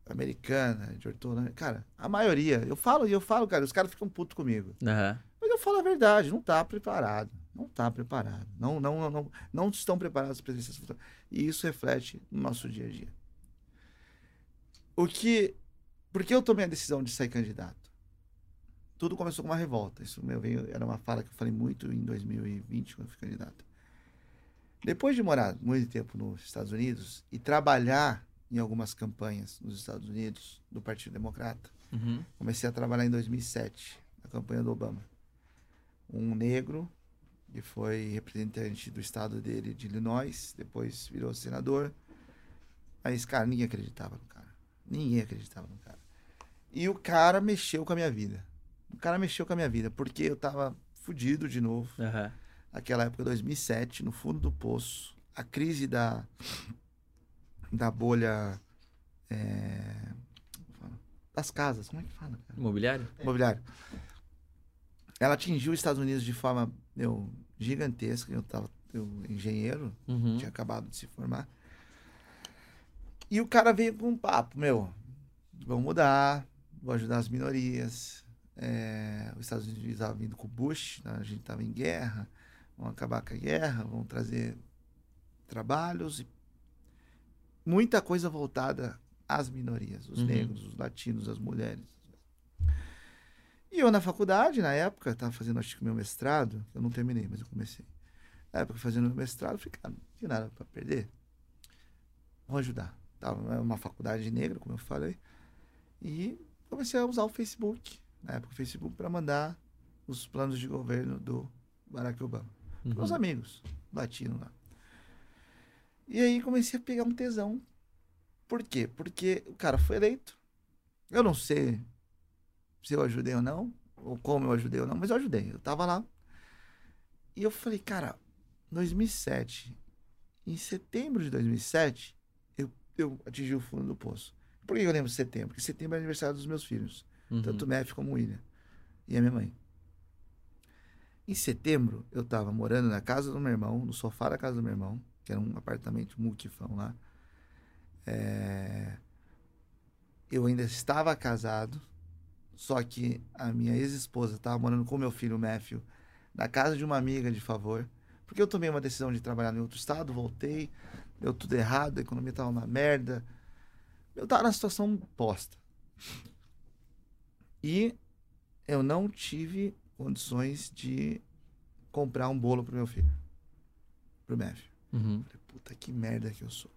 Americana, de Hortolândia. Cara, a maioria, eu falo e eu falo, cara, os caras ficam putos comigo. Aham. Mas eu falo a verdade, não tá preparado. Não tá preparado. Não, não, não, não, não estão preparados para exercer essa função. E isso reflete no nosso dia a dia. O que. Por que eu tomei a decisão de sair candidato? Tudo começou com uma revolta. Isso meu, veio, era uma fala que eu falei muito em 2020, quando eu fui candidato. Depois de morar muito tempo nos Estados Unidos e trabalhar em algumas campanhas nos Estados Unidos do Partido Democrata, Uhum. comecei a trabalhar em 2007, na campanha do Obama. Um negro que foi representante do estado dele de Illinois, depois virou senador. Mas, cara, ninguém acreditava no cara. Ninguém acreditava no cara. E o cara mexeu com a minha vida. O cara mexeu com a minha vida, porque eu tava fudido de novo. Aham. Aquela época, 2007, no fundo do poço. A crise da, da bolha é, das casas. Como é que fala? Cara? Imobiliário? imobiliário. Ela atingiu os Estados Unidos de forma meu, gigantesca. Eu tava eu, engenheiro, Uhum. tinha acabado de se formar. E o cara veio com um papo, meu, vamos mudar, vou ajudar as minorias. É, os Estados Unidos estavam vindo com o Bush, né, a gente estava em guerra, vão acabar com a guerra, vão trazer trabalhos e muita coisa voltada às minorias, os Uhum. negros, os latinos, as mulheres. E eu na faculdade, na época, estava fazendo acho que meu mestrado, eu não terminei, mas eu comecei. Na época, fazendo meu mestrado, eu falei, cara, não tinha nada para perder. Vou ajudar. Tava uma faculdade negra, como eu falei. E comecei a usar o Facebook, na época o Facebook, para mandar os planos de governo do Barack Obama. Para os Uhum. amigos latinos lá. E aí comecei a pegar um tesão. Por quê? Porque o cara foi eleito. Eu não sei se eu ajudei ou não, ou como eu ajudei ou não, mas eu ajudei. Eu tava lá. E eu falei, cara, 2007, Em setembro de 2007, eu, atingi o fundo do poço. Por que eu lembro de setembro? Porque setembro é aniversário dos meus filhos, Uhum. tanto o Mef como o William e a minha mãe. Em setembro, eu tava morando na casa do meu irmão, no sofá da casa do meu irmão, que era um apartamento muquifão lá. É, Eu ainda estava casado, só que a minha ex-esposa estava morando com meu filho, o Matthew, na casa de uma amiga de favor, porque eu tomei uma decisão de trabalhar em outro estado, voltei, deu tudo errado, a economia estava uma merda. Eu estava na situação posta. E eu não tive condições de comprar um bolo pro meu filho, pro Matthew. Uhum. Falei, puta que merda que eu sou.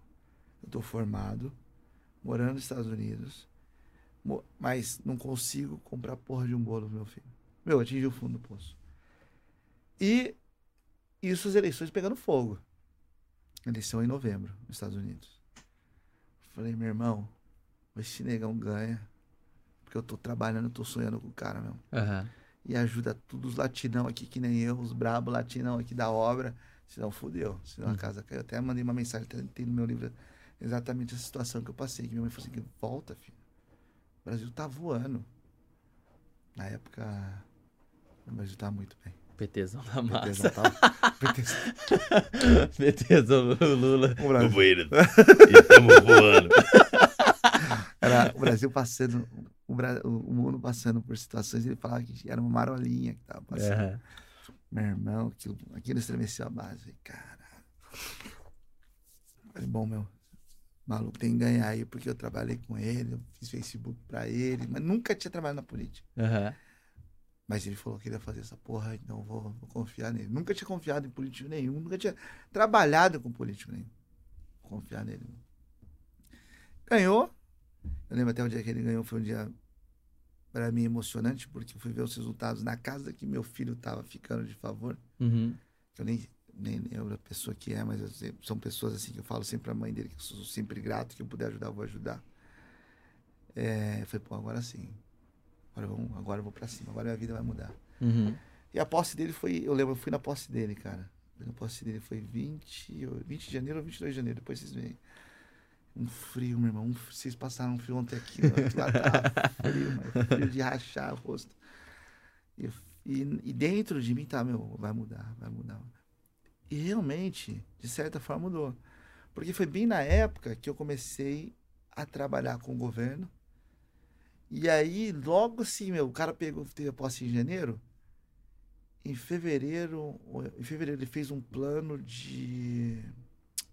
Eu tô formado, morando nos Estados Unidos, mas não consigo comprar porra de um bolo pro meu filho. Meu, atingi o fundo do poço. E isso as eleições pegando fogo. Eleição em novembro, nos Estados Unidos. Falei, meu irmão, esse negão ganha. Porque eu tô trabalhando, eu tô sonhando com o cara, meu Aham. e ajuda todos os latinão aqui, que nem eu, os brabo latinão aqui da obra. Senão fudeu, senão a Hum. casa caiu. Até mandei uma mensagem, tem no meu livro exatamente essa situação que eu passei. Que minha mãe falou assim: volta, filho. O Brasil tá voando. Na época, o Brasil tá muito bem. PTzão da massa. PTzão tava- PTzão. PTzão do Lula. O Brasil- Buenas. E estamos voando. Era o Brasil passando, o, Bra- o mundo passando por situações, ele falava que era uma marolinha que tava passando. Aham. Meu irmão, aquilo, aquilo estremeceu a base. Caralho. Falei, bom, meu, maluco tem que ganhar aí, porque eu trabalhei com ele, eu fiz Facebook pra ele, mas nunca tinha trabalhado na política. Aham. Mas ele falou que ele ia fazer essa porra, então vou, vou confiar nele. Nunca tinha confiado em político nenhum, nunca tinha trabalhado com político nenhum. Vou confiar nele. Ganhou. Eu lembro até o dia que ele ganhou, foi um dia para mim emocionante, porque eu fui ver os resultados na casa que meu filho estava ficando de favor Uhum. eu nem, nem lembro a pessoa que é, mas sei- são pessoas assim que eu falo sempre pra mãe dele, que eu sou sempre grato, que eu puder ajudar, eu vou ajudar. É, eu falei, pô, agora sim. Agora, vamos, agora eu vou pra cima, agora minha vida vai mudar. Uhum. E a posse dele foi, eu lembro, eu fui na posse dele, cara. Fui Na posse dele foi 20, ou 20 de janeiro ou 22 de janeiro, depois vocês veem. Um frio, meu irmão. Um frio, vocês passaram um frio ontem aqui, lá tava frio, mano, frio de rachar o rosto. E, e, e dentro de mim tá, meu, vai mudar, vai mudar. E realmente, de certa forma, mudou. Porque foi bem na época que eu comecei a trabalhar com o governo. E aí, logo assim, meu, o cara pegou, teve a posse em janeiro. Em fevereiro, em fevereiro ele fez um plano de.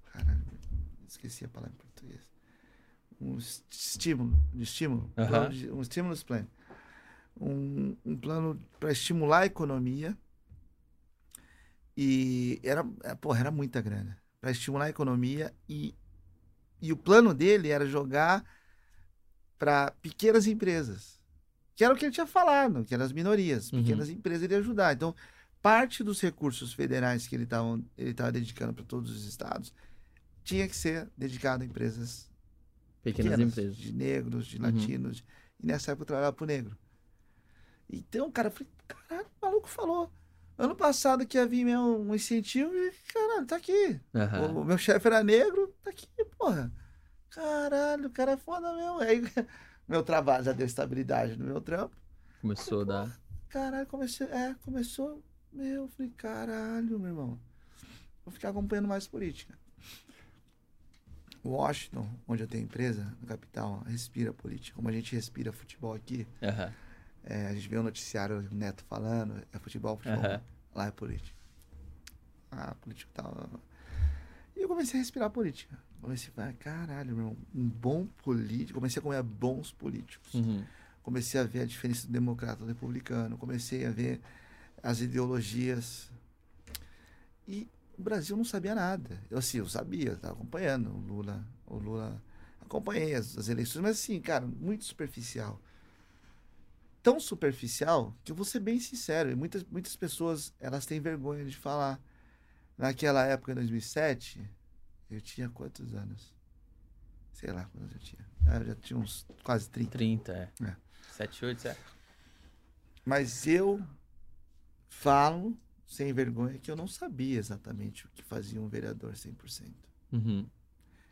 Caralho, esqueci a palavra em português. Um es- estímulo, de estímulo, plano de- um stimulus plan. Um, um plano para estimular a economia. E era, é, porra, era muita grana. Para estimular a economia e, e o plano dele era jogar para pequenas empresas. Que era o que ele tinha falado, que eram as minorias. Uhum. Pequenas empresas ele ia ajudar. Então, parte dos recursos federais que ele estava ele tava dedicando para todos os estados tinha que ser dedicado a empresas Pequenas pequenas, empresas. de negros, de Uhum. latinos. E nessa época eu trabalhava pro negro. Então, cara, eu falei, caralho, o maluco falou. Ano passado que ia vir meu, um incentivo e, caralho, tá aqui. Aham. O meu chefe era negro, tá aqui, porra. Caralho, o cara é foda mesmo. Aí, meu trabalho já deu estabilidade no meu trampo. Começou a dar. Caralho, comecei, é, começou, meu, eu falei, caralho, meu irmão. Vou ficar acompanhando mais política. Washington, onde eu tenho empresa, na capital, respira política. Como a gente respira futebol aqui, é, a gente vê o noticiário, o Neto falando, é futebol, futebol. Lá é política. Ah, político tal. E eu comecei a respirar política. Comecei a falar, caralho, meu um bom político. Comecei a comer bons políticos. Uhum. Comecei a ver a diferença do democrata do republicano. Comecei a ver as ideologias. E o Brasil não sabia nada. Eu, assim, eu sabia, estava acompanhando o Lula. O Lula. Acompanhei as, as eleições, mas assim, cara, muito superficial. Tão superficial que eu vou ser bem sincero. E muitas, muitas pessoas, elas têm vergonha de falar. Naquela época, em 2007, eu tinha quantos anos? Sei lá quantos eu tinha. Ah, Eu já tinha uns quase 30. 30, é. É. 7, 8, 7. Mas eu falo sem vergonha que eu não sabia exatamente o que fazia um vereador 100%. Uhum.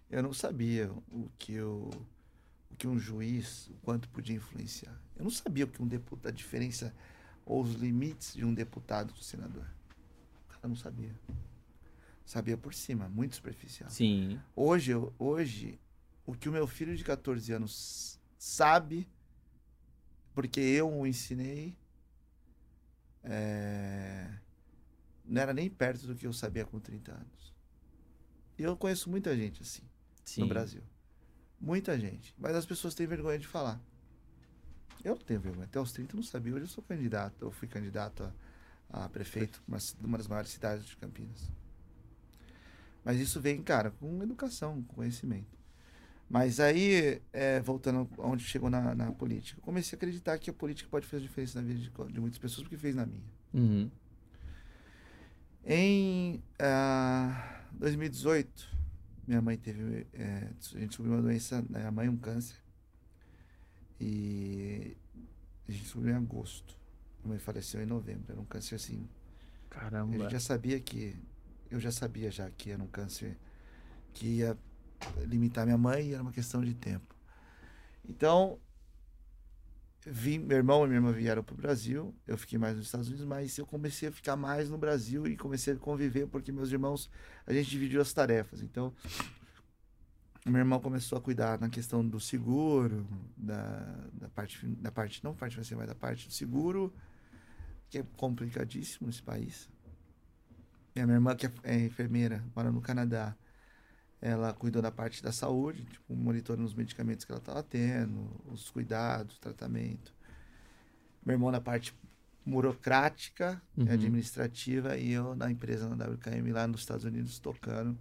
Eu não sabia o que, eu, o que um juiz, o quanto podia influenciar. Eu não sabia o que um deputado, a diferença ou os limites de um deputado do senador. O cara não sabia. Sabia por cima, muito superficial. Sim. Hoje, eu- hoje, o que o meu filho de 14 anos sabe, porque eu o ensinei, é, não era nem perto do que eu sabia com 30 anos. E eu conheço muita gente assim Sim. no Brasil. Muita gente. Mas as pessoas têm vergonha de falar. Eu não tenho vergonha. Até os 30 eu não sabia. Hoje eu sou candidato. Eu fui candidato a, a prefeito de uma, ci- de uma das maiores cidades de Campinas. Mas isso vem, cara, com educação, com conhecimento. Mas aí, é, voltando aonde chegou na, na política, comecei a acreditar que a política pode fazer diferença na vida de, de muitas pessoas, porque fez na minha. Uhum. Em ah, 2018, minha mãe teve. é, a gente descobriu uma doença, né, minha mãe, um câncer. E a gente descobriu em agosto. Minha mãe faleceu em novembro. Era um câncer assim. A Caramba. gente já sabia que. Eu já sabia já que era um câncer que ia limitar minha mãe e era uma questão de tempo. Então, vim, meu irmão e minha irmã vieram para o Brasil, eu fiquei mais nos Estados Unidos, mas eu comecei a ficar mais no Brasil e comecei a conviver porque meus irmãos, a gente dividiu as tarefas. Então, meu irmão começou a cuidar na questão do seguro, da, da parte, da parte, não parte financeira, mas da parte do seguro, que é complicadíssimo nesse país. Minha irmã, que é- é enfermeira, mora no Canadá, ela cuidou da parte da saúde, tipo, monitorando os medicamentos que ela estava tendo, os cuidados, tratamento. Meu irmão na parte burocrática, Uhum. administrativa, e eu na empresa na WKM lá nos Estados Unidos, tocando.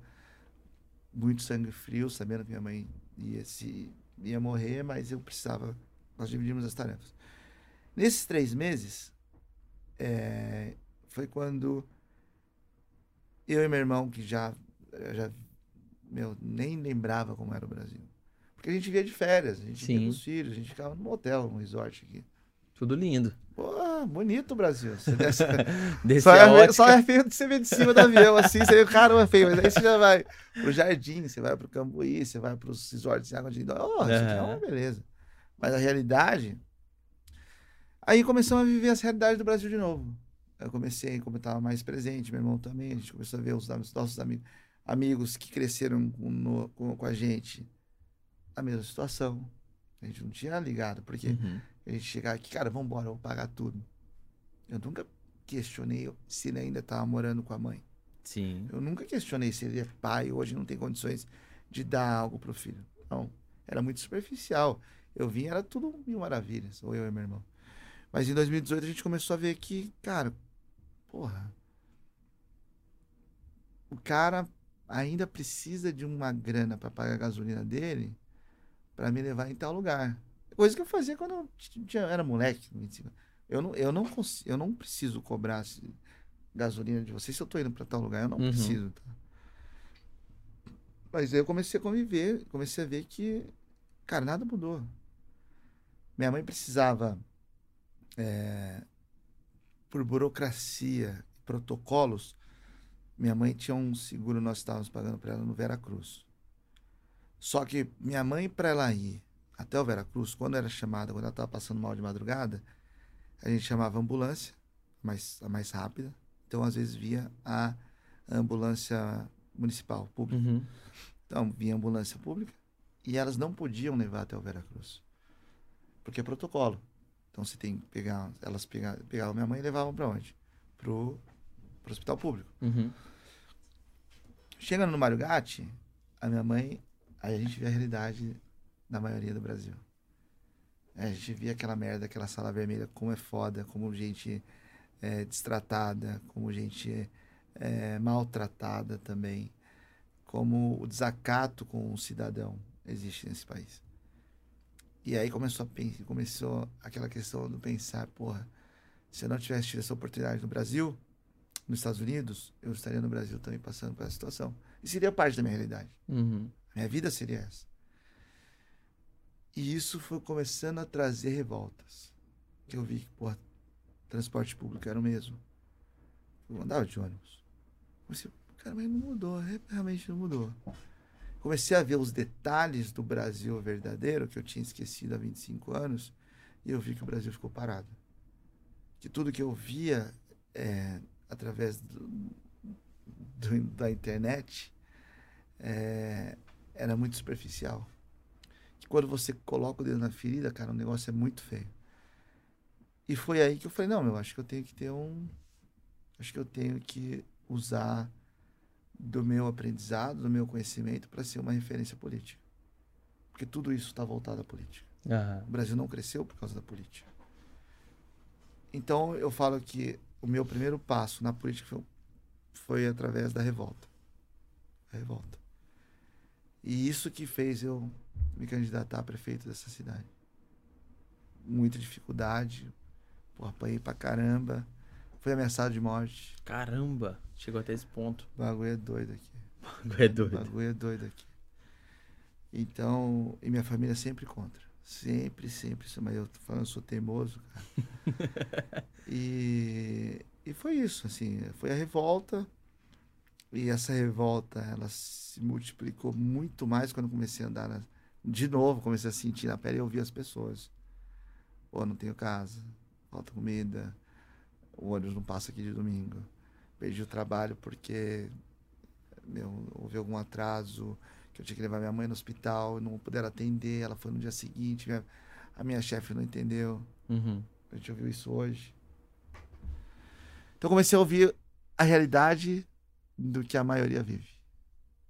Muito sangue frio, sabendo que minha mãe ia, se, ia morrer, mas eu precisava. Nós dividimos as tarefas. Nesses três meses, é, foi quando eu e meu irmão, que já, já meu, nem lembrava como era o Brasil. Porque a gente via de férias, a gente Sim. ia com os filhos, a gente ficava num hotel, num resort aqui. Tudo lindo. Pô, bonito o Brasil. Você desce, Desse só, é, só é feio de você ver de cima do avião, assim, você vê, caramba, é feio. Mas aí você já vai pro jardim, você vai pro Cambuí, você vai pros resorts de água de Lindóia. Oh, isso aqui é uma beleza. Mas a realidade... Aí começamos a viver as realidades do Brasil de novo. Eu comecei, como eu estava mais presente, meu irmão também, a gente começou a ver os nossos amigos, amigos que cresceram com, no- com, com a gente a mesma situação. A gente não tinha ligado, porque Uhum. a gente chegar aqui, cara, vamos embora, vou pagar tudo. Eu nunca questionei se ele ainda estava morando com a mãe. Sim. Eu nunca questionei se ele é pai hoje não tem condições de dar algo pro filho. Não, era muito superficial. Eu vim, era tudo mil maravilhas, ou eu e meu irmão. Mas em 2018 a gente começou a ver que, cara, porra, o cara ainda precisa de uma grana para pagar a gasolina dele para me levar em tal lugar. Coisa que eu fazia quando eu tinha- era moleque. 25. Eu não, eu não, consigo, eu não preciso cobrar gasolina de vocês se eu tô indo para tal lugar. Eu não Uhum. preciso. Tá? Mas aí eu comecei a conviver, comecei a ver que, cara, nada mudou. Minha mãe precisava, é, por burocracia, protocolos, minha mãe tinha um seguro, nós estávamos pagando para ela no Veracruz. Só que minha mãe, para ela ir até o Veracruz, quando era chamada, quando ela estava passando mal de madrugada, a gente chamava ambulância, mais, a mais rápida. Então, às vezes, via a ambulância municipal, pública. Uhum. Então, vinha ambulância pública e elas não podiam levar até o Veracruz. Porque é protocolo. Então, você tem que pegar, elas pegavam, pegavam minha mãe e levavam para onde? Pro, pro hospital público. Uhum. Chegando no Mário Gatti, a minha mãe, aí a gente vê a realidade da maioria do Brasil. É, a gente via aquela merda, aquela sala vermelha, como é foda, como gente é destratada, como gente é maltratada também, como o desacato com o cidadão existe nesse país. E aí começou, a, começou aquela questão do pensar, porra, se eu não tivesse tido essa oportunidade no Brasil, nos Estados Unidos, eu estaria no Brasil também passando por essa situação. E seria parte da minha realidade. Uhum. Minha vida seria essa. E isso foi começando a trazer revoltas. Que eu vi que, porra, transporte público era o mesmo. Eu andava de ônibus. Comecei, cara, mas não mudou, re- realmente não mudou. Comecei a ver os detalhes do Brasil verdadeiro, que eu tinha esquecido há 25 anos, e eu vi que o Brasil ficou parado. Que tudo que eu via é, através do- do- da internet é, era muito superficial. Que quando você coloca o dedo na ferida, cara, o negócio é muito feio. E foi aí que eu falei, não, meu, acho que eu tenho que ter um. Acho que eu tenho que usar do meu aprendizado, do meu conhecimento, para ser uma referência política. Porque tudo isso está voltado à política. Aham. O Brasil não cresceu por causa da política. Então eu falo que o meu primeiro passo na política foi, foi através da revolta. A revolta. E isso que fez eu me candidatar a prefeito dessa cidade. Muita dificuldade. Pô, apanhei pra caramba. Fui ameaçado de morte. Caramba, chegou até esse ponto. O bagulho é doido aqui. É O doido. bagulho é doido aqui. Então, e minha família sempre contra. Sempre, sempre. Mas eu tô falando, eu sou teimoso, cara. e, e foi isso, assim. Foi a revolta. E essa revolta, ela se multiplicou muito mais quando eu comecei a andar. na- de novo, comecei a sentir na pele e ouvir as pessoas. Pô, não tenho casa, falta comida, o ônibus não passa aqui de domingo. Perdi o trabalho porque meu, houve algum atraso, que eu tinha que levar minha mãe no hospital, não puderam atender, ela foi no dia seguinte, minha- a minha chefe não entendeu. Uhum. A gente ouviu isso hoje. Então comecei a ouvir a realidade do que a maioria vive.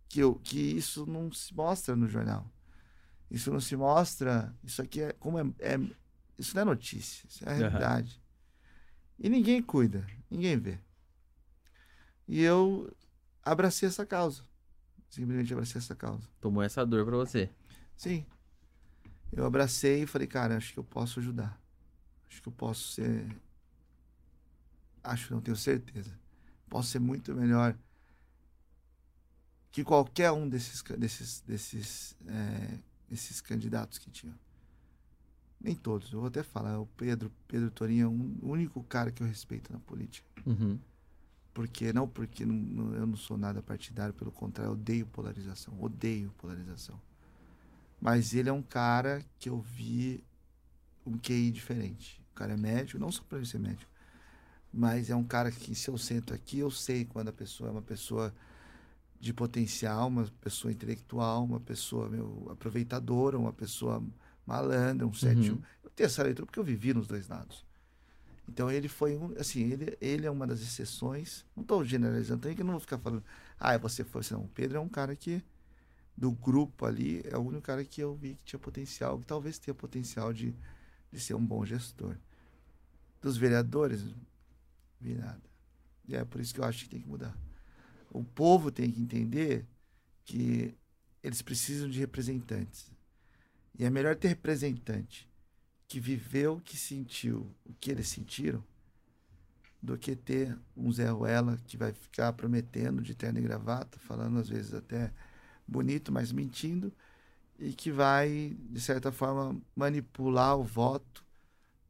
Que, eu, que isso não se mostra no jornal. Isso não se mostra. Isso aqui é como é, é- isso não é notícia, isso é a realidade. E ninguém cuida, ninguém vê. E eu abracei essa causa. Simplesmente abracei essa causa. Tomou essa dor pra você. Sim. Eu abracei e falei, cara, acho que eu posso ajudar. Acho que eu posso ser. Acho, não tenho certeza. Posso ser muito melhor que qualquer um desses, desses, desses, é, desses candidatos que tinham. Nem todos, eu vou até falar. O Pedro, Pedro Torinho é um- o único cara que eu respeito na política. Uhum. Porque não porque não- não- eu não sou nada partidário, pelo contrário, eu odeio polarização, odeio polarização. Mas ele é um cara que eu vi um QI diferente. O cara é médico, não só para ele ser médico, mas é um cara que se eu sento aqui, eu sei quando a pessoa é uma pessoa de potencial, uma pessoa intelectual, uma pessoa meu, aproveitadora, uma pessoa malandra, um sete Uhum. Eu tenho essa leitura porque eu vivi nos dois lados. Então ele foi um, assim, ele, ele é uma das exceções. Não estou generalizando também, que eu não vou ficar falando, ah, você foi, não. O Pedro é um cara que, do grupo ali, é o único cara que eu vi que tinha potencial, que talvez tenha potencial de, de ser um bom gestor. Dos vereadores, não vi nada. E é por isso que eu acho que tem que mudar. O povo tem que entender que eles precisam de representantes. E é melhor ter representante que viveu, que sentiu o que eles sentiram, do que ter um Zé Ruela que vai ficar prometendo de terno e gravata, falando às vezes até bonito, mas mentindo, e que vai, de certa forma, manipular o voto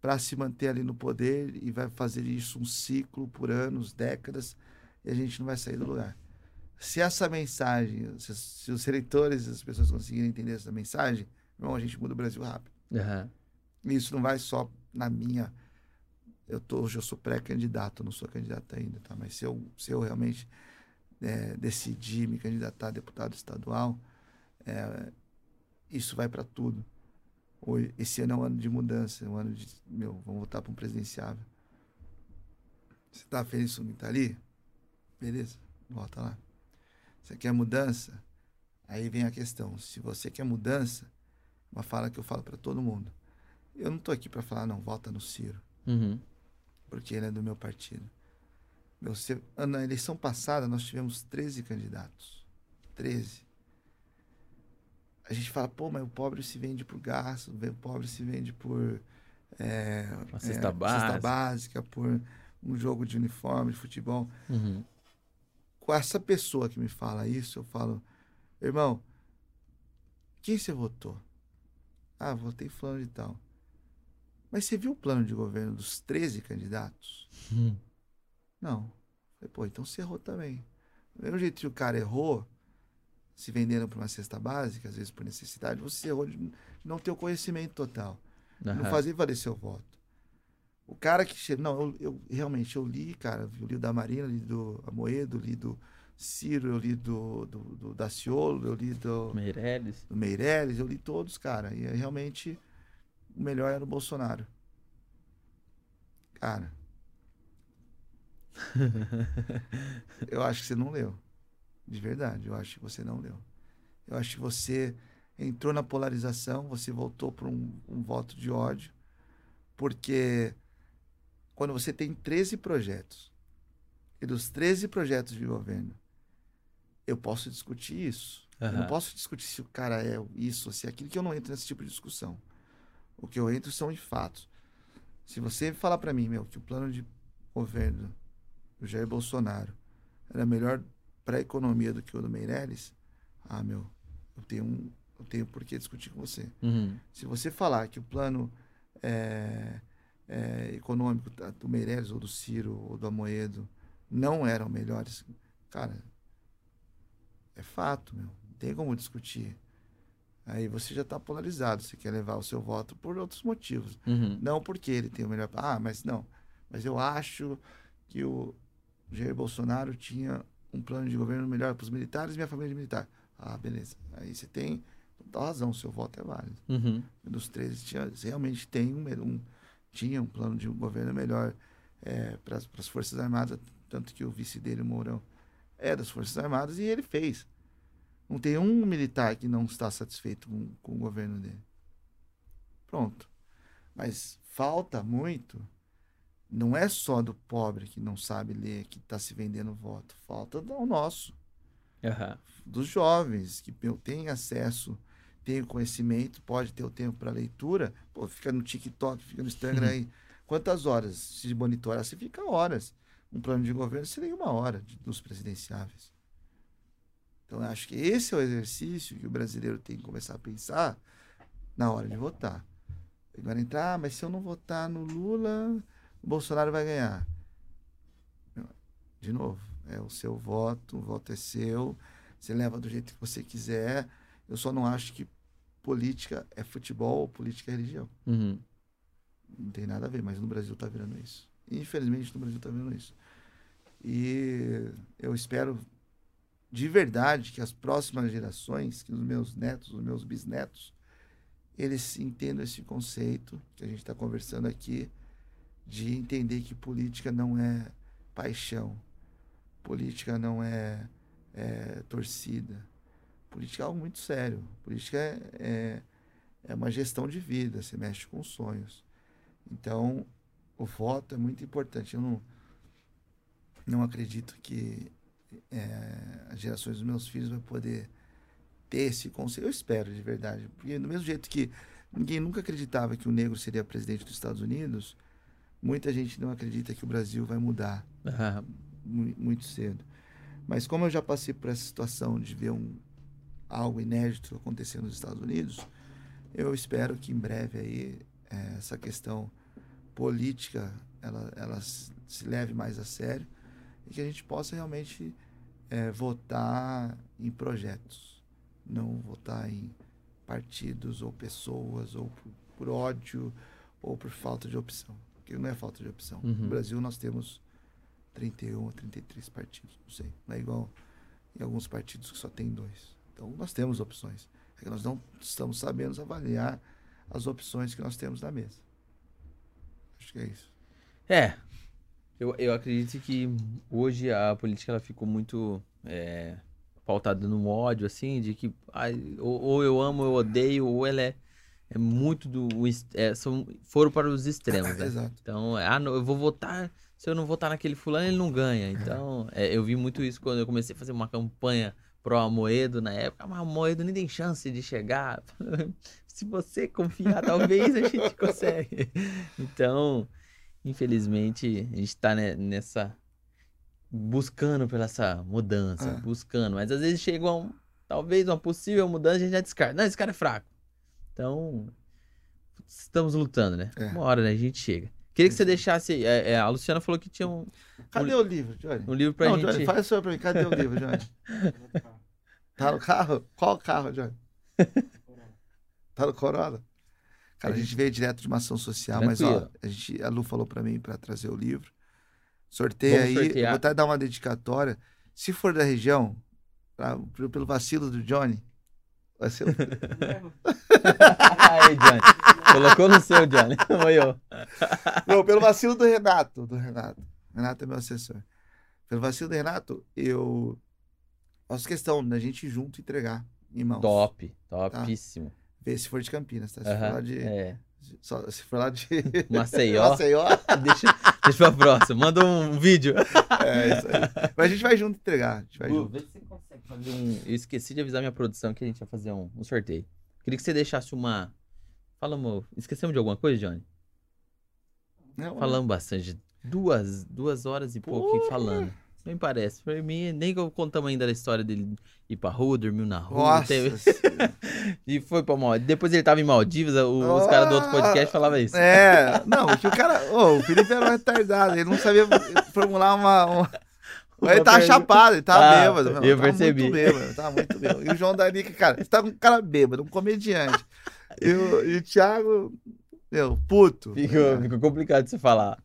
para se manter ali no poder e vai fazer isso um ciclo por anos, décadas, e a gente não vai sair do lugar. Se essa mensagem, se, se os eleitores, as pessoas conseguirem entender essa mensagem, irmão, a gente muda o Brasil rápido. Aham. E Isso não vai só na minha. Eu tô, hoje eu sou pré-candidato, não sou candidato ainda, tá? Mas se eu, se eu realmente é, decidir me candidatar a deputado estadual, é, isso vai para tudo. Hoje, esse ano é um ano de mudança, é um ano de. Meu, vamos voltar para um presidenciável. Você tá feliz com o que tá ali? Beleza, volta lá. Você quer mudança? Aí vem a questão. Se você quer mudança, uma fala que eu falo para todo mundo. Eu não tô aqui para falar, não, vota no Ciro, Uhum. porque ele é do meu partido. Meu, se- na eleição passada, nós tivemos 13 candidatos. 13. A gente fala, pô, mas o pobre se vende por gasto, o pobre se vende por. É, Uma cesta é, básica. básica, por um jogo de uniforme, de futebol. Uhum. Com essa pessoa que me fala isso, eu falo, irmão, quem você votou? Ah, votei fulano de tal. Mas você viu o plano de governo dos 13 candidatos? Uhum. Não. Falei, pô, então você errou também. Do mesmo jeito que o cara errou, se vendendo para uma cesta básica, às vezes por necessidade, você errou de não ter o conhecimento total. Não Aham. fazer valer seu voto. O cara que chega. Não, eu, eu realmente eu li, cara, eu li o da Marina, li do Amoedo, li do Ciro, eu li do, do, do Daciolo, eu li do, Meirelles. do Meirelles, eu li todos, cara. E é realmente o melhor era o Bolsonaro. Cara. eu acho que você não leu. De verdade, eu acho que você não leu. Eu acho que você entrou na polarização, você voltou para um, um voto de ódio, porque quando você tem 13 projetos, e dos 13 projetos de governo, eu posso discutir isso. Eu não posso discutir se o cara é isso ou se é aquilo, que eu não entro nesse tipo de discussão. O que eu entro são em fatos. Se você falar para mim, meu, que o plano de governo do Jair Bolsonaro era melhor para a economia do que o do Meirelles, ah, meu, eu tenho, um, eu tenho por que discutir com você. Uhum. Se você falar que o plano é, é, econômico do Meirelles ou do Ciro ou do Amoedo não eram melhores, cara, é fato, meu. Não tem como discutir. Aí você já está polarizado. Você quer levar o seu voto por outros motivos. Uhum. Não porque ele tem o melhor. Ah, mas não. Mas eu acho que o Jair Bolsonaro tinha um plano de governo melhor para os militares e minha família é militar. Ah, beleza. Aí você tem total razão. O seu voto é válido Uhum. dos 13 tinha, realmente tem um, um- tinha um plano de um governo melhor para as Forças Armadas, tanto que o vice dele, Mourão, é das Forças Armadas e ele fez. Não tem um militar que não está satisfeito com, com o governo dele. Pronto. Mas falta muito. Não é só do pobre que não sabe ler, que está se vendendo voto. Falta do nosso Aham. dos jovens que têm acesso, têm conhecimento, pode ter o tempo para leitura, pô, fica no TikTok, fica no Instagram aí. Quantas horas se monitorar? Você fica horas. Um plano de governo seria uma hora de- dos presidenciáveis. Então, eu acho que esse é o exercício que o brasileiro tem que começar a pensar na hora de votar. Agora entrar, ah, mas se eu não votar no Lula, o Bolsonaro vai ganhar. De novo, é o seu voto, o voto é seu, você leva do jeito que você quiser. Eu só não acho que política é futebol política é religião. Uhum. Não tem nada a ver, mas no Brasil está virando isso. Infelizmente, no Brasil está virando isso. E eu espero de verdade que as próximas gerações, que os meus netos, os meus bisnetos, eles entendam esse conceito que a gente está conversando aqui, de entender que política não é paixão, política não é, é torcida, política é algo muito sério. Política é, é, é uma gestão de vida, você mexe com sonhos. Então, o voto é muito importante. Eu não, não acredito que é, as gerações dos meus filhos vão poder ter esse conceito. Eu espero, de verdade. Porque do mesmo jeito que ninguém nunca acreditava que o negro seria presidente dos Estados Unidos, muita gente não acredita que o Brasil vai mudar mu- muito cedo. Mas como eu já passei por essa situação de ver um, algo inédito acontecendo nos Estados Unidos, eu espero que em breve aí eh, essa questão política ela, ela se leve mais a sério e que a gente possa realmente eh, votar em projetos, não votar em partidos ou pessoas ou por, por ódio ou por falta de opção. Porque não é falta de opção. Uhum. No Brasil nós temos 31 ou 33 partidos, não sei. Não é igual em alguns partidos que só tem dois. Então nós temos opções. É que nós não estamos sabendo avaliar as opções que nós temos na mesa. Acho que é isso. É. Eu, eu acredito que hoje a política ela ficou muito é, pautada no ódio, assim, de que ai, ou, ou eu amo, ou eu odeio, ou ela é, é muito do. é, são, foram para os extremos, né? Exato. Então, ah, não, eu vou votar. Se eu não votar naquele fulano, ele não ganha. Então, é, eu vi muito isso quando eu comecei a fazer uma campanha pro Amoedo na época. Mas o Amoedo nem tem chance de chegar. Se você confiar, talvez a gente consegue. Então, infelizmente, a gente tá ne- nessa. buscando por essa mudança, É. buscando. Mas às vezes chega um, talvez uma possível mudança, a gente já descarta. Não, esse cara é fraco. Então, estamos lutando, né? É. Uma hora, né? A gente chega. Queria que você deixasse. é, é, a Luciana falou que tinha um, Cadê o livro, Johnny? um livro pra Não, gente. Johnny, faz isso pra mim. Cadê o livro, Johnny? Tá no carro? Qual carro, Johnny? Tá no Corolla? Cara, a gente veio direto de uma ação social, mas ó, Tranquilo. a, gente, a Lu falou pra mim pra trazer o livro. Sorteio aí, sortear. vou até dar uma dedicatória. Se for da região, pra- pelo vacilo do Johnny, vai ser Aí, Johnny. Colocou no seu, Johnny. Foi eu. Não, pelo vacilo do Renato. Do Renato. Renato é meu assessor. Pelo vacilo do Renato, eu faço questão da gente ir junto entregar em mãos. Top, topíssimo. Vê se for de Campinas, tá? Se for Aham, lá de. é. só- se for lá de. Maceió. Maceió. Deixa, deixa pra próxima. Manda um vídeo. É isso aí. Mas a gente vai junto entregar. A gente vai Gu, junto. vê se você consegue fazer um. Eu esqueci de avisar minha produção que a gente ia fazer um, um sorteio. Queria que você deixasse uma. Falamos. Esquecemos de alguma coisa, Johnny? Não, Falamos bastante. Duas, duas horas e pouco falando. Nem parece. Pra mim, nem contamos ainda a história dele ir pra rua, dormiu na rua. Nossa. teve- E foi pra Maldivas. Depois ele tava em Maldivas, o- os caras do outro podcast falavam isso. É, não, o cara. Ô, o Felipe era um retardado, ele não sabia formular uma. uma- Ele tava pergunta. chapado, ele tava Ah, bêbado. meu, eu tava percebi. Muito bêbado, tava muito bêbado. E o João Danique, cara, você tá com um cara bêbado, um comediante. E o, e o Thiago, meu, puto. Ficou, né? ficou complicado de você falar.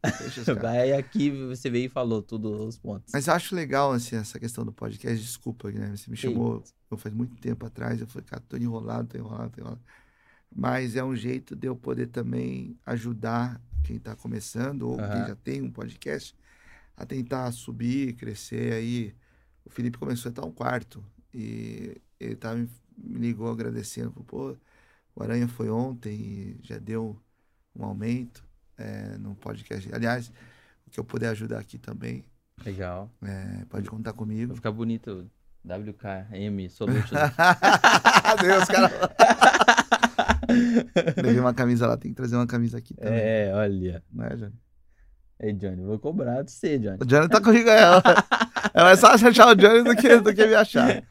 Aí aqui você veio e falou todos os pontos. Mas eu acho legal assim, essa questão do podcast. Desculpa, Guilherme, você me chamou eu faz muito tempo atrás. Eu falei, cara, tô enrolado, tô enrolado, tô enrolado. Mas é um jeito de eu poder também ajudar quem está começando ou quem Aham. já tem um podcast a tentar subir, crescer. Aí o Felipe começou a estar um quarto e ele tá, me ligou agradecendo. Pô, o Aranha foi ontem e já deu um aumento é, no podcast. Aliás, o que eu puder ajudar aqui também, Legal. é, pode contar Vai comigo. ficar bonito. WKM Solutions. Deus, cara. Levei uma camisa lá, tem que trazer uma camisa aqui também. é, olha. Não é, Johnny? Ei, Johnny, vou cobrar de você, Johnny. O Johnny tá comigo ó. É mais fácil achar o Johnny do que, do que me achar.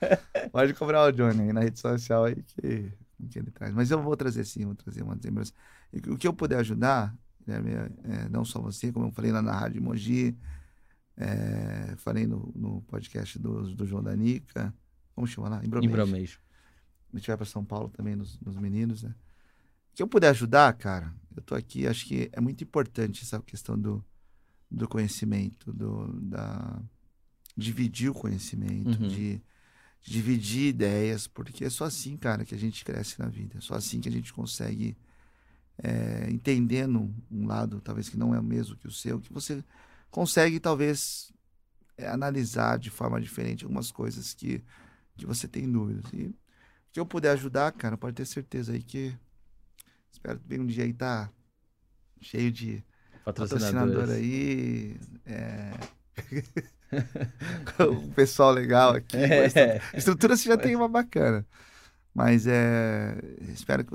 Pode cobrar o Johnny aí na rede social aí que, que ele traz. Mas eu vou trazer sim, vou trazer uma lembrança. E o que eu puder ajudar, Guilherme, é, é, não só você, como eu falei lá na Rádio Mogi, é, falei no, no podcast do, do João Danica, como chama lá? Embromation. Embromation. a gente vai para São Paulo também nos, nos meninos, né? O que eu puder ajudar, cara, eu tô aqui, acho que é muito importante essa questão do, do conhecimento, do, da dividir o conhecimento, Uhum. de, de dividir ideias, porque é só assim, cara, que a gente cresce na vida, é só assim que a gente consegue é, entendendo um lado, talvez que não é o mesmo que o seu, que você consegue, talvez, é, analisar de forma diferente algumas coisas que, que você tem dúvidas. E que eu puder ajudar, cara, pode ter certeza aí que espero bem um dia aí tá cheio de patrocinador aí. É... o pessoal legal aqui. É. Estrutura você já tem uma bacana. Mas é, espero que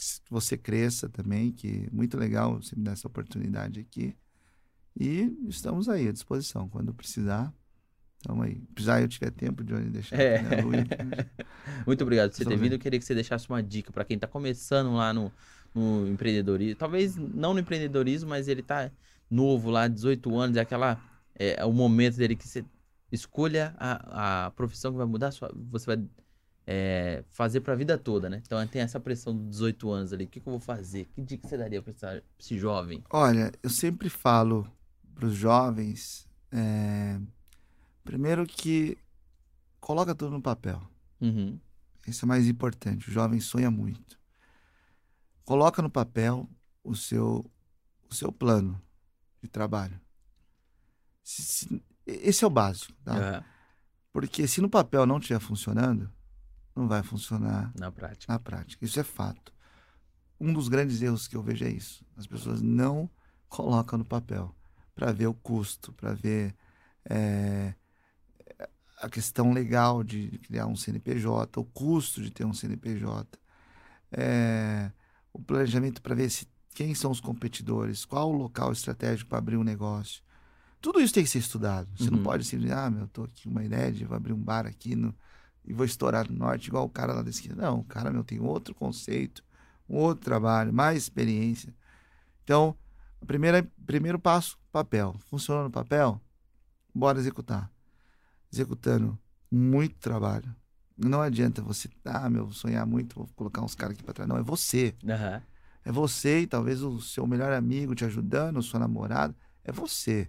você, você cresça também, que muito legal você me dar essa oportunidade aqui. E estamos aí à disposição. Quando precisar, estamos aí. Precisar eu tiver tempo de onde deixar É. aqui lua, Muito obrigado por você ter vindo. Eu queria que você deixasse uma dica para quem tá começando lá no, no empreendedorismo. Talvez não no empreendedorismo, mas ele tá novo lá, 18 anos, é aquela. É, é o momento dele que você escolha a, a profissão que vai mudar, a sua, você vai é, fazer pra vida toda, né? Então tem essa pressão dos 18 anos ali. O que, que eu vou fazer? Que dica você daria pra esse jovem? Olha, eu sempre falo para os jovens, é, primeiro que coloca tudo no papel. Uhum. Isso é mais importante. O jovem sonha muito. Coloca no papel o seu, o seu plano de trabalho. Se- se- esse é o básico, tá? Aham, Porque se no papel não estiver funcionando, não vai funcionar Na prática. na prática. Isso é fato. Um dos grandes erros que eu vejo é isso. As pessoas não colocam no papel para ver o custo, para ver é, a questão legal de criar um CNPJ, o custo de ter um CNPJ, é, o planejamento para ver se, quem são os competidores, qual o local estratégico para abrir um negócio. Tudo isso tem que ser estudado. Você Uhum. não pode simplesmente, ah, meu, eu tô aqui com uma ideia de vou abrir um bar aqui no, e vou estourar no norte igual o cara lá da esquina. Não, o cara meu tem outro conceito, um outro trabalho, mais experiência. Então, A primeira, primeiro passo, papel. Funcionou no papel? Bora executar. Executando muito trabalho. Não adianta você, ah, meu, sonhar muito, vou colocar uns caras aqui pra trás. Não, é você. Aham. É você e talvez o seu melhor amigo te ajudando, o seu namorado. É você.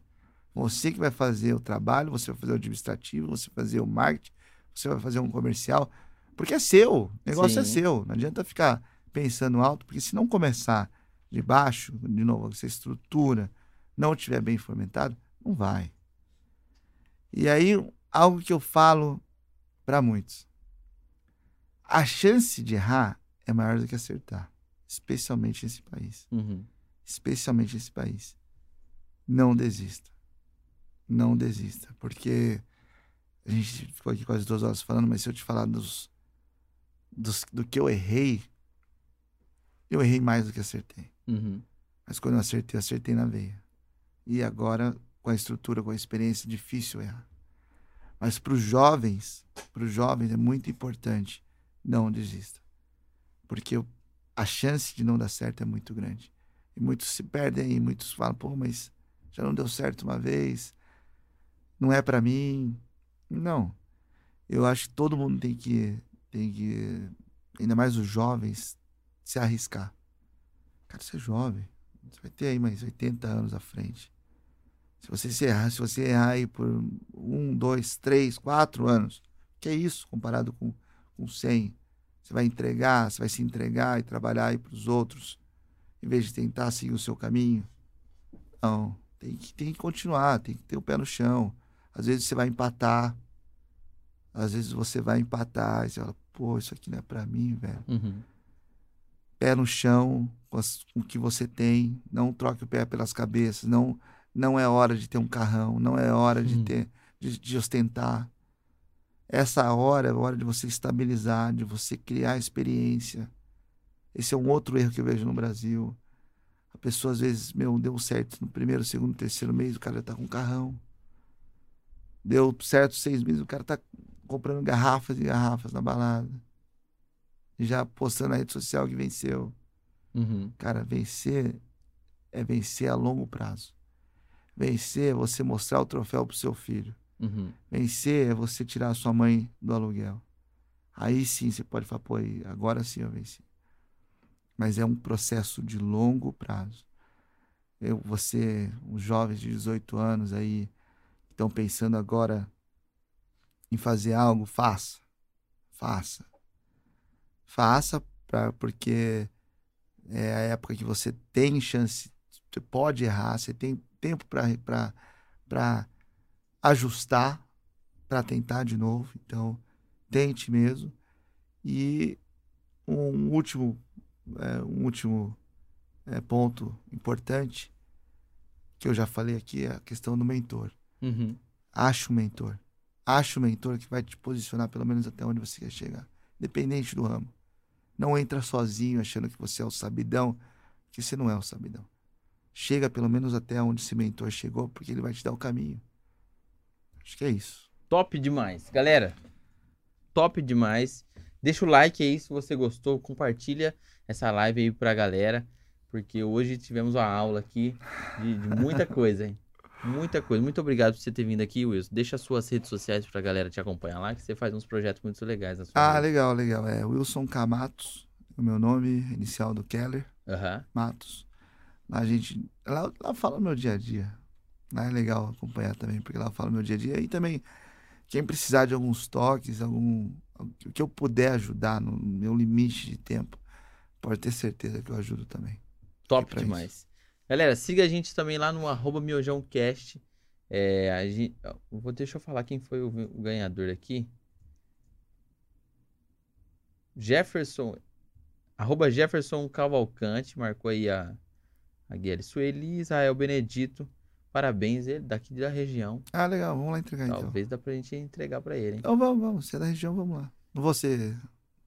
Você que vai fazer o trabalho, você vai fazer o administrativo, você vai fazer o marketing, você vai fazer um comercial. Porque é seu. O negócio é Sim. seu. Não adianta ficar pensando alto, porque se não começar de baixo, de novo, essa estrutura não estiver bem fomentado, não vai. E aí, algo que eu falo para muitos. A chance de errar é maior do que acertar, especialmente nesse país Uhum. especialmente esse país. Não desista. Não desista. Porque a gente ficou aqui quase duas horas falando, mas se eu te falar dos, dos- do que eu errei, eu errei mais do que acertei. Uhum. Mas quando eu acertei, eu acertei na veia. E agora, com a estrutura, com a experiência, é difícil errar. Mas para os jovens, para os jovens é muito importante não desista. Porque a chance de não dar certo é muito grande. E muitos se perdem aí, muitos falam, pô, mas já não deu certo uma vez, não é para mim. Não. Eu acho que todo mundo tem que, tem que, ainda mais os jovens, se arriscar. Cara, você é jovem. Você vai ter aí mais 80 anos à frente. Se você se errar, se você errar aí por um, dois, três, quatro anos, que é isso comparado com, com 100? Você vai entregar, você vai se entregar e trabalhar aí para os outros, em vez de tentar seguir o seu caminho. Não, tem que, tem que continuar, tem que ter o pé no chão. Às vezes você vai empatar, às vezes você vai empatar e você fala, pô, isso aqui não é para mim, velho Uhum. pé no chão com, as- com o que você tem, não troque o pé pelas cabeças, não não é hora de ter um carrão, não é hora de Hum. ter de, de ostentar. Essa hora é a hora de você estabilizar, de você criar experiência. Esse é um outro erro que eu vejo no Brasil. A pessoa às vezes, meu, deu certo no primeiro, segundo, terceiro mês, o cara já tá com um carrão. Deu certo seis meses, o cara tá comprando garrafas e garrafas na balada. Já postando na rede social que venceu. Uhum. Cara, vencer é vencer a longo prazo. Vencer é você mostrar o troféu pro seu filho. Uhum. Vencer é você tirar a sua mãe do aluguel. Aí sim você pode falar, pô, agora sim eu venci. Mas é um processo de longo prazo. Eu, você, os jovens de 18 anos aí, estão pensando agora em fazer algo, faça. Faça. Faça pra, porque é a época que você tem chance, você pode errar, você tem tempo para ajustar, para tentar de novo. Então, tente mesmo. E um último, é, um último é, ponto importante que eu já falei aqui é a questão do mentor. Uhum. Ache um mentor. Ache um mentor que vai te posicionar pelo menos até onde você quer chegar, independente do ramo. Não entra sozinho achando que você é o sabidão, que você não é o sabidão. Chega pelo menos até onde esse mentor chegou, porque ele vai te dar o caminho. Acho que é isso. Top demais. Galera, top demais. Deixa o like aí se você gostou. Compartilha essa live aí pra galera. Porque hoje tivemos uma aula aqui de, de muita coisa, hein? Muita coisa. Muito obrigado por você ter vindo aqui, Wilson. Deixa as suas redes sociais pra galera te acompanhar lá, que você faz uns projetos muito legais na sua Ah, vida. legal, legal. É Wilson Camatos, o meu nome inicial do Keller, Aham. Matos. Lá a gente. Lá, lá fala o meu dia a dia. Lá é legal acompanhar também, porque lá fala o meu dia a dia. E também, quem precisar de alguns toques, algum. O que eu puder ajudar no meu limite de tempo, pode ter certeza que eu ajudo também. Top demais. Galera, siga a gente também lá no arroba miojãocast. É, a gente, vou, deixa eu falar quem foi o, o ganhador aqui. Jefferson, arroba Jefferson Cavalcante, marcou aí a, a Guilherme Sueli, Israel Benedito. Parabéns, ele daqui da região. Ah, legal, vamos lá entregar então. Talvez dá pra gente entregar pra ele, hein? Então vamos, vamos. Se é da região, vamos lá. Não vou ser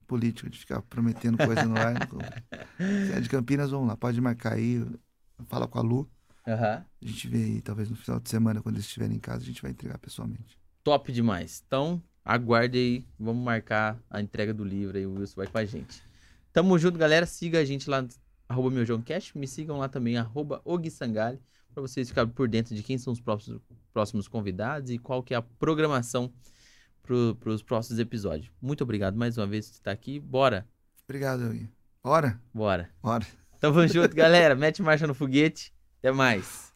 político de ficar prometendo coisa no ar. Se é de Campinas, vamos lá. Pode marcar aí. Fala com a Lu. Aham. A gente vê aí, talvez no final de semana, quando eles estiverem em casa, a gente vai entregar pessoalmente. Top demais. Então, aguarde aí. Vamos marcar a entrega do livro aí. O Wilson vai com a gente. Tamo junto, galera. Siga a gente lá arroba miojãocast. Me sigam lá também, arroba Sangali, para vocês ficarem por dentro de quem são os próximos, próximos convidados e qual que é a programação para os próximos episódios. Muito obrigado mais uma vez por estar aqui. Bora! Obrigado, Gui. Bora? Bora. Bora. Tamo junto, galera. Mete marcha no foguete. Até mais.